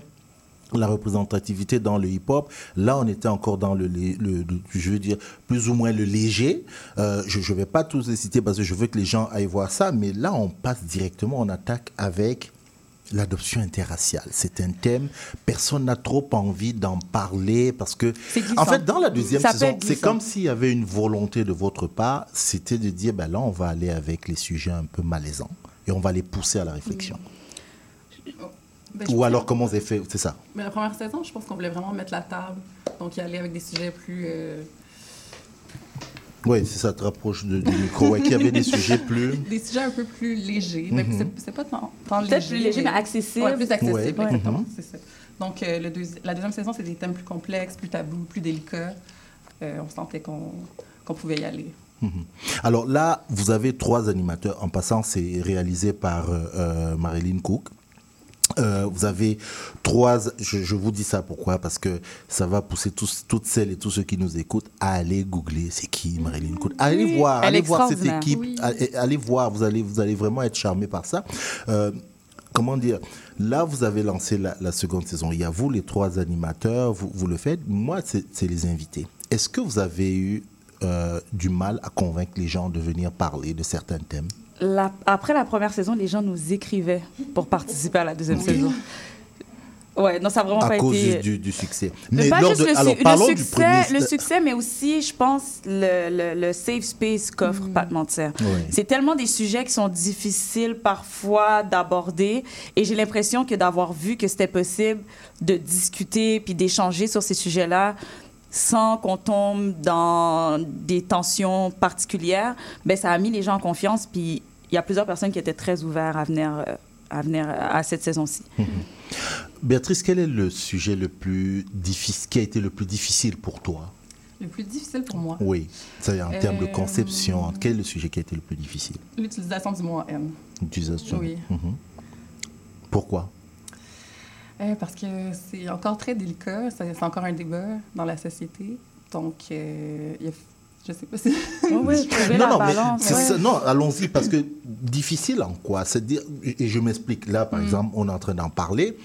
la représentativité dans le hip-hop. Là, on était encore dans le, lé- le- le- je veux dire, plus ou moins le léger. Euh, je ne vais pas tous les citer parce que je veux que les gens aillent voir ça, mais là, on passe directement, on attaque avec l'adoption interraciale. C'est un thème, personne n'a trop envie d'en parler parce que, en fait, dans la deuxième Ça saison, c'est comme s'il y avait une volonté de votre part, c'était de dire, ben là, on va aller avec les sujets un peu malaisants et on va les pousser à la réflexion. Ben, je Ou alors, que- comment vous avez fait C'est ça. Mais la première saison, je pense qu'on voulait vraiment mettre la table. Donc, y aller avec des sujets plus. euh, Oui, c'est ça, te rapproche de- du micro. Ouais, qu'il y avait des sujets plus. Des sujets un peu plus légers. Mais Mhm. c'est- c'est pas tant, tant léger. Peut-être plus léger, mais accessible. Ouais, plus accessible, Ouais. exactement. Mhm. C'est ça. Donc, euh, le deuxi- la deuxième saison, c'est des thèmes plus complexes, plus tabous, plus délicats. Euh, on sentait qu'on qu'on pouvait y aller. Mhm. Alors là, vous avez trois animateurs. En passant, c'est réalisé par euh, euh, Marilyn Cook. Euh, vous avez trois. Je, je vous dis ça pourquoi Parce que ça va pousser tous, toutes celles et tous ceux qui nous écoutent à aller googler. C'est qui Marilyn Cook Allez Oui, voir, allez voir cette équipe. Oui. Allez, allez voir. Vous allez, vous allez vraiment être charmé par ça. Euh, comment dire Là, vous avez lancé la, la seconde saison. Il y a vous, les trois animateurs, vous, vous le faites. Moi, c'est c'est les invités. Est-ce que vous avez eu euh, du mal à convaincre les gens de venir parler de certains thèmes? La- après la première saison, les gens nous écrivaient pour participer à la deuxième Oui. saison. Ouais, non, ça a vraiment à pas cause été. du, du- du succès. Mais pas lors juste de- le, alors, succès, premier- le succès, mais aussi, je pense, le, le- le safe space qu'offre Pat Mentir. Oui. C'est tellement des sujets qui sont difficiles parfois d'aborder, et j'ai l'impression que d'avoir vu que c'était possible de discuter puis d'échanger sur ces sujets-là sans qu'on tombe dans des tensions particulières, ben ça a mis les gens en confiance. Puis il y a plusieurs personnes qui étaient très ouvertes à venir, euh, à venir à cette saison-ci. Béatrice, quel est le sujet le plus difficile, qui a été le plus difficile pour toi? Le plus difficile pour moi, Oui, c'est en termes de Euh, conception. Quel est le sujet qui a été le plus difficile? L'utilisation du mot M. L'utilisation. Oui. Mhm. Pourquoi? Euh, parce que c'est encore très délicat, c'est c'est encore un débat dans la société. Donc, euh, il y a- je sais pas si. non, non, mais c'est ça- non, allons-y, parce que difficile en quoi? C'est-à-dire, et je m'explique, là, par Mm. exemple, on est en train d'en parler,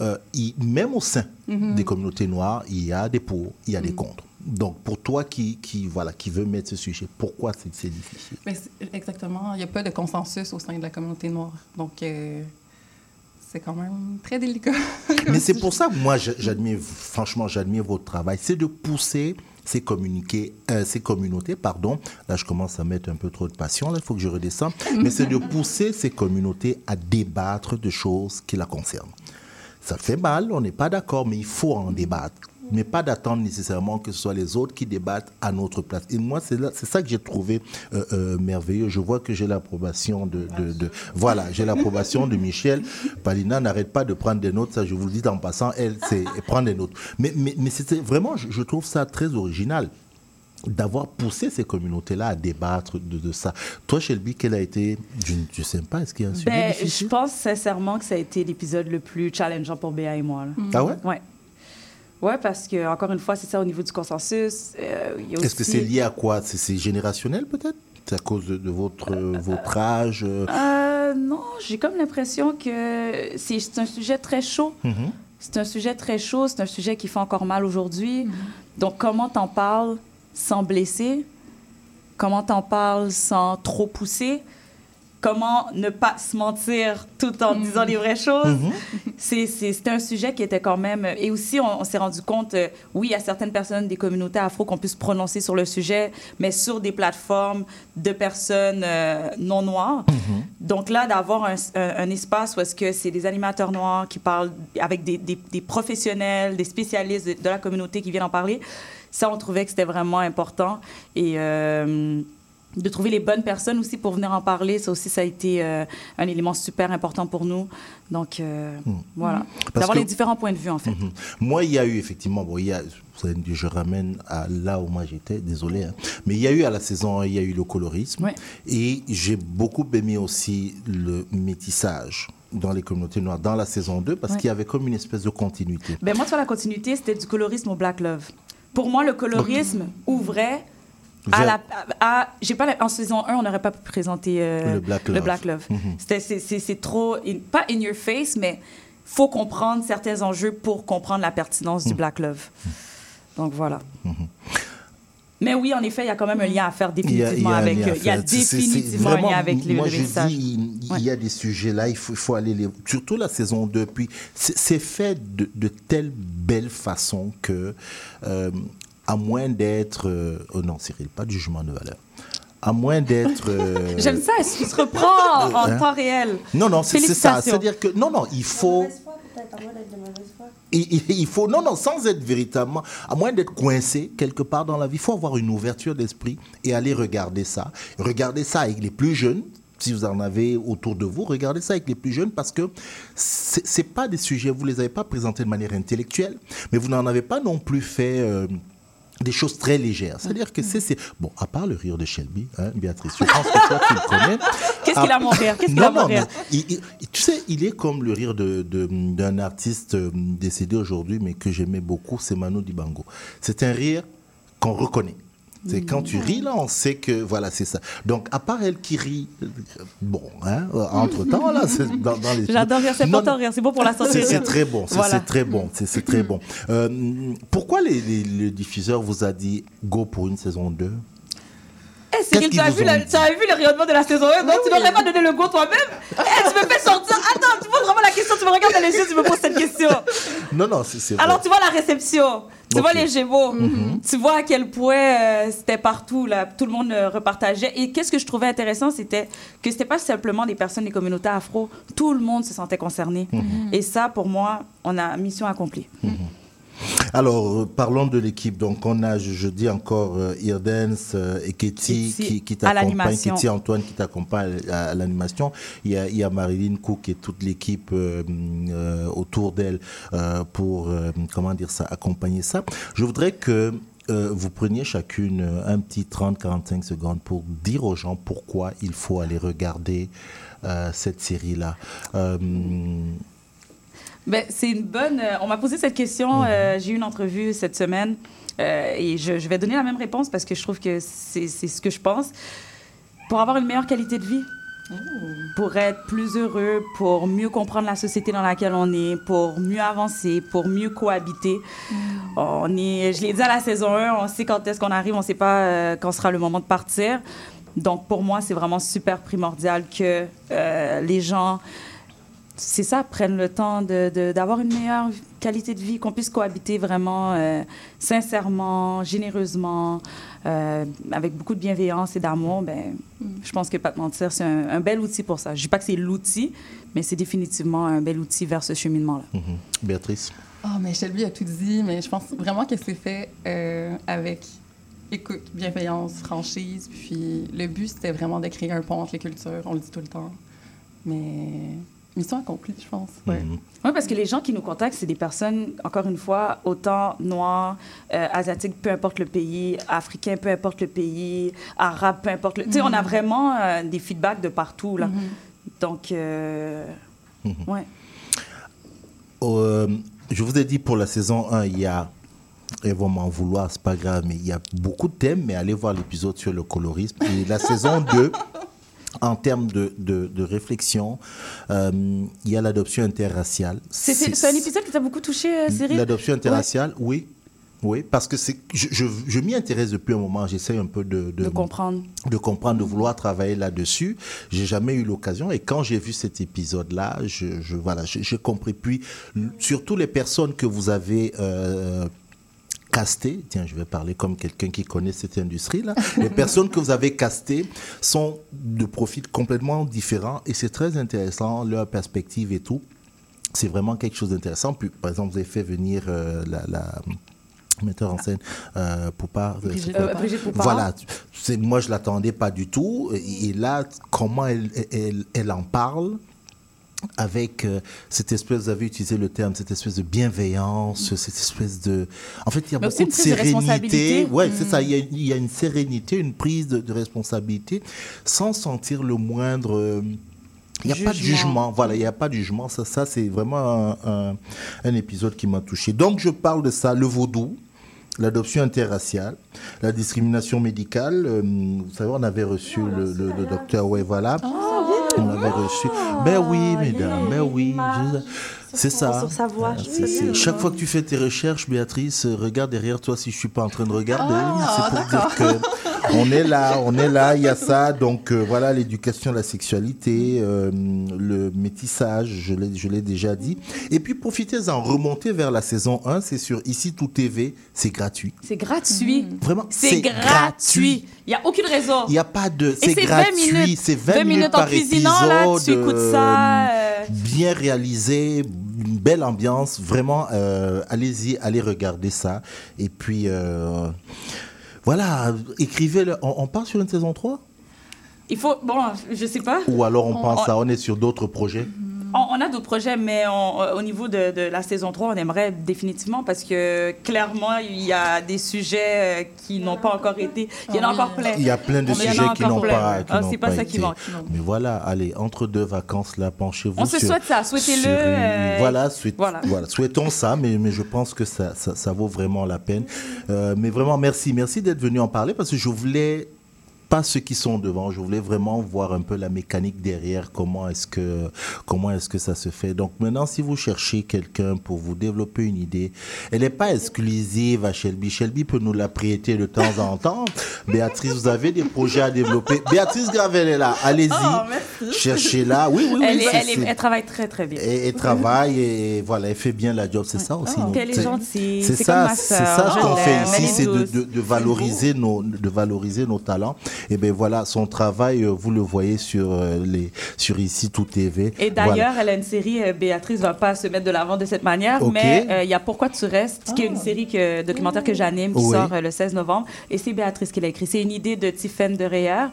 euh, il- même au sein Mhm. des communautés noires, il y a des pour, il y a des Mm. contre. Donc, pour toi qui, qui, voilà, qui veut mettre ce sujet, pourquoi c'est c'est difficile? Mais c'est- exactement, il n'y a pas de consensus au sein de la communauté noire. Donc, euh, c'est quand même très délicat. Mais c'est pour ça que moi, j'admire, franchement, j'admire votre travail. C'est de pousser ces, euh, communautés, pardon. Là, je commence à mettre un peu trop de passion, là, il faut que je redescende. Mais c'est de pousser ces communautés à débattre de choses qui la concernent. Ça fait mal, on n'est pas d'accord, mais il faut en débattre. Mais pas d'attendre nécessairement que ce soit les autres qui débattent à notre place. Et moi, c'est ça que j'ai trouvé euh, euh, merveilleux. Je vois que j'ai l'approbation de, de- de- Voilà, j'ai l'approbation de Michel. Palina n'arrête pas de prendre des notes, ça je vous le dis en passant, elle, c'est elle prend des notes. Mais, mais, mais c'était vraiment, je, je trouve ça très original d'avoir poussé ces communautés-là à débattre de, de ça. Toi, Shelby, quel a été, je ne sais pas, est-ce qu'il y a un sujet Ben, difficile? je pense sincèrement que ça a été l'épisode le plus challengeant pour Béa et moi. là. Ah ouais? Ouais. Ouais, parce que, encore une fois, c'est ça au niveau du consensus. euh, Est-ce que c'est lié à quoi? C'est générationnel peut-être? C'est à cause de, de votre, euh, votre âge euh, Euh, non, j'ai comme l'impression que c'est un sujet très chaud. mhm. C'est un sujet très chaud, c'est un sujet qui fait encore mal aujourd'hui. Donc, comment t'en parles sans blesser? Comment t'en parles sans trop pousser? Comment ne pas se mentir tout en disant les vraies choses? Mhm. C'est- un sujet qui était quand même... Et aussi, on, on s'est rendu compte, euh, oui, il y a certaines personnes des communautés afro qu'on puisse se prononcer sur le sujet, mais sur des plateformes de personnes euh, non noires. Donc là, d'avoir un, un- un espace où est-ce que c'est des animateurs noirs qui parlent avec des, des- des professionnels, des spécialistes de, de la communauté qui viennent en parler, ça, on trouvait que c'était vraiment important. Et, euh, de trouver les bonnes personnes aussi pour venir en parler. Ça aussi, ça a été euh, un élément super important pour nous. Donc, euh, voilà. Hmm. Parce D'avoir que- les différents points de vue, en fait. Mhm. Moi, il y a eu effectivement, bon, il y a, je ramène à là où moi j'étais, désolé, hein, mais il y a eu à la saison 1, il y a eu le colorisme. Et j'ai beaucoup aimé aussi le métissage dans les communautés noires dans la saison 2 parce Ouais. qu'il y avait comme une espèce de continuité. Ben, moi, sur la continuité, c'était du colorisme au Black Love. Pour moi, le colorisme ouvrait à la. À, j'ai pas, la- en saison 1, on n'aurait pas pu présenter euh, Le Black Love. Love. Mhm. C'était- c'est- C'est c'est trop. in- pas in your face, mais faut comprendre certains enjeux pour comprendre la pertinence du Black Love. Donc voilà. Mais oui, en effet, il y a quand même un lien à faire définitivement avec. Il y a définitivement un vraiment- lien avec les, Moi, je dis, il, il y a des sujets là, il faut, il faut aller les. Surtout la saison 2. Puis, c'est c'est fait de, de telle belle façon que, euh, à moins d'être. euh, oh non, Cyril, pas de jugement de valeur. À moins d'être. euh, J'aime ça, il se reprend en Hein? temps réel? Non, non, c'est c'est ça. C'est-à-dire que. Non, non, il faut. Il, faut, non, non, sans être véritablement, à moins d'être coincé quelque part dans la vie, il faut avoir une ouverture d'esprit et aller regarder ça. Regarder ça avec les plus jeunes, si vous en avez autour de vous, regardez ça avec les plus jeunes parce que c'est c'est pas des sujets, vous les avez pas présentés de manière intellectuelle, mais vous n'en avez pas non plus fait. euh, des choses très légères. C'est-à-dire que c'est, Bon, à part le rire de Shelby, hein, Béatrice, je pense que toi, tu le connais. Qu'est-ce qu'il a, mon rire Qu'est-ce qu'il a, mon rire tu sais, il est comme le rire de- de- d'un artiste euh, décédé aujourd'hui, mais que j'aimais beaucoup, c'est Manu Dibango. C'est un rire qu'on reconnaît. C'est quand tu ris là, on sait que voilà, c'est ça. Donc, à part elle qui rit, euh, bon, hein, entre temps là, c'est dans, dans les. J'adore rire, c'est important rire, c'est bon pour la santé. c'est très bon, c'est Voilà. très bon, c'est très bon. Euh, pourquoi les, les- le diffuseur vous a dit go pour une saison 2 Eh, Cyril, tu as, vu le, tu as vu le rayonnement de la saison 1, donc tu n'aurais pas donné le go toi-même Eh, tu me fais sortir. Attends, tu poses vraiment la question, tu me regardes dans les yeux, tu me poses cette question. Non, non, c'est c'est vrai. Alors, tu vois la réception, tu vois les Gémeaux, Mhm. tu vois à quel point euh, c'était partout, là, tout le monde euh, repartageait. Et qu'est-ce que je trouvais intéressant, c'était que c'était pas simplement des personnes des communautés afro, tout le monde se sentait concerné. Mhm. Et ça, pour moi, on a mission accomplie. Alors, euh, parlons de l'équipe. Donc, on a, je, je dis encore, euh, Irdens euh, et Ketty Ketty qui, qui l'animation. Ketty Antoine qui t'accompagne à, à l'animation. Il y a, il y a Marilyn Cook et toute l'équipe euh, euh, autour d'elle euh, pour, comment dire ça, accompagner ça. Je voudrais que euh, vous preniez chacune euh, un petit 30-45 secondes pour dire aux gens pourquoi il faut aller regarder euh, cette série-là. Ben, c'est une bonne. euh, on m'a posé cette question. euh, J'ai eu une entrevue cette semaine euh, et je, je vais donner la même réponse parce que je trouve que c'est ce que je pense. Pour avoir une meilleure qualité de vie, pour être plus heureux, pour mieux comprendre la société dans laquelle on est, pour mieux avancer, pour mieux cohabiter. On est, je l'ai dit à la saison 1, on sait quand est-ce qu'on arrive, on ne sait pas euh, quand sera le moment de partir. Donc pour moi, c'est vraiment super primordial que les gens c'est ça, prennent le temps de- de- d'avoir une meilleure qualité de vie, qu'on puisse cohabiter vraiment euh, sincèrement, généreusement, euh, avec beaucoup de bienveillance et d'amour. Ben, Je pense que Pas te mentir, c'est un, un bel outil pour ça. Je ne dis pas que c'est l'outil, mais c'est définitivement un bel outil vers ce cheminement-là. mhm. Béatrice? Oh, mais Shelby a tout dit, mais je pense vraiment que c'est fait euh, avec écoute, bienveillance, franchise. Puis le but, c'était vraiment de créer un pont entre les cultures, on le dit tout le temps. Mais mission accomplie, je pense. Ouais. Oui, parce que les gens qui nous contactent, c'est des personnes, encore une fois, autant noires, euh, asiatiques, peu importe le pays, africains, peu importe le pays, arabes, peu importe le... Tu sais, on a Mhm. vraiment euh, des feedbacks de partout, là. Mhm. Donc, euh, ouais. Euh, je vous ai dit pour la saison 1, il y a, et vont m'en vouloir, c'est pas grave, mais il y a beaucoup de thèmes, mais allez voir l'épisode sur le colorisme. Et la saison 2, en termes de, de, de réflexion, euh, il y a l'adoption interraciale. C'est un épisode qui t'a beaucoup touché, euh, Cyril? L'adoption interraciale, oui. Oui, parce que c'est, je, je, je m'y intéresse depuis un moment. J'essaie un peu de, De comprendre. de comprendre, de vouloir travailler là-dessus. J'ai jamais eu l'occasion. Et quand j'ai vu cet épisode-là, je, je- voilà, j'ai compris. Puis, surtout les personnes que vous avez euh, castées, tiens, je vais parler comme quelqu'un qui connaît cette industrie-là. les personnes que vous avez castées sont de profils complètement différents et c'est très intéressant, leur perspective et tout. C'est vraiment quelque chose d'intéressant. Puis, par exemple, vous avez fait venir euh, la- la metteur en scène euh, Poupard. euh, Brigitte. Euh, Brigitte Poupard. Voilà, moi je l'attendais pas du tout. Et, et là, comment elle, elle, elle en parle? Avec euh, cette espèce, vous avez utilisé le terme, cette espèce de bienveillance, cette espèce de... En fait, il y a Mais beaucoup de sérénité. c'est Mm. ça, il y, a, il y a une sérénité, une prise de, de responsabilité sans sentir le moindre... euh, il n'y a pas de Jugement. voilà, il n'y a pas de jugement. Ça, ça c'est vraiment un, un- un épisode qui m'a touché. Donc, je parle de ça, le vaudou, l'adoption interraciale, la discrimination médicale. Euh, vous savez, on avait reçu le, le- le docteur, ouais, voilà. On l'avait reçu. Ben oui, mesdames, ben oui. je- C'est ça. sur sa voix, Ah. Chaque fois que tu fais tes recherches, Béatrice, euh, regarde derrière toi si je suis pas en train de regarder. Ah, c'est pour dire que on est là, on est là, il y a ça. Donc euh, voilà, l'éducation la sexualité, euh, le métissage, je l'ai, je l'ai déjà dit. Et puis profitez-en, remontez vers la saison 1, c'est sur Ici Tout TV, c'est gratuit. C'est gratuit. Vraiment, C'est gratuit. Il n'y a aucune raison. Il n'y a pas de. Et C'est c'est 20 gratuit, minutes. c'est 20, 20 minutes en par cuisinant, là, tu épisode, écoutes ça, euh. Bien réalisé, une belle ambiance. Vraiment, euh, allez-y, allez regarder ça. Et puis, euh, voilà, écrivez-le. On, on part sur une saison 3 Il faut. Bon, je sais pas. Ou alors on On- pense à, on est sur d'autres projets On, on a d'autres projets, mais on- euh, au niveau de, de la saison 3, on aimerait définitivement parce que clairement, il y a des sujets euh, qui n'ont pas encore été. Il y en a encore plein. Il y a plein de On en a sujets qui n'ont pas, qui Ah, c'est pas, ça qui manque. Mais voilà, allez, entre deux vacances, là, penchez-vous On se souhaite ça, souhaitez-le, euh, voilà, souhait- voilà. voilà, souhaitons ça, mais, mais je pense que ça, ça, ça vaut vraiment la peine. Euh, mais vraiment, merci. Merci d'être venu en parler parce que je voulais pas ceux qui sont devant. Je voulais vraiment voir un peu la mécanique derrière, comment est-ce que, comment est-ce que ça se fait? Donc maintenant, si vous cherchez quelqu'un pour vous développer une idée, elle n'est pas exclusive à Shelby. Shelby peut nous la prêter de temps en temps. Béatrice, vous avez des projets à développer. Béatrice Gravel est là. Allez-y. Oh, Cherchez-la. Oui, oui, oui. elle, est- elle, est- elle travaille très, très bien. et, et travaille et voilà, elle fait bien la job. C'est ça aussi. Oh, elle est C'est- gentille. C'est ça, c'est ça qu'on fait. Elle ici, est c'est de, douce. de- de valoriser nos, de valoriser nos talents. Et ben voilà, son travail, euh, vous le voyez sur euh, les, sur ici tout TV. Et Voilà. d'ailleurs, elle a une série, euh, Béatrice va pas se mettre de l'avant de cette manière, mais euh, il y a Pourquoi tu restes, qui est une série que, documentaire que j'anime, qui Oui. sort euh, le 16 novembre. Et c'est Béatrice qui l'a écrit. C'est une idée de Tiffaine de Reyer,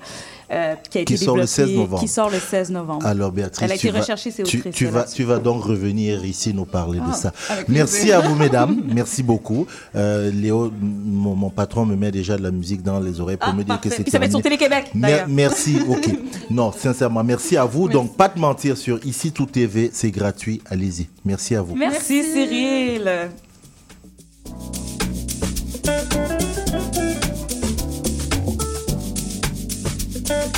euh, qui a été Qui sort le développée- 16 novembre. Qui sort le 16 novembre. Alors Béatrice, Elle a tu été vas- recherchée, c'est tu, tu vas, tu vas donc revenir ici nous parler de Ah, ça. Merci plaisir. à vous, mesdames. Merci beaucoup. Euh, Léo, mon, mon patron me met déjà de la musique dans les oreilles pour Ah, me dire parfait. que c'est Puis ça va être sur. Télé-Québec, Mer- merci, ok. Non, sincèrement, merci à vous. Donc, pas de mentir sur Ici Tout TV, c'est gratuit. Allez-y. Merci à vous. Merci, Cyril.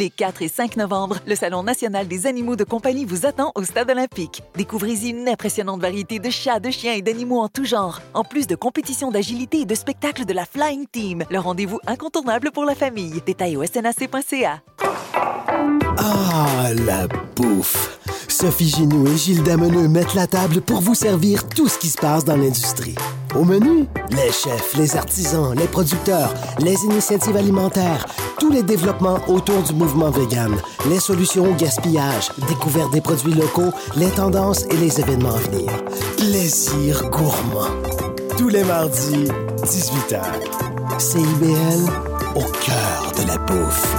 Les 4 et 5 novembre, le Salon national des animaux de compagnie vous attend au Stade olympique. Découvrez-y une impressionnante variété de chats, de chiens et d'animaux en tout genre, en plus de compétitions d'agilité et de spectacles de la Flying Team, le rendez-vous incontournable pour la famille. Détails au snac.ca. Ah, la bouffe! Sophie Ginou et Gilles Dameneux mettent la table pour vous servir tout ce qui se passe dans l'industrie. Au menu, les chefs, les artisans, les producteurs, les initiatives alimentaires, tous les développements autour du mouvement vegan, les solutions au gaspillage, découverte des produits locaux, les tendances et les événements à venir. Plaisir gourmand. Tous les mardis, 18h. CIBL, au cœur de la bouffe.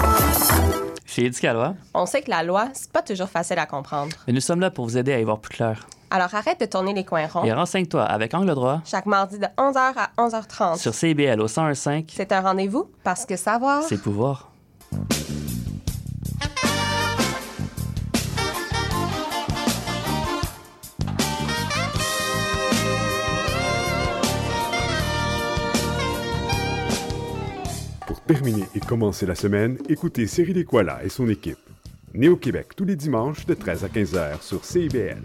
Chez Éducalois, On sait que la loi, c'est pas toujours facile à comprendre. et nous sommes là pour vous aider à y voir plus clair. Alors arrête de tourner les coins ronds. Et renseigne-toi avec Angle droit Chaque mardi de 11h à 11h30. sur CIBL au 1015, C'est un rendez-vous parce que savoir. c'est pouvoir. Pour terminer et commencer la semaine, écoutez Cyril Equala et son équipe. Né au Québec tous les dimanches de 13 à 15 heures sur CIBL.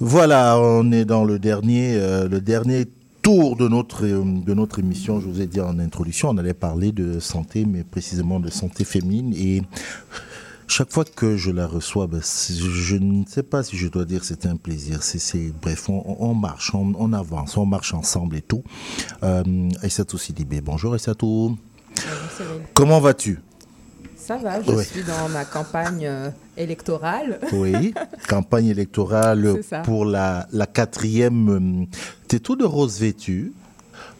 Voilà, on est dans le dernier, euh, le dernier tour de notre, euh, de notre émission. Je vous ai dit en introduction, on allait parler de santé, mais précisément de santé féminine. Et chaque fois que je la reçois, ben, je, ne sais pas si je dois dire que c'est un plaisir. C'est, c'est- bref, on, on marche, on, on avance, on marche ensemble et tout. Euh, Aïssatou Sidibé, bonjour Aïssatou. Comment vas-tu? Ça va, je Ouais. suis dans ma campagne euh, électorale. Oui, campagne électorale ça. pour la, la quatrième. euh, T'es tout de rose vêtu.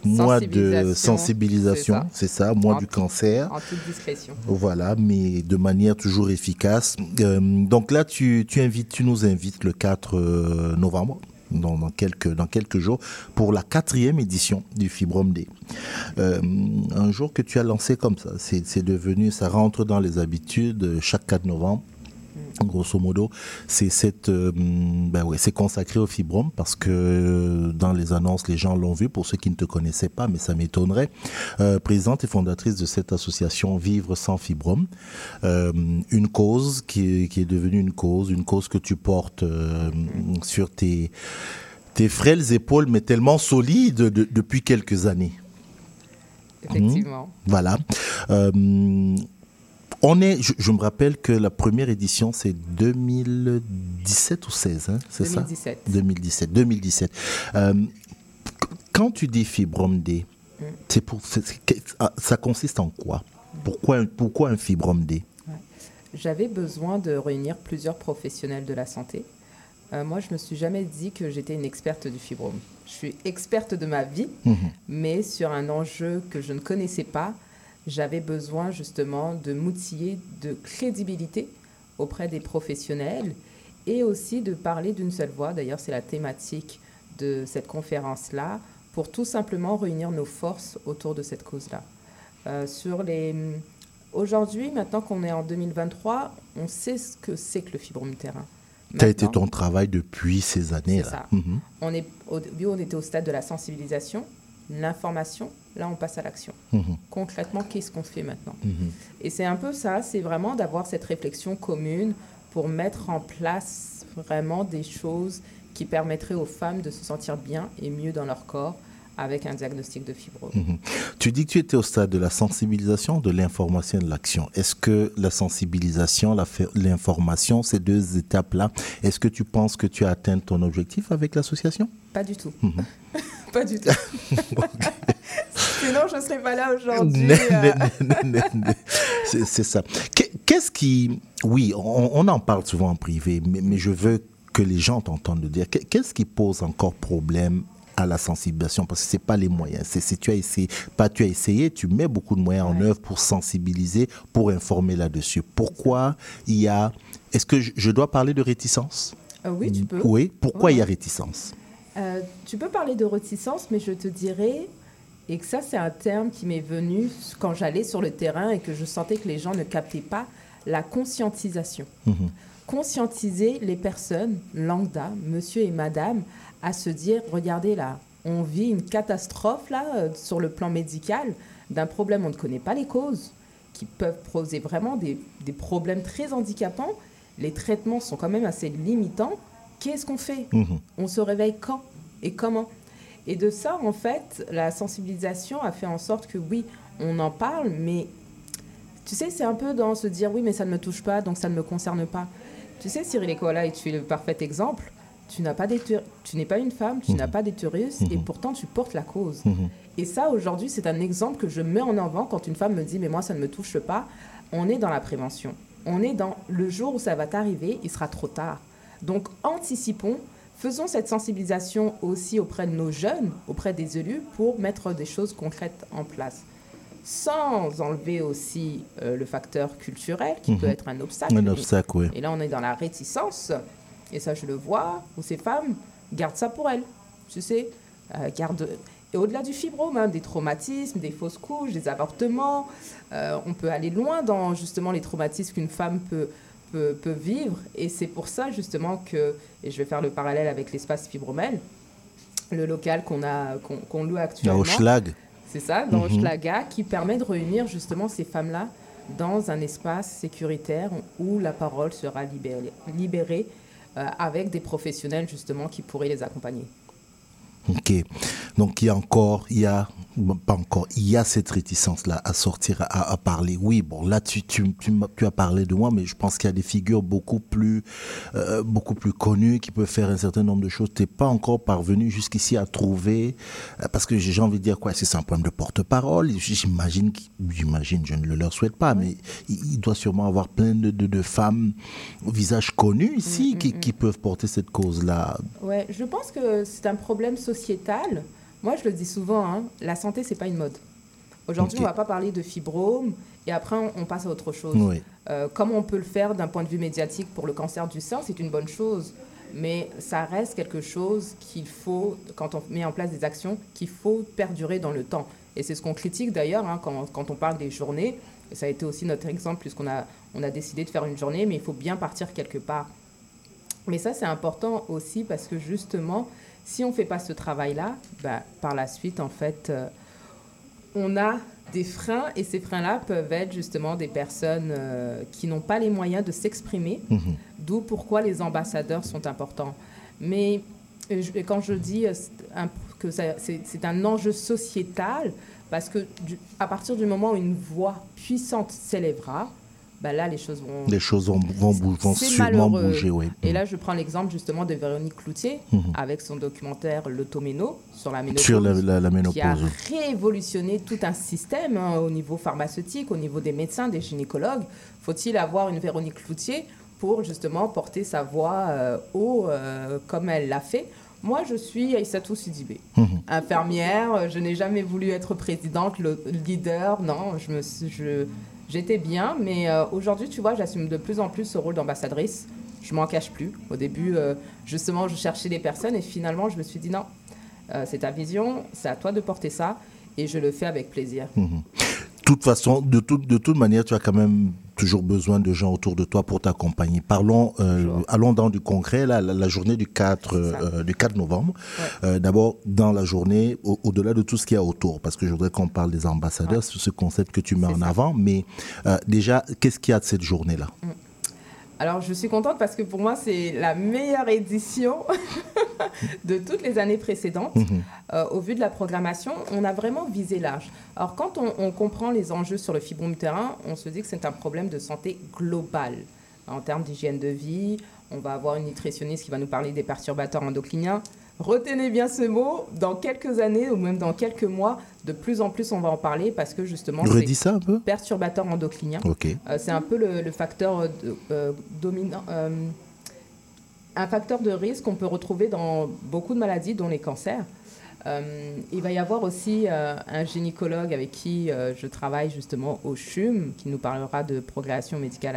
Mois de Sensibilisation, c'est ça, mois En du cancer. En toute discrétion. Voilà, mais de manière toujours efficace. Euh, donc là, tu, tu, invites, tu nous invites le 4 euh, novembre, dans, quelques, jours, pour la quatrième édition du Fibrom Day. Euh, un jour que tu as lancé comme ça, c'est c'est devenu, ça rentre dans les habitudes, euh, chaque 4 novembre. Grosso modo, c'est cette, euh, ben ouais, c'est consacré au fibrome parce que euh, dans les annonces, les gens l'ont vu. Pour ceux qui ne te connaissaient pas, mais ça m'étonnerait. Euh, présidente et fondatrice de cette association Vivre sans fibrome, euh, une cause qui est, qui est devenue une cause, une cause que tu portes sur tes tes frêles épaules, mais tellement solides de- depuis quelques années. Effectivement. Mhm. Voilà. Euh, on est, je, je me rappelle que la première édition, c'est 2017 ou 16, hein, c'est ça? 2017. 2017. 2017. Euh, qu- quand tu dis Fibrome D, Mm. c'est pour, ah, ça consiste en quoi? Pourquoi, un- pourquoi un Fibrome D J'avais besoin de réunir plusieurs professionnels de la santé. Euh, moi, je me suis jamais dit que j'étais une experte du fibrome. Je suis experte de ma vie, Mhm. mais sur un enjeu que je ne connaissais pas, j'avais besoin justement de m'outiller de crédibilité auprès des professionnels et aussi de parler d'une seule voix. D'ailleurs, c'est la thématique de cette conférence-là, pour tout simplement réunir nos forces autour de cette cause-là. Euh, sur les... Aujourd'hui, maintenant qu'on est en 2023, on sait ce que c'est que le fibrome terrain. Ça a été ton travail depuis ces années-là? Mhm. On est, au début, on était au stade de la sensibilisation, l'information. Là, on passe à l'action. Mhm. Concrètement, qu'est-ce qu'on fait maintenant Mhm. Et c'est un peu ça, c'est vraiment d'avoir cette réflexion commune pour mettre en place vraiment des choses qui permettraient aux femmes de se sentir bien et mieux dans leur corps avec un diagnostic de fibrome. Mhm. Tu dis que tu étais au stade de la sensibilisation, de l'information et de l'action. Est-ce que la sensibilisation, l'information, ces deux étapes-là, est-ce que tu penses que tu as atteint ton objectif avec l'association? Pas du tout. Pas du tout. Sinon, je ne serais pas là aujourd'hui. Euh. C'est ça. Qu'est- Qu'est-ce qui... Oui, on, on en parle souvent en privé, mais, mais je veux que les gens t'entendent le dire. Qu'est- Qu'est-ce qui pose encore problème à la sensibilisation? Parce que c'est pas les moyens. C'est si tu as essayé, pas tu as essayé, tu mets beaucoup de moyens en œuvre pour sensibiliser, pour informer là-dessus. Pourquoi il y a Est-ce que je, je dois parler de réticence? Euh, oui, tu peux. Oui. Pourquoi Ouais. il y a réticence? Euh, tu peux parler de réticence, mais je te dirais, et que ça c'est un terme qui m'est venu quand j'allais sur le terrain et que je sentais que les gens ne captaient pas, la conscientisation. Mhm. Conscientiser les personnes, lambda, monsieur et madame, à se dire, regardez là, on vit une catastrophe là euh, sur le plan médical d'un problème on ne connaît pas les causes qui peuvent poser vraiment des, des problèmes très handicapants. Les traitements sont quand même assez limitants. Qu'est-ce qu'on fait Mhm. On se réveille quand et comment Et de ça, en fait, la sensibilisation a fait en sorte que oui, on en parle, mais tu sais, c'est un peu dans se dire oui, mais ça ne me touche pas, donc ça ne me concerne pas. Tu sais, Cyril Ecola, et tu es le parfait exemple, tu n'as pas tu n'es pas une femme, tu Mhm. n'as pas d'utérus, et Mhm. pourtant tu portes la cause. Et ça, aujourd'hui, c'est un exemple que je mets en avant quand une femme me dit mais moi, ça ne me touche pas. On est dans la prévention. On est dans le jour où ça va t'arriver, il sera trop tard. Donc, anticipons. Faisons cette sensibilisation aussi auprès de nos jeunes, auprès des élus, pour mettre des choses concrètes en place. Sans enlever aussi euh, le facteur culturel, qui Mhm. peut être un obstacle. Un obstacle, oui. Et là, on est dans la réticence. Et ça, je le vois, où ces femmes gardent ça pour elles. Tu sais, euh, gardent. Et au-delà du fibrome, hein, des traumatismes, des fausses couches, des avortements, euh, on peut aller loin dans justement les traumatismes qu'une femme peut, peut, peut vivre. Et c'est pour ça justement que, et je vais faire le parallèle avec l'espace Fibromel, le local qu'on a qu'on loue actuellement. Hochelag. C'est ça, dans. Hochelaga, qui permet de réunir justement ces femmes-là dans un espace sécuritaire où la parole sera libérée, libérée euh, avec des professionnels justement qui pourraient les accompagner. Ok. Donc il y a encore, il y a, pas encore, il y a cette réticence-là à sortir, à, à parler. Oui, bon, là tu, tu, tu, m'as- tu as parlé de moi, mais je pense qu'il y a des figures beaucoup plus, euh, beaucoup plus connues qui peuvent faire un certain nombre de choses. Tu n'es pas encore parvenu jusqu'ici à trouver, euh, parce que j'ai envie de dire quoi, c'est un problème de porte-parole. J'imagine, j'imagine, je ne le leur souhaite pas, mais il, doit sûrement avoir plein de, de, de femmes au visage connus ici qui, qui peuvent porter cette cause-là. Ouais, je pense que c'est un problème sociétal. Moi, je le dis souvent, hein, la santé, c'est pas une mode. Aujourd'hui, Ok. on va pas parler de fibrome et après, on, on passe à autre chose. Oui. Euh, comme on peut le faire d'un point de vue médiatique pour le cancer du sein, c'est une bonne chose. Mais ça reste quelque chose qu'il faut, quand on met en place des actions, qu'il faut perdurer dans le temps. Et c'est ce qu'on critique d'ailleurs hein, quand, quand on parle des journées. Et ça a été aussi notre exemple puisqu'on a, on a décidé de faire une journée, mais il faut bien partir quelque part. Mais ça, c'est important aussi parce que justement, si on ne fait pas ce travail-là, bah, par la suite, en fait, euh, on a des freins et ces freins-là peuvent être justement des personnes euh, qui n'ont pas les moyens de s'exprimer, Mhm. d'où pourquoi les ambassadeurs sont importants. Mais euh, je- quand je dis un- que c'est c'est un enjeu sociétal, parce que du- à partir du moment où une voix puissante s'élèvera, bah là, les choses vont, Les choses vont, vont, vont sûrement malheureux. bouger, oui. Et là, je prends l'exemple justement de Véronique Cloutier Mhm. avec son documentaire L'automéno sur la ménopause. Sur la- la- la Qui a ménopause. révolutionné tout un système hein, au niveau pharmaceutique, au niveau des médecins, des gynécologues. Faut-il avoir une Véronique Cloutier pour justement porter sa voix euh, haut euh, comme elle l'a fait? Moi, je suis Aïssatou Sidibé, Mhm. infirmière. Je n'ai jamais voulu être présidente, le leader. Non, je me suis- je- j'étais bien. Mais euh, aujourd'hui, tu vois, j'assume de plus en plus ce rôle d'ambassadrice. Je m'en cache plus. Au début, euh, justement, je cherchais des personnes et finalement, je me suis dit non, euh, c'est ta vision, c'est à toi de porter ça et je le fais avec plaisir. De toute façon, de, de toute manière, tu as quand même toujours besoin de gens autour de toi pour t'accompagner. Parlons, euh, allons dans du concret, la, la journée du 4, euh, du 4 novembre. Euh, D'abord, dans la journée, au- au-delà de tout ce qu'il y a autour, parce que je voudrais qu'on parle des ambassadeurs, c'est ce concept que tu mets en avant, mais euh, déjà, qu'est-ce qu'il y a de cette journée-là? Alors, je suis contente parce que pour moi, c'est la meilleure édition de toutes les années précédentes. Mhm. Euh, au vu de la programmation, on a vraiment visé large. Alors, quand on, on comprend les enjeux sur le fibrome utérin, on se dit que c'est un problème de santé globale. En termes d'hygiène de vie, on va avoir une nutritionniste qui va nous parler des perturbateurs endocriniens. Retenez bien ce mot, dans quelques années ou même dans quelques mois, de plus en plus on va en parler parce que justement, ça un peu? endocriniens. Ok. Euh, c'est un peu le, le facteur euh, de- euh, dominant, euh, un facteur de risque qu'on peut retrouver dans beaucoup de maladies, dont les cancers. Il va y avoir aussi un gynécologue avec qui je travaille justement au CHUM, qui nous parlera de progression médicale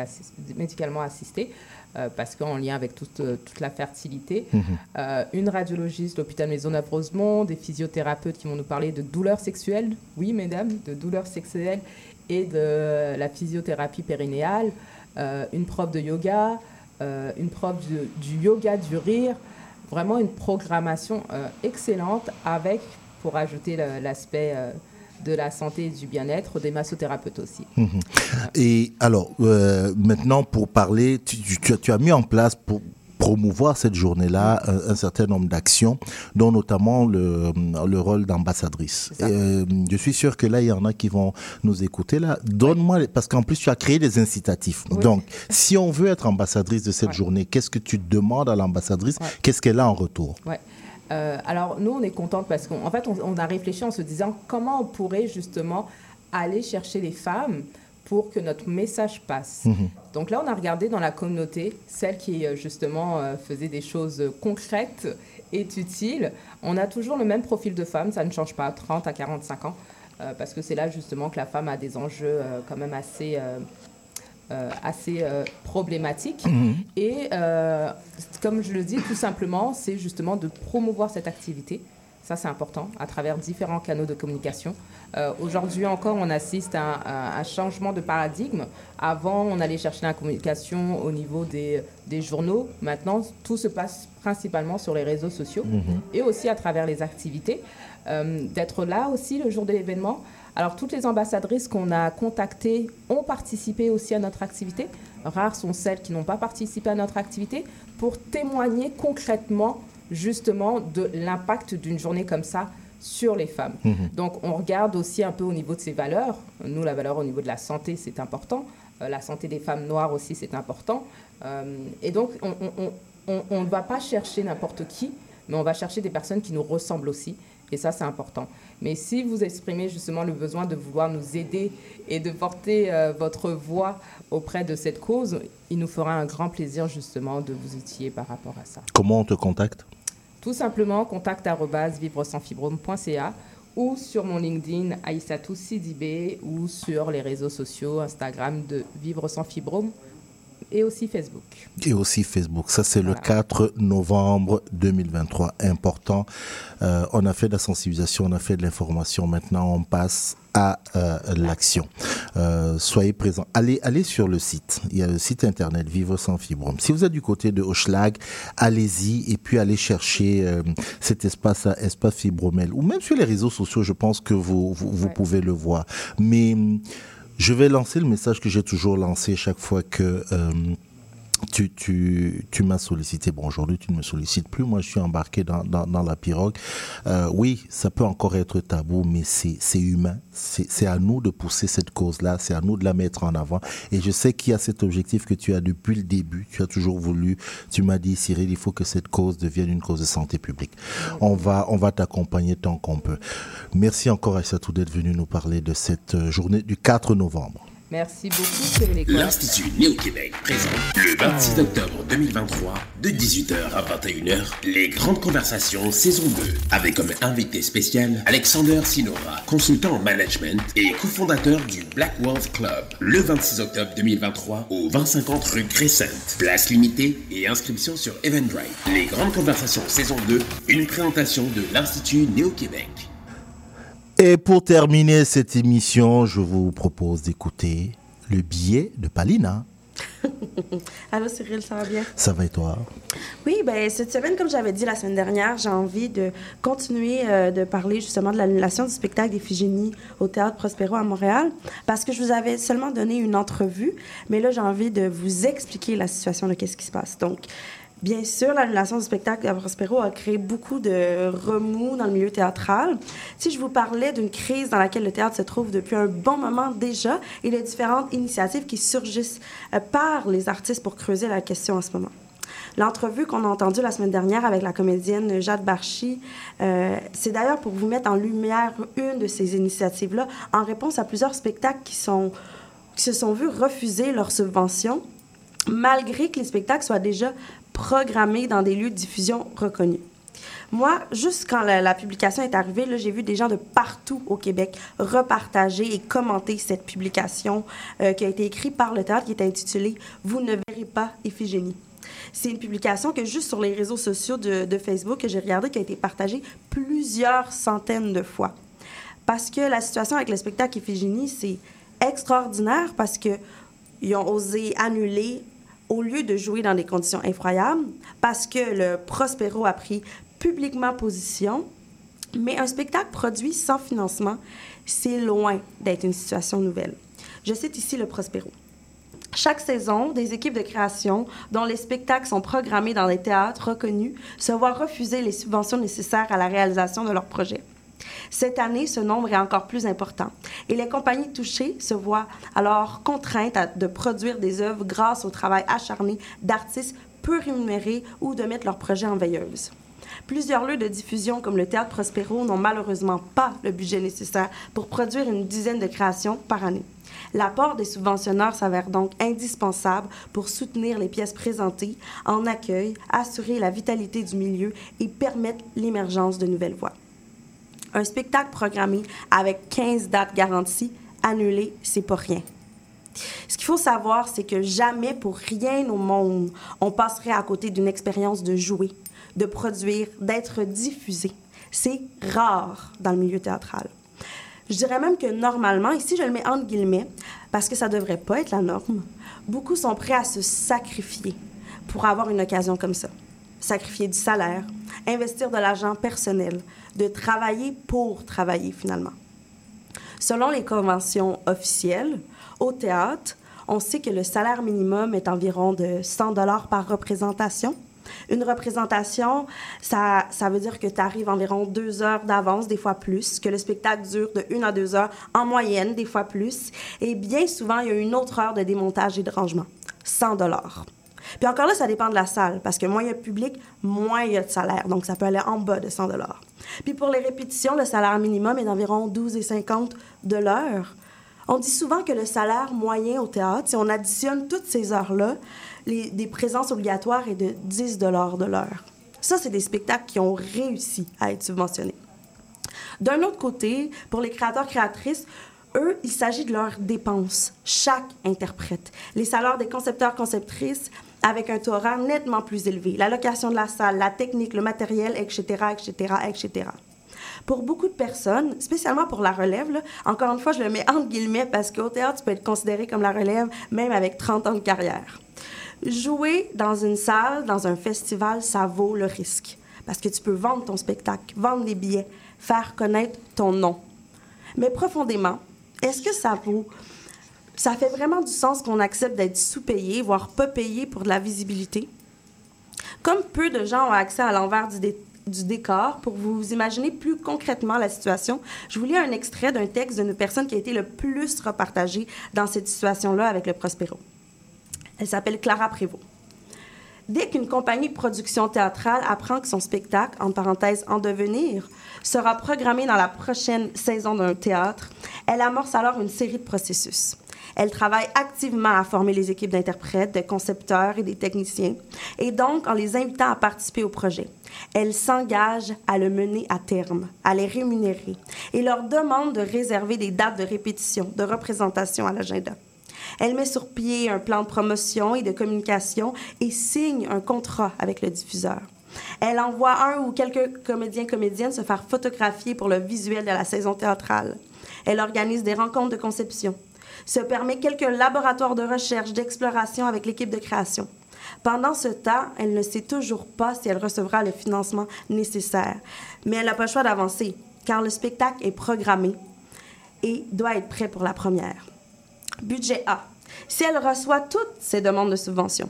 médicalement assistée, euh, parce qu'en lien avec toute, euh, toute la fertilité. Mhm. Euh, une radiologiste de l'hôpital Maisonneuve-Rosemont, des physiothérapeutes qui vont nous parler de douleurs sexuelles, oui mesdames, de douleurs sexuelles et de la physiothérapie périnéale, euh, une prof de yoga, une prof de- du yoga du rire. vraiment une programmation excellente avec, pour ajouter l'aspect de la santé et du bien-être, des massothérapeutes aussi. Mhm. Et alors, euh, maintenant, pour parler, tu, tu- tu as, mis en place pour promouvoir cette journée-là un, un certain nombre d'actions, dont notamment le, le rôle d'ambassadrice. Euh, je suis sûr que là, il y en a qui vont nous écouter. Là, donne-moi, parce qu'en plus, tu as créé des incitatifs. Donc, si on veut être ambassadrice de cette journée, qu'est-ce que tu demandes à l'ambassadrice? Qu'est-ce qu'elle a en retour? Ouais. Euh, alors nous, on est contente parce qu'en fait, on, on a réfléchi en se disant comment on pourrait justement aller chercher les femmes pour que notre message passe. Mhm. Donc là, on a regardé dans la communauté, celles qui euh, justement euh, faisaient des choses concrètes et utiles. On a toujours le même profil de femme, ça ne change pas, 30 à 45 ans, euh, parce que c'est là justement que la femme a des enjeux euh, quand même assez... euh, assez euh, problématiques. Mhm. Et euh, comme je le dis, tout simplement, c'est justement de promouvoir cette activité. Ça, c'est important, à travers différents canaux de communication. Euh, Aujourd'hui encore, on assiste à un, à un changement de paradigme. Avant, on allait chercher la communication au niveau des, des journaux. Maintenant, tout se passe principalement sur les réseaux sociaux Mhm. et aussi à travers les activités. Euh, D'être là aussi le jour de l'événement. Alors, toutes les ambassadrices qu'on a contactées ont participé aussi à notre activité. Rares sont celles qui n'ont pas participé à notre activité pour témoigner concrètement justement de l'impact d'une journée comme ça sur les femmes. Mhm. Donc, on regarde aussi un peu au niveau de ses valeurs. Nous, la valeur au niveau de la santé, c'est important. Euh, la santé des femmes noires aussi, c'est important. Euh, et donc, on- on- on- on on ne va pas chercher n'importe qui, mais on va chercher des personnes qui nous ressemblent aussi. Et ça, c'est important. Mais si vous exprimez justement le besoin de vouloir nous aider et de porter euh, votre voix auprès de cette cause, il nous fera un grand plaisir justement de vous outiller par rapport à ça. Comment on te contacte? Tout simplement, contact vivresansfibrome.ca ou sur mon LinkedIn Aïssatou Sidibé ou sur les réseaux sociaux Instagram de Vivre sans fibrome et aussi Facebook. Et aussi Facebook. Ça, c'est le 4 novembre 2023. Important. Euh, on a fait de la sensibilisation, on a fait de l'information. Maintenant, on passe à euh, l'action. Euh, soyez présents. Allez, allez sur le site. Il y a le site internet Vivre sans fibrome. Si vous êtes du côté de Hochelag, allez-y et puis allez chercher euh, cet espace, à espace fibromel. Ou même sur les réseaux sociaux, je pense que vous, vous, vous pouvez le voir. Mais je vais lancer le message que j'ai toujours lancé chaque fois que euh, tu, tu, tu m'as sollicité. Bon, aujourd'hui, tu ne me sollicites plus. Moi, je suis embarqué dans, dans, dans la pirogue. Euh, oui, ça peut encore être tabou, mais c'est humain. C'est à nous de pousser cette cause-là. C'est à nous de la mettre en avant. Et je sais qu'il y a cet objectif que tu as depuis le début. Tu as toujours voulu. Tu m'as dit, Cyril, il faut que cette cause devienne une cause de santé publique. On va, on va t'accompagner tant qu'on peut. Merci encore, Aïssatou, d'être venu nous parler de cette euh, journée du 4 novembre. Merci beaucoup, Cyril. L'Institut Néo-Québec présente le 26 octobre 2023 de 18h à 21h les grandes conversations saison 2 avec comme invité spécial Alexander Sinora, consultant en management et cofondateur du Black Wealth Club. Le 26 octobre 2023 au 2050 rue Crescent. Place limitée et inscription sur Eventbrite. Les grandes conversations saison 2, une présentation de l'Institut Néo-Québec. Et pour terminer cette émission, je vous propose d'écouter le billet de Palina. Allô Cyril, ça va bien? Ça va et toi? Oui, ben cette semaine, comme j'avais dit la semaine dernière, j'ai envie de continuer euh, de parler justement de l'annulation du spectacle d'Iphigénie au Théâtre Prospero à Montréal, parce que je vous avais seulement donné une entrevue, mais là, j'ai envie de vous expliquer la situation de qu'est-ce qui se passe. Donc, Bien sûr, l'annulation du spectacle à Prospero a créé beaucoup de remous dans le milieu théâtral. Si je vous parlais d'une crise dans laquelle le théâtre se trouve depuis un bon moment déjà et les différentes initiatives qui surgissent euh, par les artistes pour creuser la question en ce moment. L'entrevue qu'on a entendue la semaine dernière avec la comédienne Jade Barchi, euh, c'est d'ailleurs pour vous mettre en lumière une de ces initiatives-là en réponse à plusieurs spectacles qui, qui se sont vus refuser leur subvention malgré que les spectacles soient déjà programmés dans des lieux de diffusion reconnus. Moi, juste quand la, publication est arrivée, j'ai vu des gens de partout au Québec repartager et commenter cette publication euh, qui a été écrite par le théâtre, qui est intitulée Vous ne verrez pas Iphigénie. C'est une publication que juste sur les réseaux sociaux de, de Facebook que j'ai regardé, qui a été partagée plusieurs centaines de fois. Parce que la situation avec le spectacle Iphigénie, c'est extraordinaire parce que ils ont osé annuler au lieu de jouer dans des conditions effroyables, parce que le Prospero a pris publiquement position, mais un spectacle produit sans financement, c'est loin d'être une situation nouvelle. Je cite ici le Prospero. Chaque saison, des équipes de création dont les spectacles sont programmés dans des théâtres reconnus se voient refuser les subventions nécessaires à la réalisation de leurs projets. Cette année, ce nombre est encore plus important et les compagnies touchées se voient alors contraintes de produire des œuvres grâce au travail acharné d'artistes peu rémunérés ou de mettre leurs projets en veilleuse. Plusieurs lieux de diffusion comme le Théâtre Prospero n'ont malheureusement pas le budget nécessaire pour produire une dizaine de créations par année. L'apport des subventionneurs s'avère donc indispensable pour soutenir les pièces présentées en accueil, assurer la vitalité du milieu et permettre l'émergence de nouvelles voix. Un spectacle programmé avec 15 dates garanties, annulé, c'est pas rien. Ce qu'il faut savoir, c'est que jamais pour rien au monde, on passerait à côté d'une expérience de jouer, de produire, d'être diffusé. C'est rare dans le milieu théâtral. Je dirais même que normalement, ici je le mets entre guillemets, parce que ça devrait pas être la norme, beaucoup sont prêts à se sacrifier pour avoir une occasion comme ça. Sacrifier du salaire, investir de l'argent personnel, de travailler pour travailler finalement. Selon les conventions officielles, au théâtre, on sait que le salaire minimum est environ de 100 dollars par représentation. Une représentation, ça, ça veut dire que tu arrives environ deux heures d'avance, des fois plus, que le spectacle dure de une à deux heures en moyenne, des fois plus. Et bien souvent, il y a une autre heure de démontage et de rangement. 100 dollars. Puis encore là, ça dépend de la salle, parce que moins il y a de public, moins il y a de salaire. Donc, ça peut aller en bas de 100 dollars. Puis pour les répétitions, le salaire minimum est d'environ 12,50 de l'heure. On dit souvent que le salaire moyen au théâtre, si on additionne toutes ces heures-là, des présences obligatoires est de 10 de l'heure. Ça, c'est des spectacles qui ont réussi à être subventionnés. D'un autre côté, pour les créateurs créatrices, eux, il s'agit de leurs dépenses, chaque interprète. Les salaires des concepteurs conceptrices avec un horaire nettement plus élevé, la location de la salle, la technique, le matériel, etc., etc., etc. Pour beaucoup de personnes, spécialement pour la relève, encore une fois, je le mets entre guillemets parce qu'au théâtre, tu peux être considéré comme la relève même avec 30 ans de carrière. Jouer dans une salle, dans un festival, ça vaut le risque. Parce que tu peux vendre ton spectacle, vendre des billets, faire connaître ton nom. Mais profondément, est-ce que ça vaut... Ça fait vraiment du sens qu'on accepte d'être sous-payé, voire pas payé pour de la visibilité? Comme peu de gens ont accès à l'envers du, du décor, pour vous imaginer plus concrètement la situation, je vous lis un extrait d'un texte d'une personne qui a été le plus repartagée dans cette situation-là avec le Prospero. Elle s'appelle Clara Prévost. Dès qu'une compagnie de production théâtrale apprend que son spectacle, en parenthèse en devenir, sera programmé dans la prochaine saison d'un théâtre, elle amorce alors une série de processus. Elle travaille activement à former les équipes d'interprètes, de concepteurs et des techniciens, et donc en les invitant à participer au projet. Elle s'engage à le mener à terme, à les rémunérer, et leur demande de réserver des dates de répétition, de représentation à l'agenda. Elle met sur pied un plan de promotion et de communication et signe un contrat avec le diffuseur. Elle envoie un ou quelques comédiens comédiennes se faire photographier pour le visuel de la saison théâtrale. Elle organise des rencontres de conception, se permet quelques laboratoires de recherche, d'exploration avec l'équipe de création. Pendant ce temps, elle ne sait toujours pas si elle recevra le financement nécessaire, mais elle n'a pas le choix d'avancer, car le spectacle est programmé et doit être prêt pour la première. Budget A. Si elle reçoit toutes ses demandes de subvention,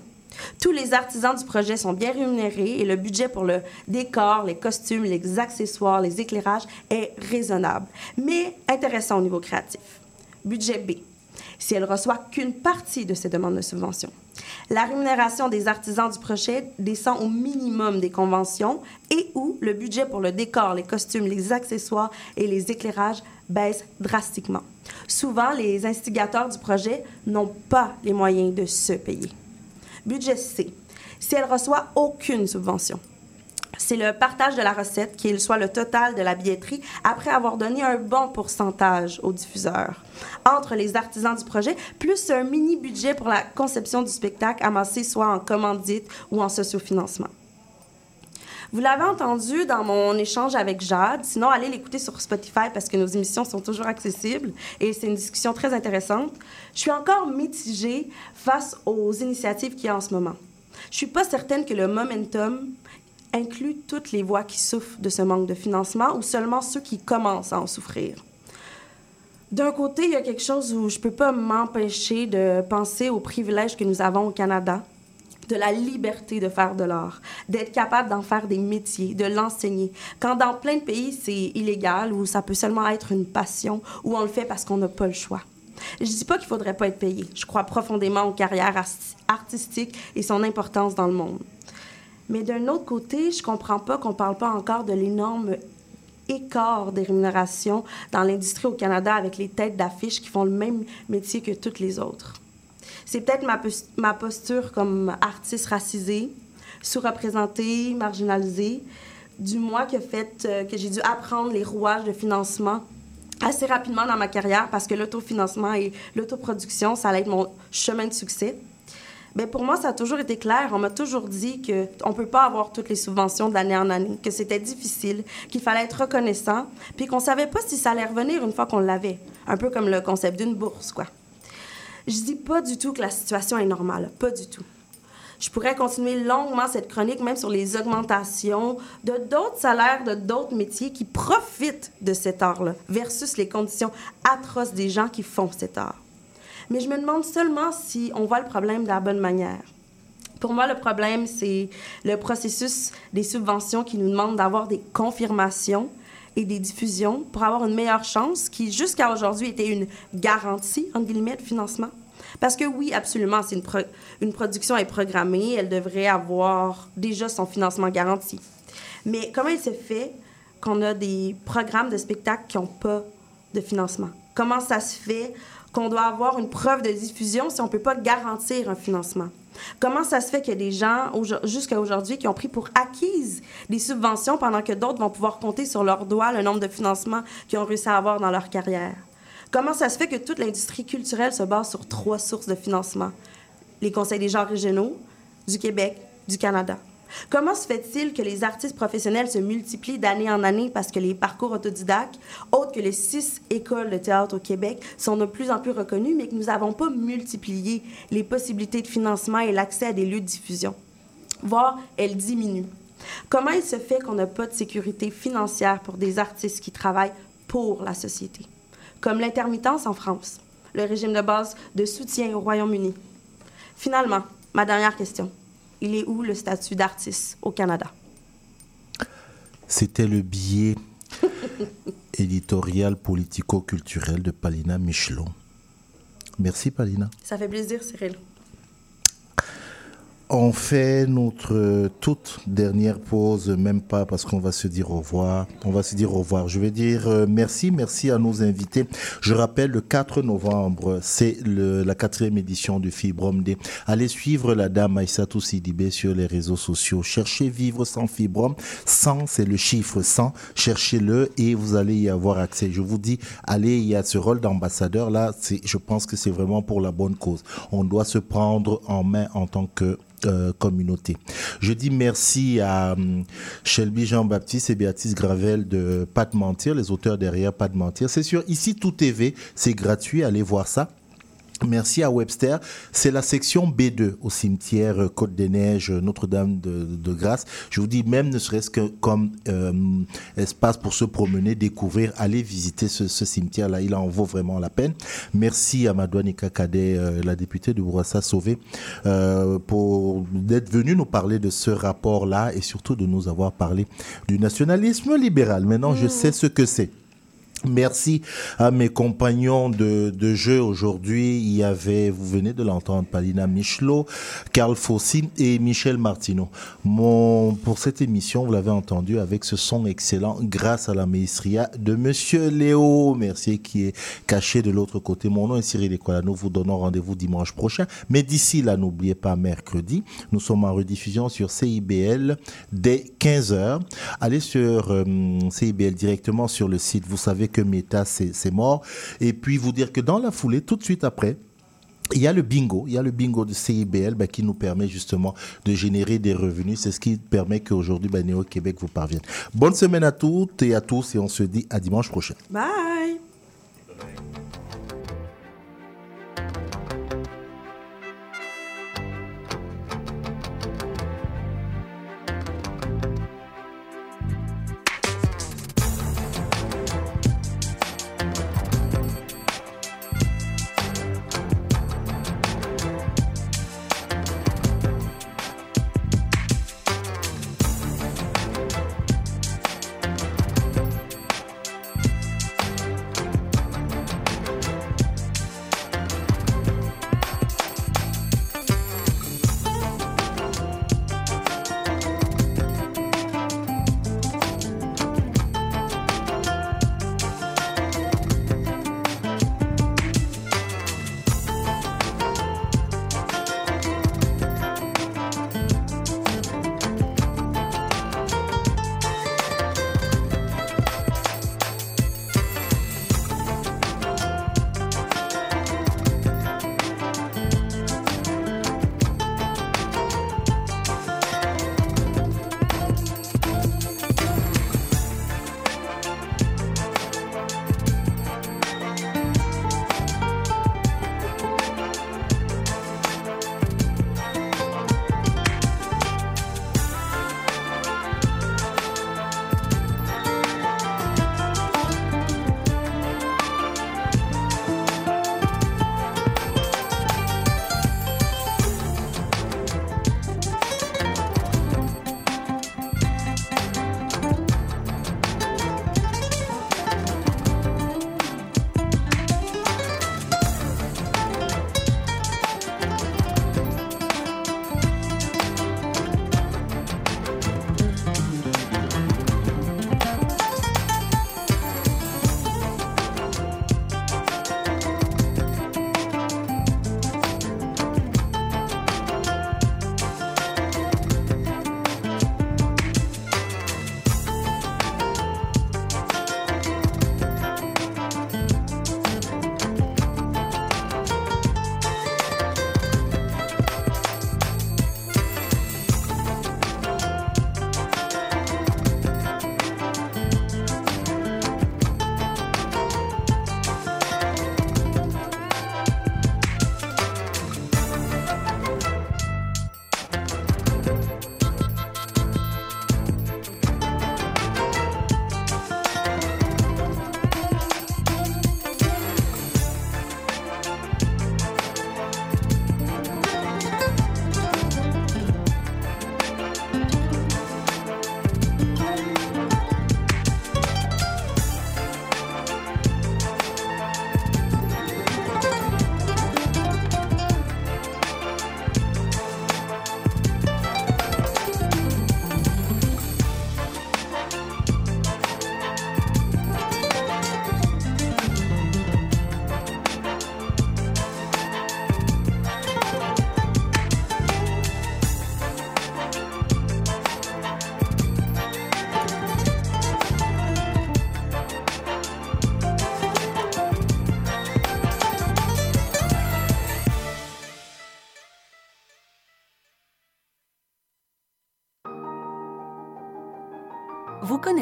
tous les artisans du projet sont bien rémunérés et le budget pour le décor, les costumes, les accessoires, les éclairages est raisonnable, mais intéressant au niveau créatif. Budget B. Si elle reçoit qu'une partie de ces demandes de subvention, la rémunération des artisans du projet descend au minimum des conventions et où le budget pour le décor, les costumes, les accessoires et les éclairages baisse drastiquement. Souvent, les instigateurs du projet n'ont pas les moyens de se payer. Budget C. Si elle reçoit aucune subvention, c'est le partage de la recette, qui soit le total de la billetterie, après avoir donné un bon pourcentage aux diffuseurs. Entre les artisans du projet, plus un mini budget pour la conception du spectacle amassé soit en commandite ou en sociofinancement. Vous l'avez entendu dans mon échange avec Jade. Sinon, allez l'écouter sur Spotify parce que nos émissions sont toujours accessibles et c'est une discussion très intéressante. Je suis encore mitigée face aux initiatives qu'il y a en ce moment. Je suis pas certaine que le momentum inclut toutes les voix qui souffrent de ce manque de financement ou seulement ceux qui commencent à en souffrir. D'un côté, il y a quelque chose où je peux pas m'empêcher de penser aux privilèges que nous avons au Canada, de la liberté de faire de l'art, d'être capable d'en faire des métiers, de l'enseigner. Quand dans plein de pays, c'est illégal ou ça peut seulement être une passion ou on le fait parce qu'on n'a pas le choix. Je dis pas qu'il faudrait pas être payé. Je crois profondément aux carrières artistiques et son importance dans le monde. Mais d'un autre côté, je comprends pas qu'on parle pas encore de l'énorme écart des rémunérations dans l'industrie au Canada avec les têtes d'affiche qui font le même métier que toutes les autres. C'est peut-être ma, pos- ma posture comme artiste racisée, sous-représentée, marginalisée, du moins qui a fait euh, que j'ai dû apprendre les rouages de financement assez rapidement dans ma carrière parce que l'autofinancement et l'autoproduction, ça allait être mon chemin de succès. Mais pour moi, ça a toujours été clair. On m'a toujours dit qu'on ne peut pas avoir toutes les subventions d'année en année, que c'était difficile, qu'il fallait être reconnaissant, puis qu'on ne savait pas si ça allait revenir une fois qu'on l'avait. Un peu comme le concept d'une bourse, quoi. Je dis pas du tout que la situation est normale, pas du tout. Je pourrais continuer longuement cette chronique, même sur les augmentations de d'autres salaires, de d'autres métiers qui profitent de cet art-là, versus les conditions atroces des gens qui font cet art. Mais je me demande seulement si on voit le problème de la bonne manière. Pour moi, le problème, c'est le processus des subventions qui nous demande d'avoir des confirmations et des diffusions pour avoir une meilleure chance, qui jusqu'à aujourd'hui était une garantie, entre guillemets, de financement. Parce que oui, absolument, c'est une, une production est programmée, elle devrait avoir déjà son financement garanti. Mais comment il se fait qu'on a des programmes de spectacles qui n'ont pas de financement? Comment ça se fait qu'on doit avoir une preuve de diffusion si on ne peut pas garantir un financement? Comment ça se fait a des gens, jusqu'à aujourd'hui, qui ont pris pour acquises des subventions pendant que d'autres vont pouvoir compter sur leurs doigts le nombre de financements qu'ils ont réussi à avoir dans leur carrière? Comment ça se fait que toute l'industrie culturelle se base sur trois sources de financement? Les conseils des genres régionaux, du Québec, du Canada. Comment se fait-il que les artistes professionnels se multiplient d'année en année parce que les parcours autodidactes, autres que les six écoles de théâtre au Québec, sont de plus en plus reconnus, mais que nous n'avons pas multiplié les possibilités de financement et l'accès à des lieux de diffusion? Voire, elles diminuent. Comment il se fait qu'on n'a pas de sécurité financière pour des artistes qui travaillent pour la société? Comme l'intermittence en France, le régime de base de soutien au Royaume-Uni. Finalement, ma dernière question. Il est où le statut d'artiste au Canada? C'était le billet éditorial politico-culturel de Palina Michelon. Merci Palina. Ça fait plaisir, Cyril. On fait notre euh, toute dernière pause, même pas parce qu'on va se dire au revoir. On va se dire au revoir. Je vais dire euh, merci, merci à nos invités. Je rappelle, le 4 novembre, c'est la quatrième édition du Fibrom Day. Allez suivre la dame Aïssatou Sidibé sur les réseaux sociaux. Cherchez Vivre sans Fibrom. 100, c'est le chiffre 100. Cherchez-le et vous allez y avoir accès. Je vous dis, allez, il y a ce rôle d'ambassadeur là. Je pense que c'est vraiment pour la bonne cause. On doit se prendre en main en tant que euh, communauté. Je dis merci à hum, Shelby Jean-Baptiste et Béatrice Gravel de Pas de mentir, les auteurs derrière Pas de mentir. C'est sur Ici Tout TV, c'est gratuit, allez voir ça. Merci à Webster. C'est la section B2 au cimetière euh, Côte des Neiges, euh, Notre-Dame de, de Grâce. Je vous dis, même ne serait-ce que comme euh, espace pour se promener, découvrir, aller visiter ce, ce cimetière-là. Il en vaut vraiment la peine. Merci à Madouanika Kadet, euh, la députée de Bourassa Sauvé, euh, pour d'être venue nous parler de ce rapport-là et surtout de nous avoir parlé du nationalisme libéral. Maintenant, je sais ce que c'est. Merci à mes compagnons de, jeu aujourd'hui. Il y avait, vous venez de l'entendre, Palina Michelot, Carl Fossi et Michel Martineau. Mon, pour cette émission, vous l'avez entendu avec ce son excellent grâce à la maestria de Monsieur Léo Mercier qui est caché de l'autre côté. Mon nom est Cyril Equala. Nous vous donnons rendez-vous dimanche prochain. Mais d'ici là, n'oubliez pas mercredi. Nous sommes en rediffusion sur CIBL dès 15h. Allez sur euh, CIBL directement sur le site. Vous savez que Meta, c'est mort. Et puis vous dire que dans la foulée, tout de suite après, Il y a le bingo, il y a le bingo de CIBL bah, qui nous permet justement de générer des revenus. C'est ce qui permet qu'aujourd'hui, bah, Néo Québec vous parvienne. Bonne semaine à toutes et à tous et on se dit à dimanche prochain. Bye!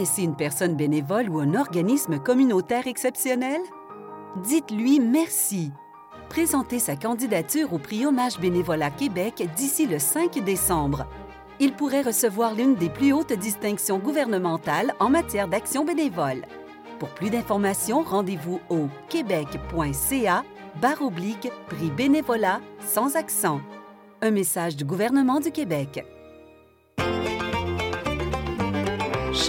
Connaissez une personne bénévole ou un organisme communautaire exceptionnel? Dites-lui merci. Présentez sa candidature au prix Hommage Bénévolat Québec d'ici le 5 décembre. Il pourrait recevoir l'une des plus hautes distinctions gouvernementales en matière d'action bénévole. Pour plus d'informations, rendez-vous au québec.ca barre oblique prix bénévolat sans accent. Un message du gouvernement du Québec.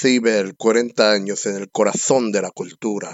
CIBEL, 40 años en el corazón de la cultura.